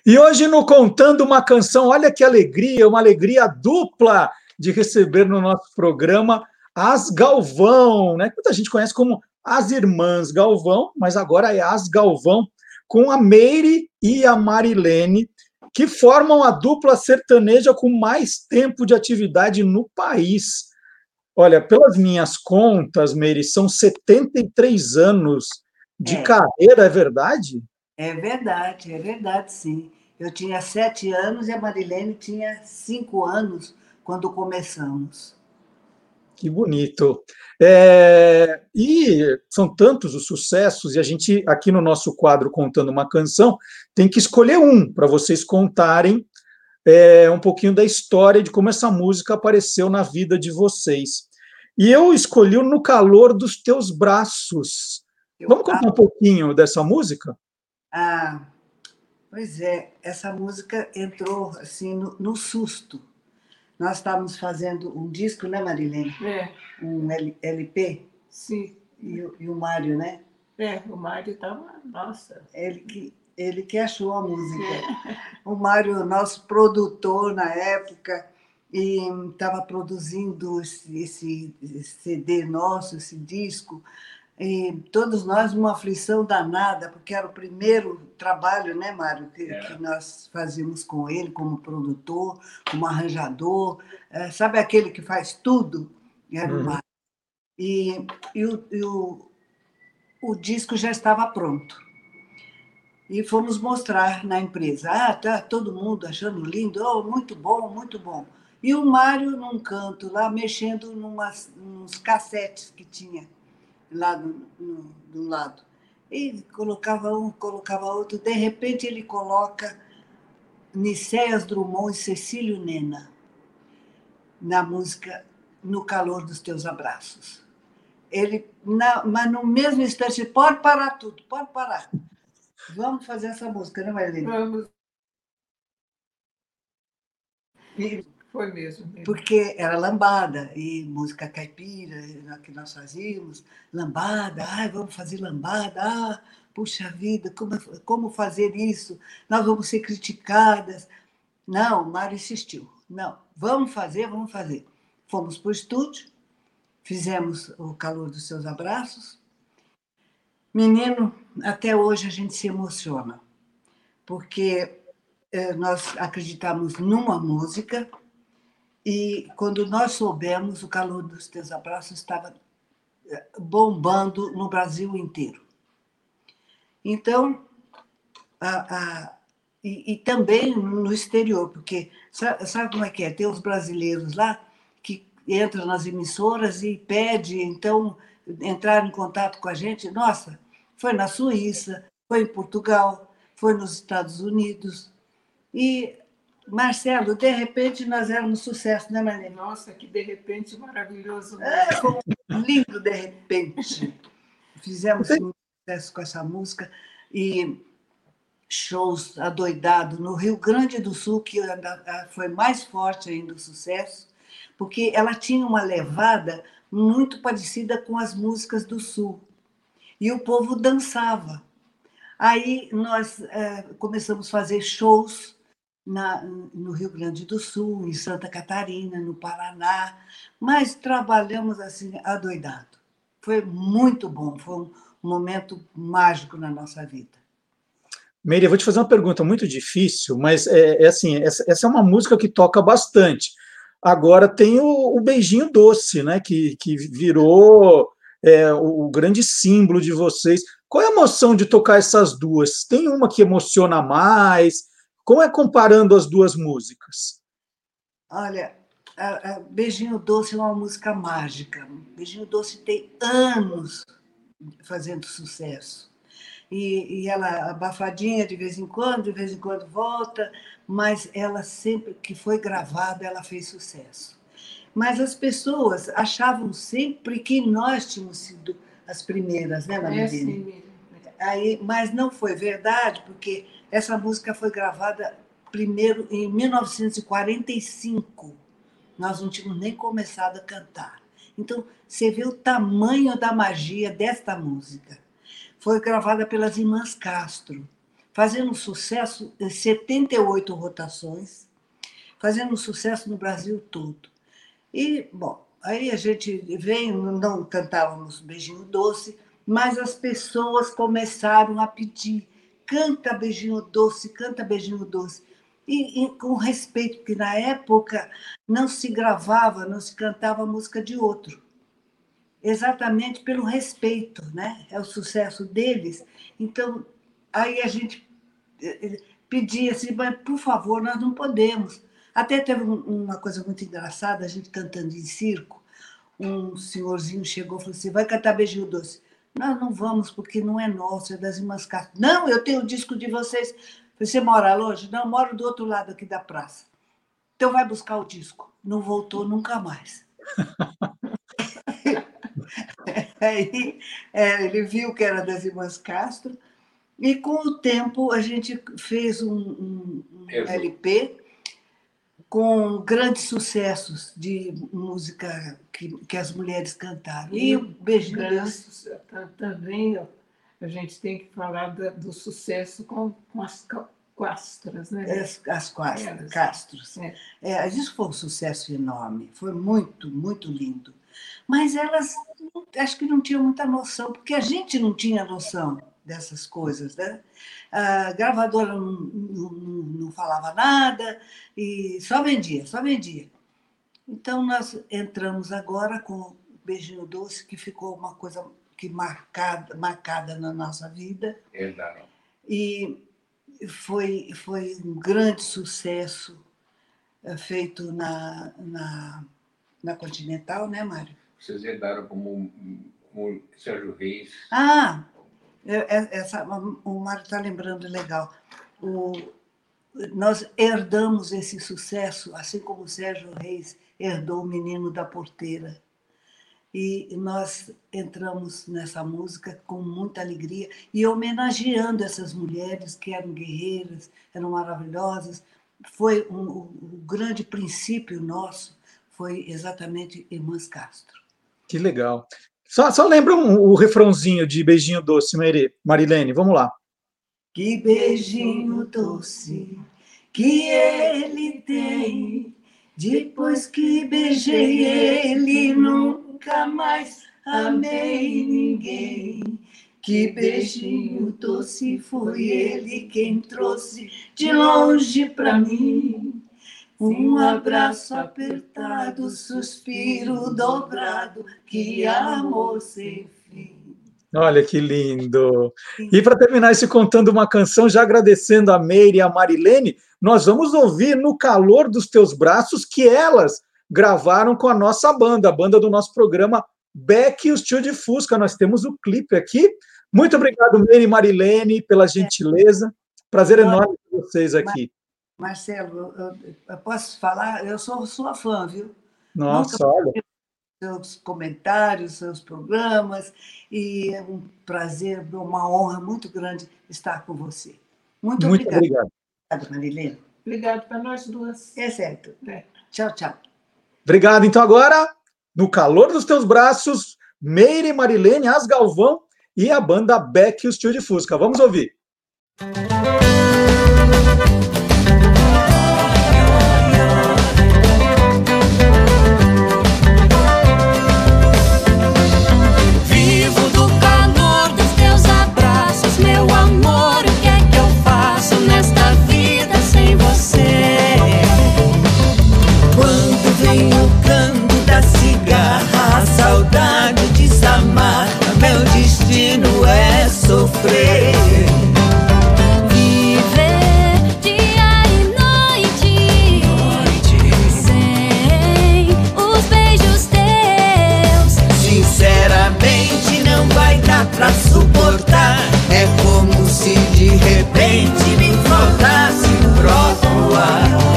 [SPEAKER 1] E hoje no Contando uma Canção, olha que alegria, uma alegria dupla de receber no nosso programa as Galvão, né? Muita gente conhece como as Irmãs Galvão, mas agora é as Galvão com a Meire e a Marilene, que formam a dupla sertaneja com mais tempo de atividade no país. Olha, pelas minhas contas, Meire, são 73 anos de
[SPEAKER 31] É.
[SPEAKER 1] carreira, é verdade?
[SPEAKER 31] É verdade, é verdade, sim. Eu tinha sete anos e a Marilene tinha cinco anos quando começamos.
[SPEAKER 1] Que bonito. É, e são tantos os sucessos, e a gente, aqui no nosso quadro Contando uma Canção, tem que escolher um para vocês contarem é, um pouquinho da história de como essa música apareceu na vida de vocês. E eu escolhi o No Calor dos Teus Braços. Vamos contar um pouquinho dessa música?
[SPEAKER 31] Ah, pois é, essa música entrou assim no, no susto. Nós estávamos fazendo um disco, né, Marilene?
[SPEAKER 32] É.
[SPEAKER 31] Um L- LP.
[SPEAKER 32] Sim.
[SPEAKER 31] E, o- e o Mário, né?
[SPEAKER 32] É, o Mário estava, nossa.
[SPEAKER 31] Ele que, ele que achou a música. O Mário, nosso produtor na época, e estava produzindo esse, esse CD nosso, esse disco, e todos nós numa aflição danada, porque era o primeiro trabalho, né, Mário, que, que nós fazíamos com ele como produtor, como arranjador, eh, sabe aquele que faz tudo? Era o
[SPEAKER 33] Uhum.
[SPEAKER 31] Mário. E, e, o, e o, o disco já estava pronto. E fomos mostrar na empresa. Ah, tá todo mundo achando lindo, oh, muito bom, muito bom. E o Mário num canto lá, mexendo numas, nos cassetes que tinha lá do, no, do lado. E colocava um, colocava outro. De repente ele coloca Nicéias Drummond e Cecílio Nena na música No Calor dos Teus Abraços. Ele, na, mas no mesmo instante, pode parar tudo, pode parar. Vamos fazer essa música, né, Marilene?
[SPEAKER 32] Vamos.
[SPEAKER 31] E-
[SPEAKER 32] Foi mesmo. mesmo.
[SPEAKER 31] porque era lambada e música caipira que nós fazíamos, lambada, ai, vamos fazer lambada, ah, puxa vida, como, como fazer isso? Nós vamos ser criticadas. Não, o Mário insistiu, não, vamos fazer, vamos fazer. Fomos para o estúdio, fizemos o calor dos seus abraços. Menino, até hoje a gente se emociona, porque eh, nós acreditamos numa música e quando nós soubemos, o calor dos teus abraços estava eh, bombando no Brasil inteiro. Então, a- a- e, e também no exterior, porque sabe, sabe como é que é? Tem os brasileiros lá que entram nas emissoras e pede, então, entrar em contato com a gente. Nossa, foi na Suíça, foi em Portugal, foi nos Estados Unidos. E, Marcelo, de repente nós éramos sucesso, né, Marlene?
[SPEAKER 32] Nossa, que de repente maravilhoso.
[SPEAKER 31] É, como um lindo de repente. Fizemos um sucesso com essa música e shows adoidados no Rio Grande do Sul, que ah, foi mais forte ainda o sucesso, porque ela tinha uma levada muito parecida com as músicas do Sul. E o povo dançava. Aí nós eh, começamos a fazer shows na, no Rio Grande do Sul, em Santa Catarina, no Paraná, mas trabalhamos assim, adoidado. Foi muito bom, foi um momento mágico na nossa vida.
[SPEAKER 1] Meire, vou te fazer uma pergunta muito difícil, mas é, é assim, essa, essa é uma música que toca bastante. Agora tem o, o beijinho doce, né? Que, que virou é, o, grande símbolo de vocês. Qual é a emoção de tocar essas duas? Tem uma que emociona mais? Como é comparando as duas músicas?
[SPEAKER 31] Olha, Beijinho Doce é uma música mágica. Beijinho Doce tem anos fazendo sucesso. E, e ela abafadinha de vez em quando, de vez em quando volta, mas ela sempre que foi gravada, ela fez sucesso. Mas as pessoas achavam sempre que nós tínhamos sido as primeiras, né,
[SPEAKER 32] É,
[SPEAKER 31] Marilene?
[SPEAKER 32] sim, Miriam.
[SPEAKER 31] Aí, mas não foi verdade, porque essa música foi gravada primeiro em 1945. Nós não tínhamos nem começado a cantar. Então, você vê o tamanho da magia desta música. foi gravada pelas irmãs Castro, fazendo sucesso em 78 rotações, fazendo sucesso no Brasil todo. E, bom, aí a gente veio, não cantávamos Beijinho Doce, mas as pessoas começaram a pedir: canta Beijinho Doce, canta Beijinho Doce. E, e, com respeito, porque na época não se gravava, não se cantava música de outro. Exatamente pelo respeito, né? É o sucesso deles. Então, aí a gente eh, pedia assim, mas por favor, nós não podemos. Até teve uma coisa muito engraçada, a gente cantando em circo, um senhorzinho chegou e falou assim, vai cantar Beijinho Doce. Nós não vamos, porque não é nosso, é das irmãs Castro. Não, eu tenho o disco de vocês. Você mora longe? Não, moro do outro lado aqui da praça. Então vai buscar o disco. Não voltou nunca mais. Aí é, ele viu que era das irmãs Castro, e com o tempo a gente fez um, um, um LP com grandes sucessos de música que, que as mulheres cantaram. E, o Beijinho.
[SPEAKER 32] Tá- Também ó, a gente tem que falar da- do sucesso com, com as quastras, né?
[SPEAKER 31] As, as quatro,
[SPEAKER 32] Elas.
[SPEAKER 31] Castros. É, isso foi um sucesso enorme, foi muito, muito lindo. Mas elas acho que não tinham muita noção, porque a gente não tinha noção dessas coisas, né? A gravadora não, não, não- falava nada e só vendia, só vendia. Então nós entramos agora com o Beijinho Doce, que ficou uma coisa que marcada, marcada na nossa vida.
[SPEAKER 30] Herdaram.
[SPEAKER 31] E foi, foi um grande sucesso eh, feito na, na, na Continental, né, Mário?
[SPEAKER 30] Vocês herdaram como, como Sérgio Reis.
[SPEAKER 31] Ah, essa, o Mário está lembrando legal. O, nós herdamos esse sucesso, assim como o Sérgio Reis herdou o Menino da Porteira. E nós entramos nessa música com muita alegria e homenageando essas mulheres que eram guerreiras, eram maravilhosas. Foi um, o grande princípio nosso foi exatamente Irmãs Castro.
[SPEAKER 1] Que legal. Só, só lembra um- o refrãozinho de Beijinho Doce, Mari- Marilene. Vamos lá.
[SPEAKER 31] Que beijinho doce que ele tem. Depois que beijei ele, nunca mais amei ninguém. Que beijinho doce foi ele quem trouxe de longe pra mim. Um abraço apertado, suspiro dobrado, que amor sem fim.
[SPEAKER 1] Olha que lindo. E para terminar esse contando uma canção, já agradecendo a Meire e a Marilene, nós vamos ouvir no calor dos teus braços que elas gravaram com a nossa banda, a banda do nosso programa Beck e o Tio de Fusca. Nós temos o clipe aqui. Muito obrigado, Meire e Marilene, pela gentileza. Prazer enorme ter vocês aqui.
[SPEAKER 31] Marcelo, eu, eu posso falar? Eu sou sua fã, viu?
[SPEAKER 1] Nossa,
[SPEAKER 31] Nunca
[SPEAKER 1] olha.
[SPEAKER 31] Seus comentários, seus programas, e é um prazer, uma honra muito grande estar com você. Muito,
[SPEAKER 1] Muito
[SPEAKER 31] obrigada.
[SPEAKER 1] obrigado.
[SPEAKER 31] Obrigada, Marilene.
[SPEAKER 32] Obrigado para nós duas.
[SPEAKER 31] É certo. Tchau, tchau.
[SPEAKER 1] Obrigado. Então, agora, no calor dos teus braços, Meire Marilene, As Galvão e a banda Beck e os Tio de Fusca. Vamos ouvir.
[SPEAKER 34] Próprio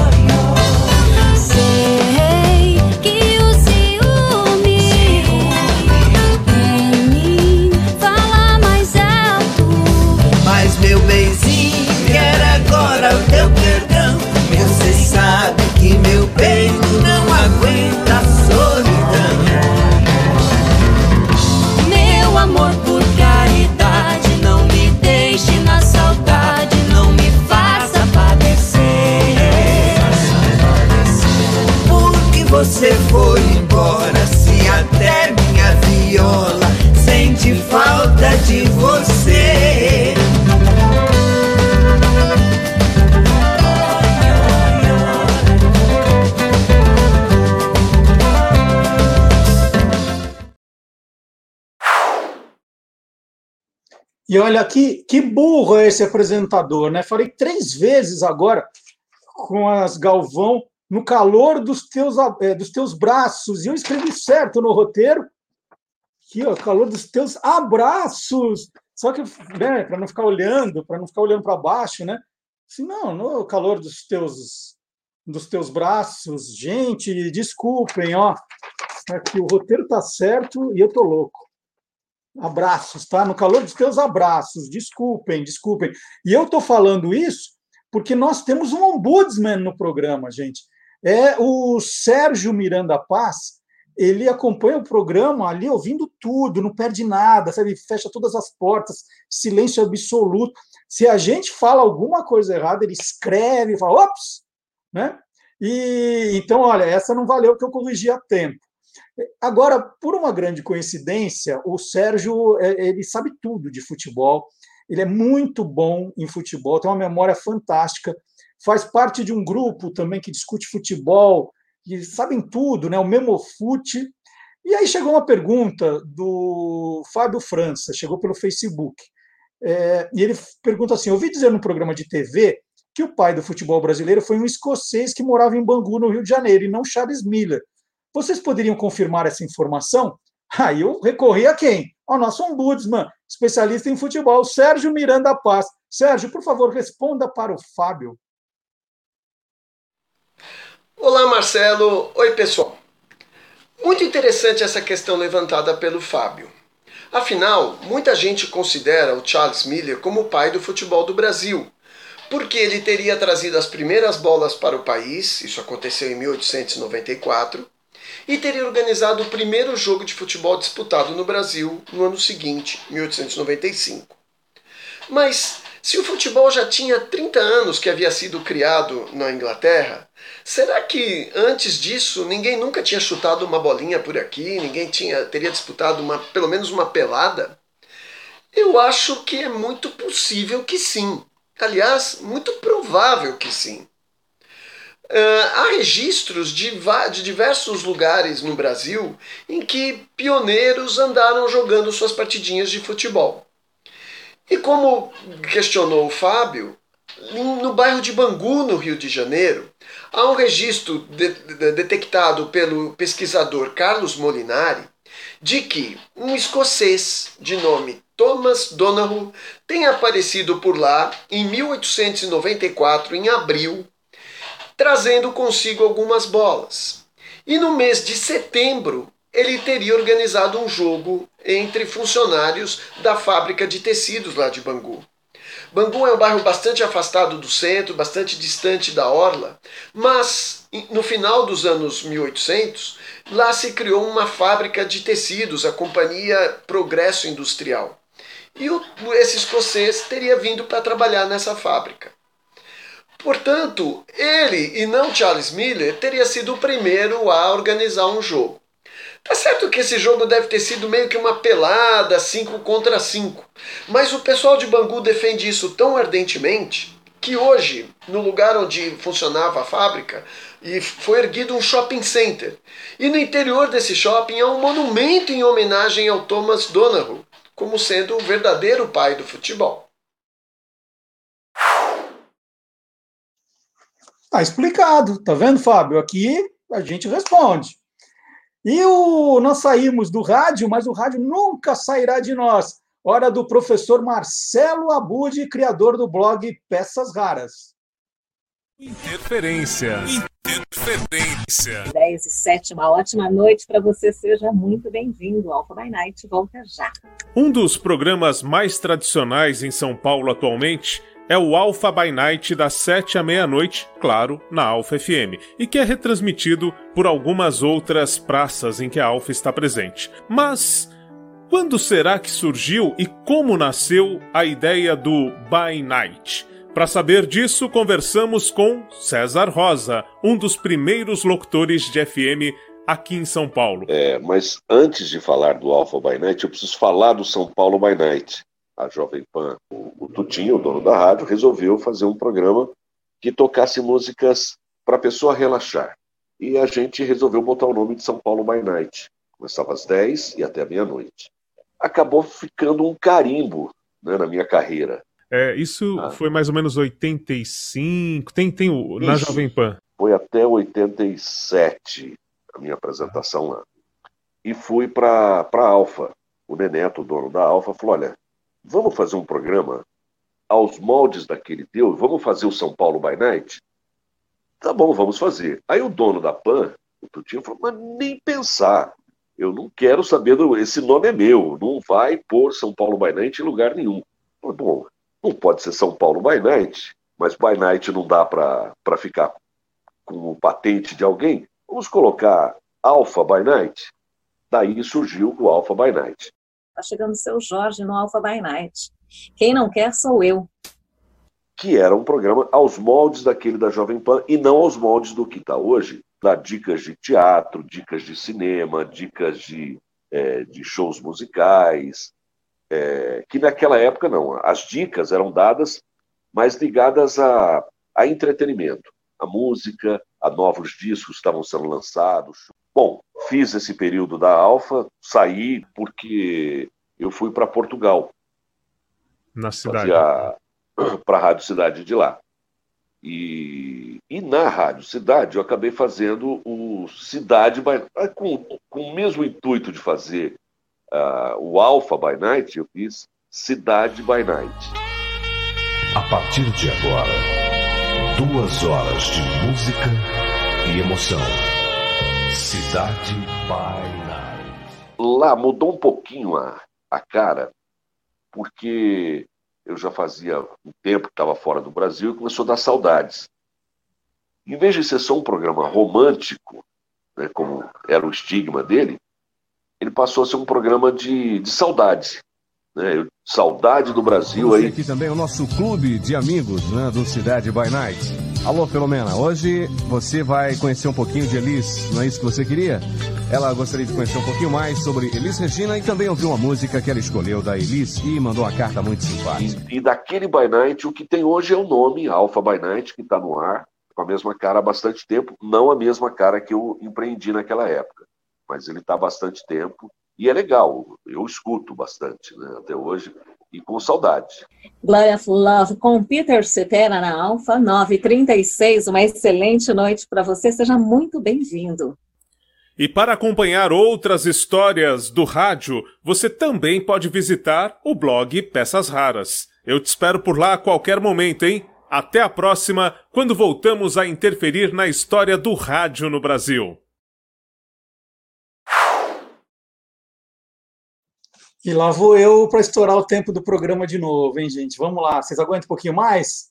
[SPEAKER 1] E olha que, que burro é esse apresentador, né? Falei três vezes agora com as Galvão no calor dos teus, é, dos teus braços. E eu escrevi certo no roteiro. Aqui, ó, calor dos teus abraços. Só que, né, para não ficar olhando, para não ficar olhando para baixo, né? Assim, não, no calor dos teus dos teus braços. Gente, desculpem, ó. Aqui o roteiro tá certo e eu tô louco. Abraços, tá? No calor dos teus abraços. Desculpem, desculpem. E eu tô falando isso porque nós temos um ombudsman no programa, gente. É o Sérgio Miranda Paz. Ele acompanha o programa ali ouvindo tudo, não perde nada, sabe? Fecha todas as portas, silêncio absoluto. Se a gente fala alguma coisa errada, ele escreve fala, ops, né? E então, olha, essa não valeu que eu corrigi a tempo. Agora, por uma grande coincidência, o Sérgio é, ele sabe tudo de futebol. Ele é muito bom em futebol, tem uma memória fantástica. Faz parte de um grupo também que discute futebol, que sabem tudo, né? O Memofute. E aí chegou uma pergunta do Fábio França, chegou pelo Facebook. É, e ele pergunta assim: ouvi dizer no programa de TV que o pai do futebol brasileiro foi um escocês que morava em Bangu, no Rio de Janeiro, e não Charles Miller. Vocês poderiam confirmar essa informação? Aí eu recorri a quem? Ao nosso ombudsman, especialista em futebol, Sérgio Miranda Paz. Sérgio, por favor, responda para o Fábio.
[SPEAKER 35] Olá, Marcelo. Oi, pessoal. Muito interessante essa questão levantada pelo Fábio. Afinal, muita gente considera o Charles Miller como o pai do futebol do Brasil, porque ele teria trazido as primeiras bolas para o país, isso aconteceu em 1894, e teria organizado o primeiro jogo de futebol disputado no Brasil no ano seguinte, 1895. Mas se o futebol já tinha 30 anos que havia sido criado na Inglaterra, será que antes disso ninguém nunca tinha chutado uma bolinha por aqui, ninguém tinha teria disputado uma, pelo menos uma pelada? Eu acho que é muito possível que sim. Aliás, muito provável que sim. Uh, há registros de, de diversos lugares no Brasil em que pioneiros andaram jogando suas partidinhas de futebol. E como questionou o Fábio, no bairro de Bangu, no Rio de Janeiro, há um registro de, de, detectado pelo pesquisador Carlos Molinari de que um escocês de nome Thomas Donoghue tem aparecido por lá em 1894, em abril, trazendo consigo algumas bolas. E no mês de setembro, ele teria organizado um jogo entre funcionários da fábrica de tecidos lá de Bangu. Bangu é um bairro bastante afastado do centro, bastante distante da orla, mas no final dos anos 1800, lá se criou uma fábrica de tecidos, a Companhia Progresso Industrial. E o, esse escocês teria vindo para trabalhar nessa fábrica. Portanto, ele e não Charles Miller teria sido o primeiro a organizar um jogo. Tá certo que esse jogo deve ter sido meio que uma pelada, 5 contra 5, mas o pessoal de Bangu defende isso tão ardentemente que hoje, no lugar onde funcionava a fábrica, e foi erguido um shopping center. E no interior desse shopping há um monumento em homenagem ao Thomas Donoghue, como sendo o verdadeiro pai do futebol.
[SPEAKER 1] Tá explicado, tá vendo, Fábio? Aqui a gente responde. E o, nós saímos do rádio, mas o rádio nunca sairá de nós. Hora do professor Marcelo Abud, criador do blog Peças Raras.
[SPEAKER 36] Interferência. Interferência.
[SPEAKER 37] 10 e 7, uma ótima noite para você. Seja muito bem-vindo. Alpha by Night volta já.
[SPEAKER 36] Um dos programas mais tradicionais em São Paulo atualmente é o Alpha by Night das 7 à meia-noite, claro, na Alpha FM, e que é retransmitido por algumas outras praças em que a Alpha está presente. Mas quando será que surgiu e como nasceu a ideia do By Night? Para saber disso, conversamos com César Rosa, um dos primeiros locutores de FM aqui em São Paulo.
[SPEAKER 38] É, mas antes de falar do Alpha by Night, eu preciso falar do São Paulo by Night. A Jovem Pan, o, o Tutinho, o dono da rádio, resolveu fazer um programa que tocasse músicas para a pessoa relaxar. E a gente resolveu botar o nome de São Paulo by Night. Começava às 10 e até meia-noite. Acabou ficando um carimbo né, na minha carreira.
[SPEAKER 36] É, isso ah. foi mais ou menos 85. Tem, tem o, na Jovem Pan.
[SPEAKER 38] Foi até 87 a minha apresentação lá. E fui para a Alfa. O Neneto, o dono da Alfa, falou: olha, vamos fazer um programa aos moldes daquele teu, vamos fazer o São Paulo by Night? Tá bom, vamos fazer. Aí o dono da PAN, o Tutinho, falou: mas nem pensar. Eu não quero saber, do... esse nome é meu, não vai pôr São Paulo by Night em lugar nenhum. Falei, bom, não pode ser São Paulo by Night, mas by Night não dá para ficar com o patente de alguém. Vamos colocar Alpha by Night. Daí surgiu o Alpha by Night.
[SPEAKER 37] Tá chegando o seu Jorge no Alpha by Night. Quem não quer sou eu.
[SPEAKER 38] Que era um programa aos moldes daquele da Jovem Pan e não aos moldes do que está hoje. Dá dicas de teatro, dicas de cinema, dicas de, é, de shows musicais. É, que naquela época não. As dicas eram dadas mais ligadas a, a entretenimento. A música, a novos discos estavam sendo lançados. Bom, fiz esse período da Alfa, saí porque eu fui para Portugal.
[SPEAKER 36] Na cidade.
[SPEAKER 38] Para a Rádio Cidade de lá. E, e, na Rádio Cidade eu acabei fazendo o Cidade by ah, com, com o mesmo intuito de fazer uh, o Alpha by Night, eu fiz Cidade by Night.
[SPEAKER 39] A partir de agora, duas horas de música e emoção. Cidade by Night.
[SPEAKER 38] Lá mudou um pouquinho a, a cara, porque eu já fazia um tempo que estava fora do Brasil e começou a dar saudades. Em vez de ser só um programa romântico, né, como era o estigma dele, ele passou a ser um programa de, de saudade. Né? Saudade do Brasil aí.
[SPEAKER 40] Aqui também o nosso clube de amigos né, do Cidade by Night. Alô, Filomena, hoje você vai conhecer um pouquinho de Elis, não é isso que você queria? Ela gostaria de conhecer um pouquinho mais sobre Elis Regina e também ouvir uma música que ela escolheu da Elis e mandou uma carta muito simpática.
[SPEAKER 38] E, e daquele By Night, o que tem hoje é o nome Alpha By Night, que está no ar, com a mesma cara há bastante tempo, não a mesma cara que eu empreendi naquela época, mas ele está há bastante tempo e é legal, eu escuto bastante né, até hoje e com saudade.
[SPEAKER 37] Glory of Love com Peter Cetera na Alfa 936. Uma excelente noite para você, seja muito bem-vindo.
[SPEAKER 36] E para acompanhar outras histórias do rádio, você também pode visitar o blog Peças Raras. Eu te espero por lá a qualquer momento, hein? Até a próxima, quando voltamos a interferir na história do rádio no Brasil.
[SPEAKER 1] E lá vou eu para estourar o tempo do programa de novo, hein, gente? Vamos lá, vocês aguentam um pouquinho mais?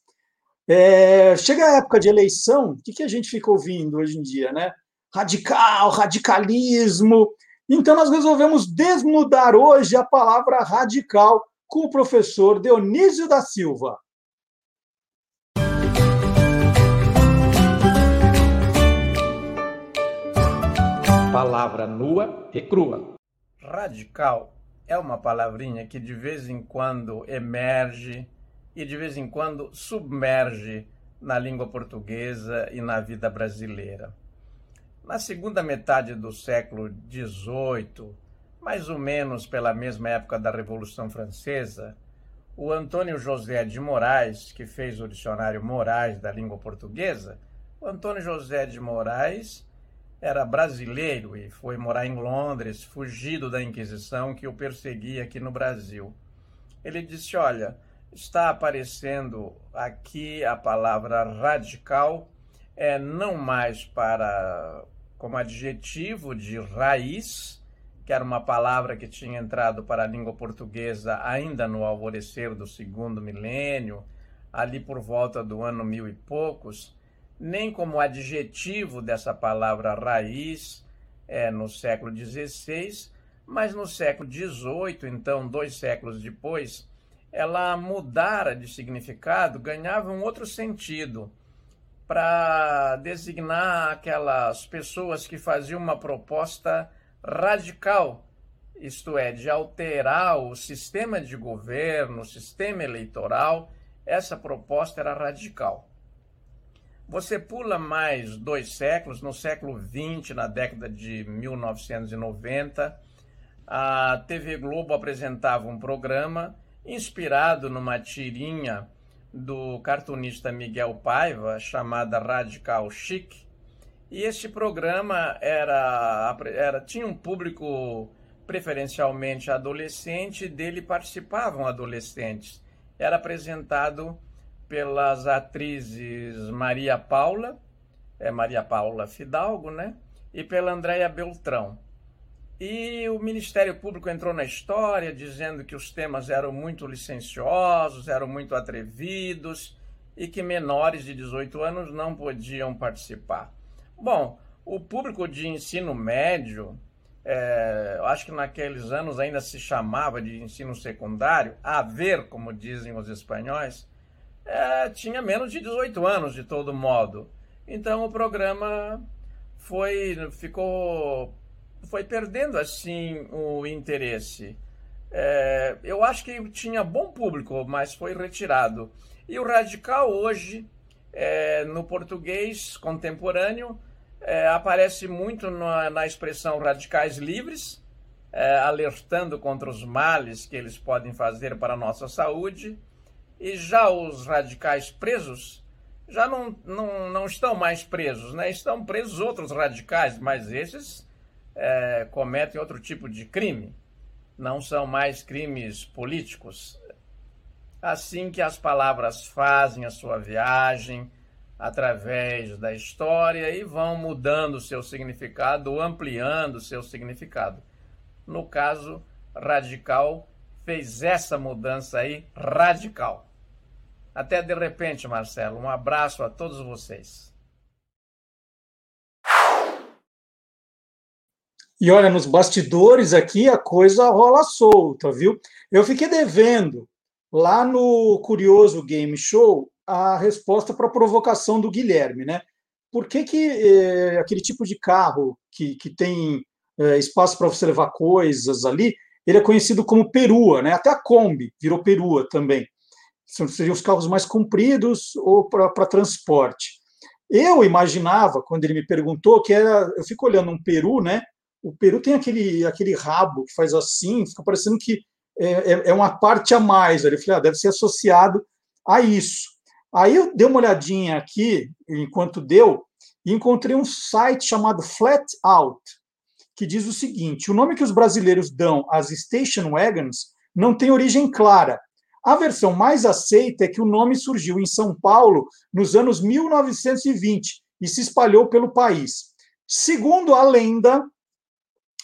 [SPEAKER 1] É, chega a época de eleição, o que, que a gente fica ouvindo hoje em dia, né? Radical, radicalismo. Então, nós resolvemos desnudar hoje a palavra radical com o professor Dionísio da Silva.
[SPEAKER 41] Palavra nua e crua. Radical é uma palavrinha que de vez em quando emerge e de vez em quando submerge na língua portuguesa e na vida brasileira. Na segunda metade do século XVIII, mais ou menos pela mesma época da Revolução Francesa, o Antônio José de Moraes, que fez o dicionário Moraes da língua portuguesa, o Antônio José de Moraes era brasileiro e foi morar em Londres, fugido da Inquisição que o perseguia aqui no Brasil. Ele disse: Olha, está aparecendo aqui a palavra radical, é não mais para como adjetivo de raiz, que era uma palavra que tinha entrado para a língua portuguesa ainda no alvorecer do segundo milênio, ali por volta do ano mil e poucos nem como adjetivo dessa palavra raiz é, no século XVI, mas no século XVIII, então dois séculos depois, ela mudara de significado, ganhava um outro sentido para designar aquelas pessoas que faziam uma proposta radical, isto é, de alterar o sistema de governo, o sistema eleitoral. Essa proposta era radical. Você pula mais dois séculos, no século XX, na década de 1990, a TV Globo apresentava um programa inspirado numa tirinha do cartunista Miguel Paiva, chamada Radical Chic. E este programa era, era tinha um público preferencialmente adolescente, dele participavam adolescentes. Era apresentado pelas atrizes Maria Paula, é Maria Paula Fidalgo, né? E pela Andréia Beltrão. E o Ministério Público entrou na história dizendo que os temas eram muito licenciosos, eram muito atrevidos e que menores de 18 anos não podiam participar. Bom, o público de ensino médio, é, acho que naqueles anos ainda se chamava de ensino secundário, a ver, como dizem os espanhóis, é, tinha menos de 18 anos de todo modo. Então o programa foi ficou foi perdendo assim o interesse. É, eu acho que tinha bom público, mas foi retirado. E o radical hoje, é, no português contemporâneo, é, aparece muito na, na, expressão radicais livres, é, alertando contra os males que eles podem fazer para a nossa saúde. E já os radicais presos já não, não, não estão mais presos, né? estão presos outros radicais, mas esses é, cometem outro tipo de crime, não são mais crimes políticos. Assim que as palavras fazem a sua viagem através da história e vão mudando seu significado, ampliando seu significado. No caso, radical fez essa mudança aí radical. Até de repente, Marcelo. Um abraço a todos vocês.
[SPEAKER 1] E olha, nos bastidores aqui a coisa rola solta, viu? Eu fiquei devendo lá no Curioso Game Show a resposta para a provocação do Guilherme, né? Por que, que é, aquele tipo de carro que, que tem é, espaço para você levar coisas ali, ele é conhecido como perua, né? Até a Kombi virou perua também. Seriam os carros mais compridos ou para transporte. Eu imaginava, quando ele me perguntou, que era. Eu fico olhando um peru, né? o peru tem aquele, aquele rabo que faz assim, fica parecendo que é, é, é uma parte a mais. Eu falei, ah, deve ser associado a isso. Aí eu dei uma olhadinha aqui, enquanto deu, e encontrei um site chamado Flat Out, que diz o seguinte: o nome que os brasileiros dão às station wagons não tem origem clara. A versão mais aceita é que o nome surgiu em São Paulo nos anos 1920 e se espalhou pelo país. Segundo a lenda,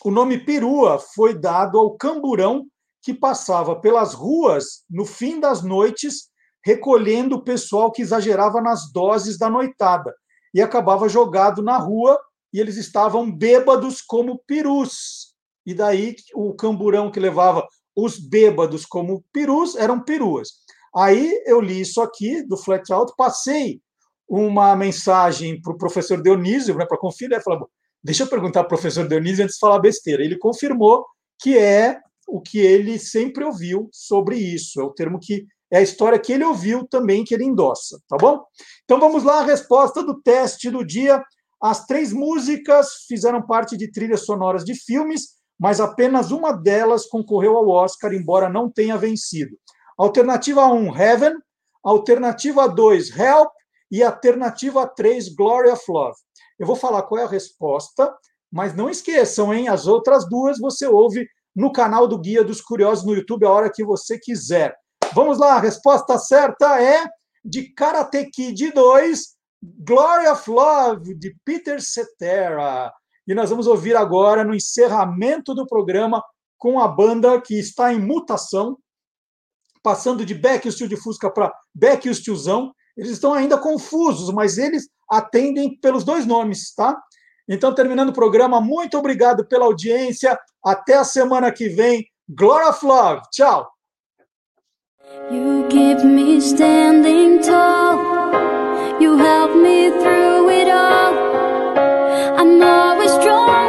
[SPEAKER 1] o nome perua foi dado ao camburão que passava pelas ruas no fim das noites, recolhendo o pessoal que exagerava nas doses da noitada e acabava jogado na rua e eles estavam bêbados como perus. E daí o camburão que levava os bêbados como perus eram peruas. Aí eu li isso aqui do Flat Out, passei uma mensagem para o professor Dionísio, né, para conferir, ele falou, Deixa eu perguntar ao professor Dionísio antes de falar besteira. Ele confirmou que é o que ele sempre ouviu sobre isso. É o termo que é a história que ele ouviu também, que ele endossa, tá bom? Então vamos lá, a resposta do teste do dia. As três músicas fizeram parte de trilhas sonoras de filmes, mas apenas uma delas concorreu ao Oscar, embora não tenha vencido. Alternativa 1, Heaven. Alternativa 2, Help. E alternativa 3, Glory of Love. Eu vou falar qual é a resposta, mas não esqueçam, hein? As outras duas você ouve no canal do Guia dos Curiosos no YouTube a hora que você quiser. Vamos lá, a resposta certa é de Karate Kid 2, Glory of Love, de Peter Cetera. E nós vamos ouvir agora no encerramento do programa com a banda que está em mutação, passando de Beck e o Steel de Fusca para Beck e o Steelzão. Eles estão ainda confusos, mas eles atendem pelos dois nomes, tá? Então, terminando o programa, muito obrigado pela audiência. Até a semana que vem. Glory of Love. Tchau. You keep me standing tall. You help me through it all. I'm always 说